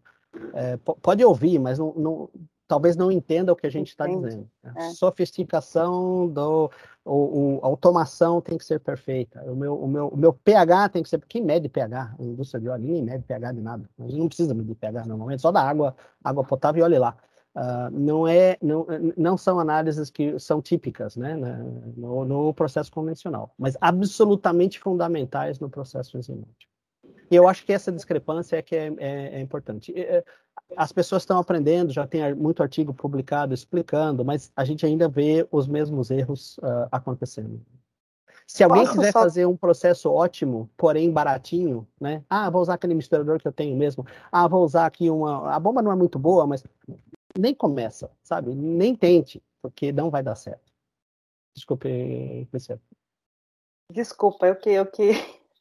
é, pode ouvir, mas não, não, talvez não entenda o que a gente está dizendo. É. Sofisticação do o, o, a automação tem que ser perfeita. O meu, o, meu, o meu pH tem que ser. Quem mede pH? A indústria de óleo ninguém mede pH de nada. A gente não precisa medir pH normalmente, só da água, água potável e olhe lá. Uh, não, é, não, não são análises que são típicas né, no, no processo convencional, mas absolutamente fundamentais no processo enzimático. E eu acho que essa discrepância é que é, é, é importante. As pessoas estão aprendendo, já tem muito artigo publicado explicando, mas a gente ainda vê os mesmos erros uh, acontecendo. Se alguém Posso quiser só... fazer um processo ótimo, porém baratinho, né? Ah, vou usar aquele misturador que eu tenho mesmo. Ah, vou usar aqui uma. A bomba não é muito boa, mas nem começa, sabe? Nem tente, porque não vai dar certo. Desculpe, Cristiano. Desculpa, eu que, eu que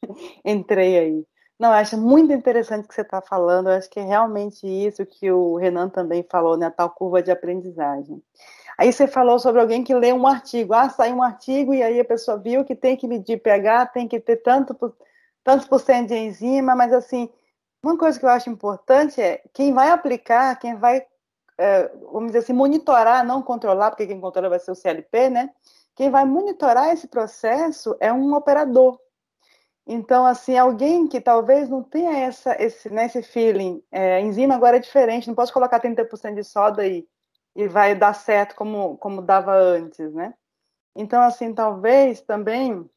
entrei aí. Não, eu acho muito interessante o que você está falando. Eu acho que é realmente isso que o Renan também falou, né? A tal curva de aprendizagem. Aí você falou sobre alguém que lê um artigo. Ah, saiu um artigo e aí a pessoa viu que tem que medir pH, tem que ter tanto tantos por cento de enzima, mas assim, uma coisa que eu acho importante é quem vai aplicar, quem vai, é, vamos dizer assim, monitorar, não controlar, porque quem controla vai ser o CLP, né? Quem vai monitorar esse processo é um operador. Então, assim, alguém que talvez não tenha essa, esse, né, esse feeling, é, enzima agora é diferente, não posso colocar 30% de soda e, e vai dar certo como, como dava antes, né? Então, assim, talvez também,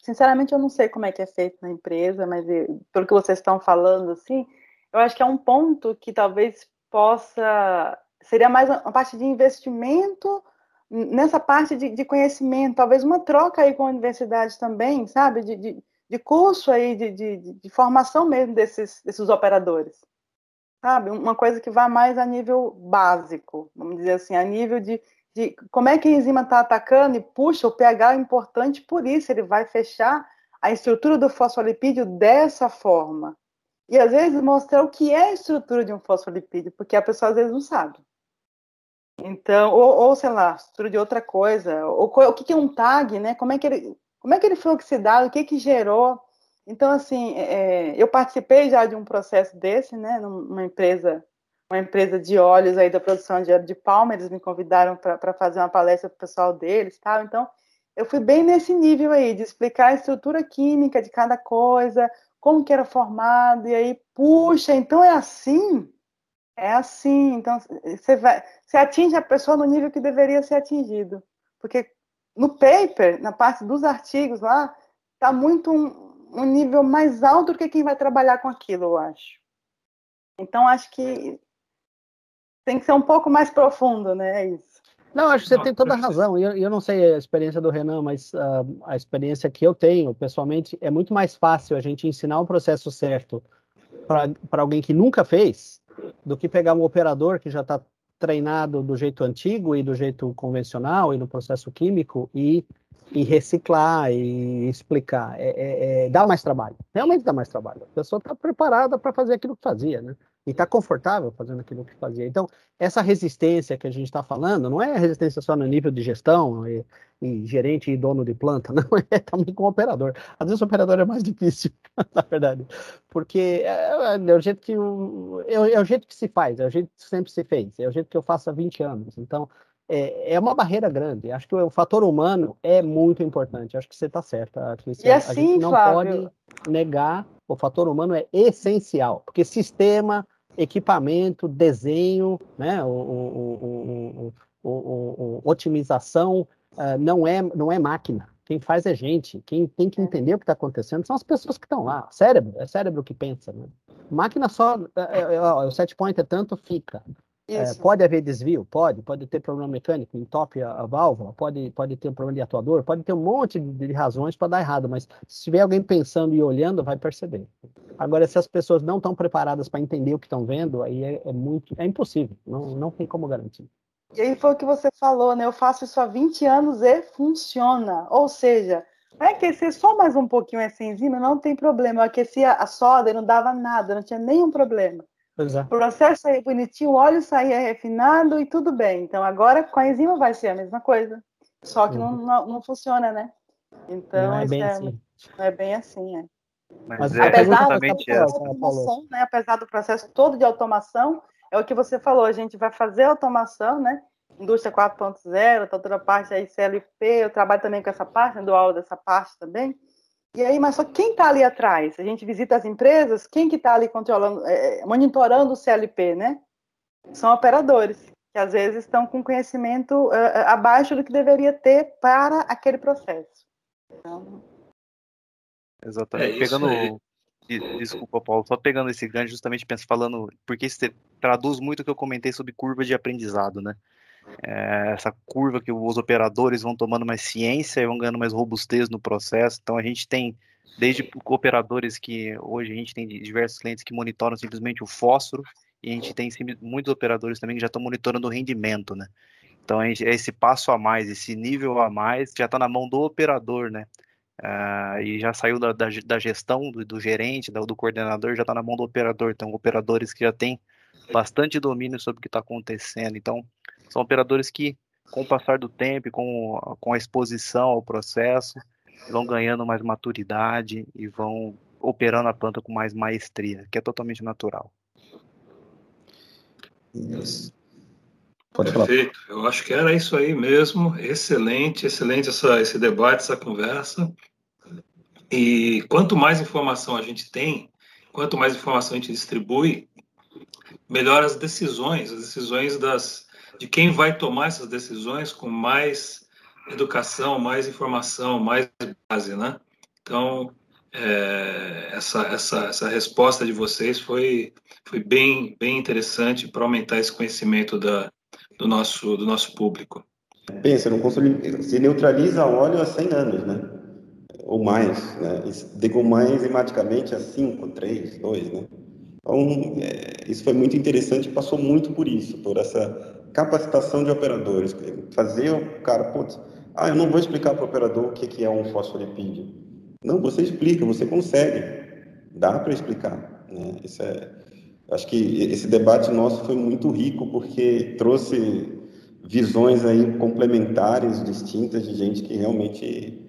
sinceramente, eu não sei como é que é feito na empresa, mas eu, pelo que vocês estão falando, assim, eu acho que é um ponto que talvez possa, seria mais uma parte de investimento nessa parte de, de conhecimento, talvez uma troca aí com a universidade também, sabe, de, de de curso aí, de, de, de formação mesmo desses, desses operadores. Sabe? Uma coisa que vai mais a nível básico, vamos dizer assim, a nível de, de como é que a enzima está atacando e puxa, o pH é importante por isso, ele vai fechar a estrutura do fosfolipídio dessa forma. E às vezes mostrar o que é a estrutura de um fosfolipídio, porque a pessoa às vezes não sabe. Então, ou, ou sei lá, estrutura de outra coisa, ou o que é um tag, né? Como é que ele, como é que ele foi oxidado? O que que gerou? Então, assim, é, eu participei já de um processo desse, né, numa empresa, uma empresa de óleos aí da produção de óleo de palma, eles me convidaram para fazer uma palestra para o pessoal deles, tal. Então, eu fui bem nesse nível aí de explicar a estrutura química de cada coisa, como que era formado, e aí, puxa, então é assim? É assim, então você vai, você atinge a pessoa no nível que deveria ser atingido. Porque no paper, na parte dos artigos lá, está muito um, um, nível mais alto do que quem vai trabalhar com aquilo, eu acho. Então, acho que tem que ser um pouco mais profundo, né? É isso. Não, acho que você tem toda a razão. Eu, eu não sei a experiência do Renan, mas uh, a experiência que eu tenho, pessoalmente, é muito mais fácil a gente ensinar um processo certo para alguém que nunca fez do que pegar um operador que já está treinado do jeito antigo e do jeito convencional e no processo químico e, e reciclar e explicar. É, é, é, dá mais trabalho, realmente dá mais trabalho. A pessoa está preparada para fazer aquilo que fazia, né? E está confortável fazendo aquilo que fazia. Então, essa resistência que a gente está falando não é resistência só no nível de gestão e, e, gerente e dono de planta, não é também com o operador. Às vezes o operador é mais difícil, na verdade, porque é, é, o jeito que o, é, é, o jeito que se faz, é o jeito que sempre se fez, é o jeito que eu faço há 20 anos. Então, é, é uma barreira grande. Acho que o fator humano é muito importante. Acho que você está certa. E assim, a gente não Flávio... pode negar o fator humano é essencial, porque sistema equipamento, desenho, né, o, o, o, o otimização uh, não, é, não é máquina. Quem faz é gente. Quem tem que é. entender o que está acontecendo são as pessoas que estão lá. Cérebro, é cérebro que pensa. Né? Máquina só, é, é, o set point é tanto, fica. É, pode haver desvio? Pode. Pode ter problema mecânico, entope a, a válvula, pode, pode ter um problema de atuador, pode ter um monte de, de razões para dar errado, mas se tiver alguém pensando e olhando, vai perceber. Agora, se as pessoas não estão preparadas para entender o que estão vendo, aí é, é, muito, é impossível, não, não tem como garantir. E aí foi o que você falou, né? Eu faço isso há 20 anos e funciona. Ou seja, vai aquecer só mais um pouquinho essa enzima, não tem problema. Eu aquecia a soda e não dava nada, não tinha nenhum problema. É. O processo saía bonitinho, o óleo saía refinado e tudo bem. Então agora com a enzima vai ser a mesma coisa. Só que uhum. não, não, não, funciona, né? Então não é bem é, assim. é bem assim, é. Mas, é apesar, da automação, né, apesar do processo todo de automação, é o que você falou, a gente vai fazer automação, né? Indústria 4.0, tá toda a parte aí CLP, eu trabalho também com essa parte, do aula dessa parte também. E aí, mas só quem está ali atrás? A gente visita as empresas, quem que está ali controlando, é, monitorando o CLP, né? São operadores, que às vezes estão com conhecimento é, abaixo do que deveria ter para aquele processo. Então... Exatamente. É pegando. Desculpa, Paulo, só pegando esse gancho, justamente penso, falando, porque isso traduz muito o que eu comentei sobre curva de aprendizado, né? É, essa curva que os operadores vão tomando mais ciência e vão ganhando mais robustez no processo. Então a gente tem desde operadores que hoje a gente tem diversos clientes que monitoram simplesmente o fósforo e a gente tem muitos operadores também que já estão monitorando o rendimento, né? Então é esse passo a mais, esse nível a mais já está na mão do operador, né? Uh, e já saiu da, da, da gestão do, do, gerente, do, do coordenador, já está na mão do operador. Então, operadores que já têm bastante domínio sobre o que está acontecendo. Então, são operadores que, com o passar do tempo, com, com a exposição ao processo, vão ganhando mais maturidade e vão operando a planta com mais maestria, que é totalmente natural. Isso. Perfeito, eu acho que era isso aí mesmo. Excelente, excelente essa, esse debate, essa conversa. E quanto mais informação a gente tem, quanto mais informação a gente distribui, melhor as decisões, as decisões das, de quem vai tomar essas decisões com mais educação, mais informação, mais base, né? Então, é, essa, essa, essa resposta de vocês foi, foi bem, bem interessante para aumentar esse conhecimento da, do, nosso, do nosso público. Pensa, não consome, se neutraliza óleo há 100 anos, né? Ou mais, né? Degomar enzimaticamente há 5, 3, 2, né? Então, é, isso foi muito interessante, passou muito por isso, por essa capacitação de operadores. Fazer o cara, putz, ah, eu não vou explicar para o operador o que é um fosfolipídio. Não, você explica, você consegue. Dá para explicar. Né? Isso é, acho que esse debate nosso foi muito rico porque trouxe visões aí complementares, distintas de gente que realmente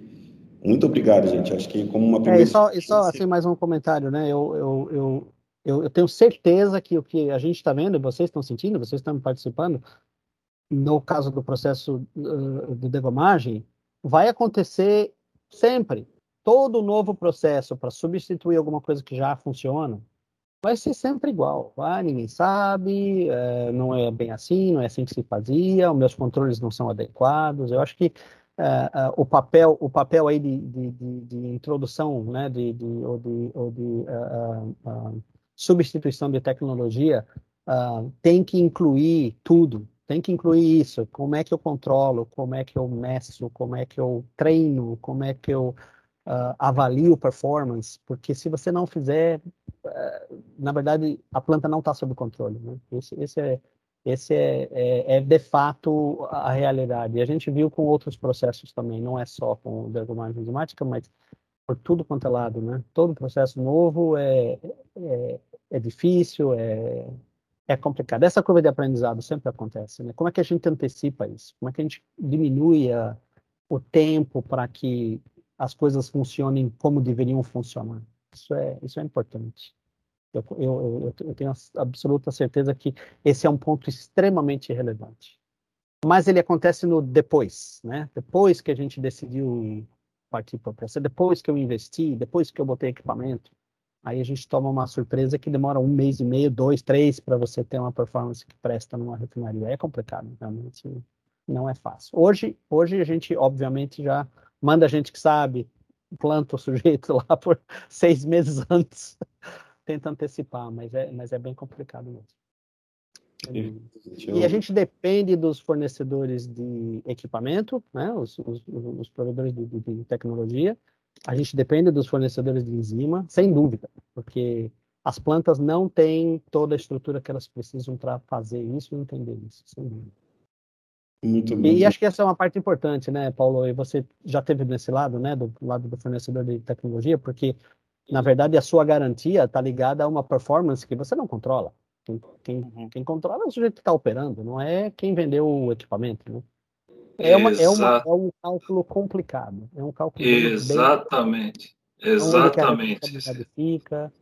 muito obrigado, gente. Acho que como uma primeira... É, e só, e só assim, mais um comentário, né? Eu, eu, eu, eu, eu tenho certeza que o que a gente está vendo, vocês estão sentindo, vocês estão participando, no caso do processo uh, de degomagem, vai acontecer sempre todo novo processo para substituir alguma coisa que já funciona vai ser sempre igual. Ah, ninguém sabe, é, não é bem assim, não é assim que se fazia, os meus controles não são adequados. Eu acho que é, é, o papel o papel aí de, de, de, de introdução né de, de ou de, ou de uh, uh, substituição de tecnologia uh, tem que incluir tudo tem que incluir isso como é que eu controlo como é que eu meço como é que eu treino como é que eu uh, avalie o performance, porque se você não fizer, uh, na verdade, a planta não está sob controle. Né? Esse, esse, é, esse é, é, é, de fato a realidade. E a gente viu com outros processos também, não é só com dergomagem enzimática, mas por tudo quanto é lado, né? Todo processo novo é, é, é difícil, é, é complicado. Essa curva de aprendizado sempre acontece, né? Como é que a gente antecipa isso? Como é que a gente diminui a, o tempo para que as coisas funcionem como deveriam funcionar. Isso é, isso é importante. Eu, eu, eu, eu tenho absoluta certeza que esse é um ponto extremamente relevante. Mas ele acontece no depois, né? Depois que a gente decidiu partir para processo, depois que eu investi, depois que eu botei equipamento, aí a gente toma uma surpresa que demora um mês e meio, dois, três, para você ter uma performance que presta numa refinaria. É complicado, realmente não é fácil. Hoje, hoje a gente, obviamente, já manda gente que sabe, planta o sujeito lá por seis meses antes, tenta antecipar, mas é, mas é bem complicado mesmo. E a gente depende dos fornecedores de equipamento, né, os, os, os provedores de, de, tecnologia. A gente depende dos fornecedores de enzima, sem dúvida, porque as plantas não têm toda a estrutura que elas precisam para fazer isso e entender isso, sem dúvida. Muito E acho que essa é uma parte importante, né, Paulo? E você já teve nesse lado, né, do lado do fornecedor de tecnologia, porque na verdade a sua garantia está ligada a uma performance que você não controla. Quem, quem, uhum. quem controla é o sujeito que está operando, não é quem vendeu o equipamento, né? É, uma, é, uma, é um cálculo complicado. É um cálculo Exatamente. Bem... Exatamente. Fica.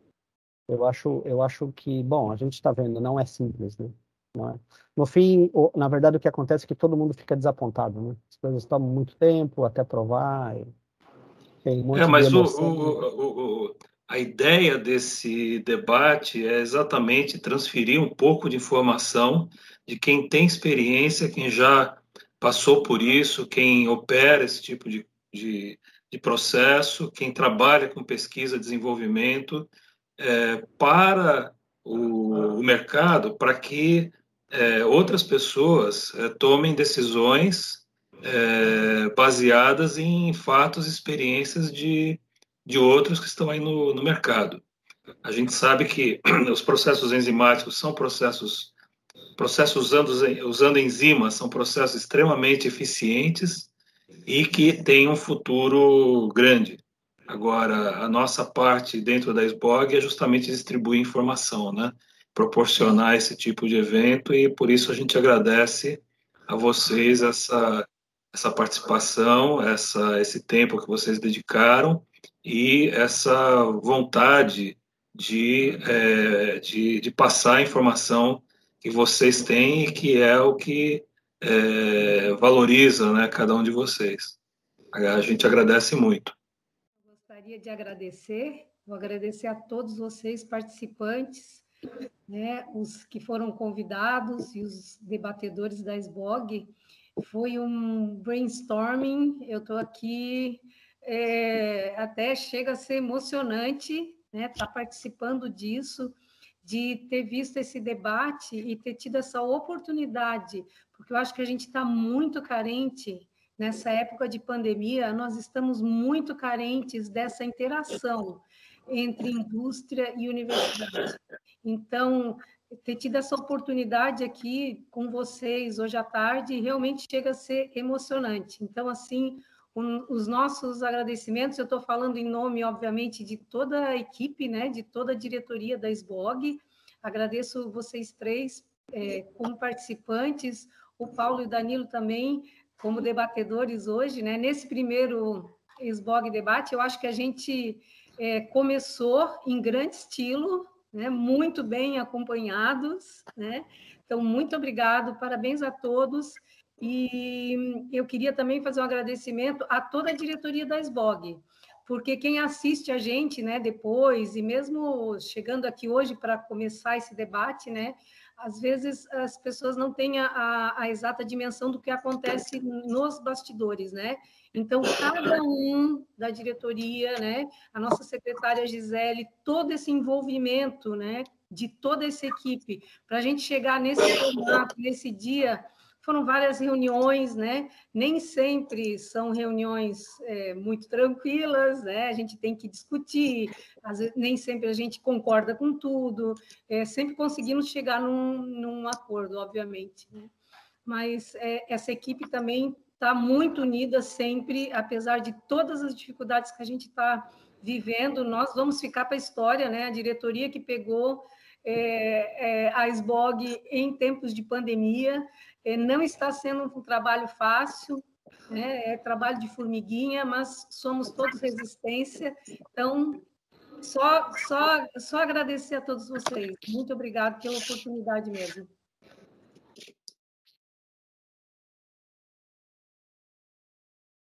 Eu acho, eu acho que, bom, a gente está vendo, não é simples, né? É? No fim, na verdade, o que acontece é que todo mundo fica desapontado, né? As coisas tomam muito tempo até provar. Tem um é, mas o, o, o, a ideia desse debate é exatamente transferir um pouco de informação de quem tem experiência, quem já passou por isso, quem opera esse tipo de, de, de processo, quem trabalha com pesquisa, desenvolvimento, é, para o, o mercado, para que é, outras pessoas é, tomem decisões é, baseadas em fatos e experiências de, de outros que estão aí no, no mercado. A gente sabe que os processos enzimáticos são processos processos usando, usando enzimas são processos extremamente eficientes e que tem um futuro grande. Agora, a nossa parte dentro da SBOG é justamente distribuir informação, né? proporcionar esse tipo de evento e por isso a gente agradece a vocês essa, essa participação, essa, esse tempo que vocês dedicaram e essa vontade de, é, de, de, passar a informação que vocês têm e que é o que é, valoriza né, cada um de vocês. A gente agradece muito. Gostaria de agradecer, vou agradecer a todos vocês participantes, né, os que foram convidados e os debatedores da SBOG. Foi um brainstorming, eu estou aqui, é, até chega a ser emocionante né, tá participando disso, de ter visto esse debate e ter tido essa oportunidade, porque eu acho que a gente está muito carente nessa época de pandemia, nós estamos muito carentes dessa interação entre indústria e universidade. Então, ter tido essa oportunidade aqui com vocês hoje à tarde realmente chega a ser emocionante. Então, assim, os nossos agradecimentos, eu estou falando em nome, obviamente, de toda a equipe, né, de toda a diretoria da SBOG. Agradeço vocês três é, como participantes, o Paulo e o Danilo também como debatedores hoje, né? Nesse primeiro SBOG debate, eu acho que a gente é, começou em grande estilo, né, muito bem acompanhados. Né? Então, muito obrigado, parabéns a todos. E eu queria também fazer um agradecimento a toda a diretoria da SBOG, porque quem assiste a gente né, depois, e mesmo chegando aqui hoje para começar esse debate, né, às vezes as pessoas não têm a, a, exata dimensão do que acontece nos bastidores, né? Então, cada um da diretoria, né, a nossa secretária Gisele, todo esse envolvimento, né, de toda essa equipe, para a gente chegar nesse formato, nesse dia, foram várias reuniões, né? Nem sempre são reuniões é, muito tranquilas, né? A gente tem que discutir, vezes, nem sempre a gente concorda com tudo, é, sempre conseguimos chegar num, num acordo, obviamente. Né? Mas é, essa equipe também está muito unida sempre, apesar de todas as dificuldades que a gente está vivendo, nós vamos ficar para a história, né? A diretoria que pegou é, é, a SBOG em tempos de pandemia, não está sendo um trabalho fácil, né? é trabalho de formiguinha, mas somos todos resistência. Então, só, só, só agradecer a todos vocês. Muito obrigado pela oportunidade mesmo.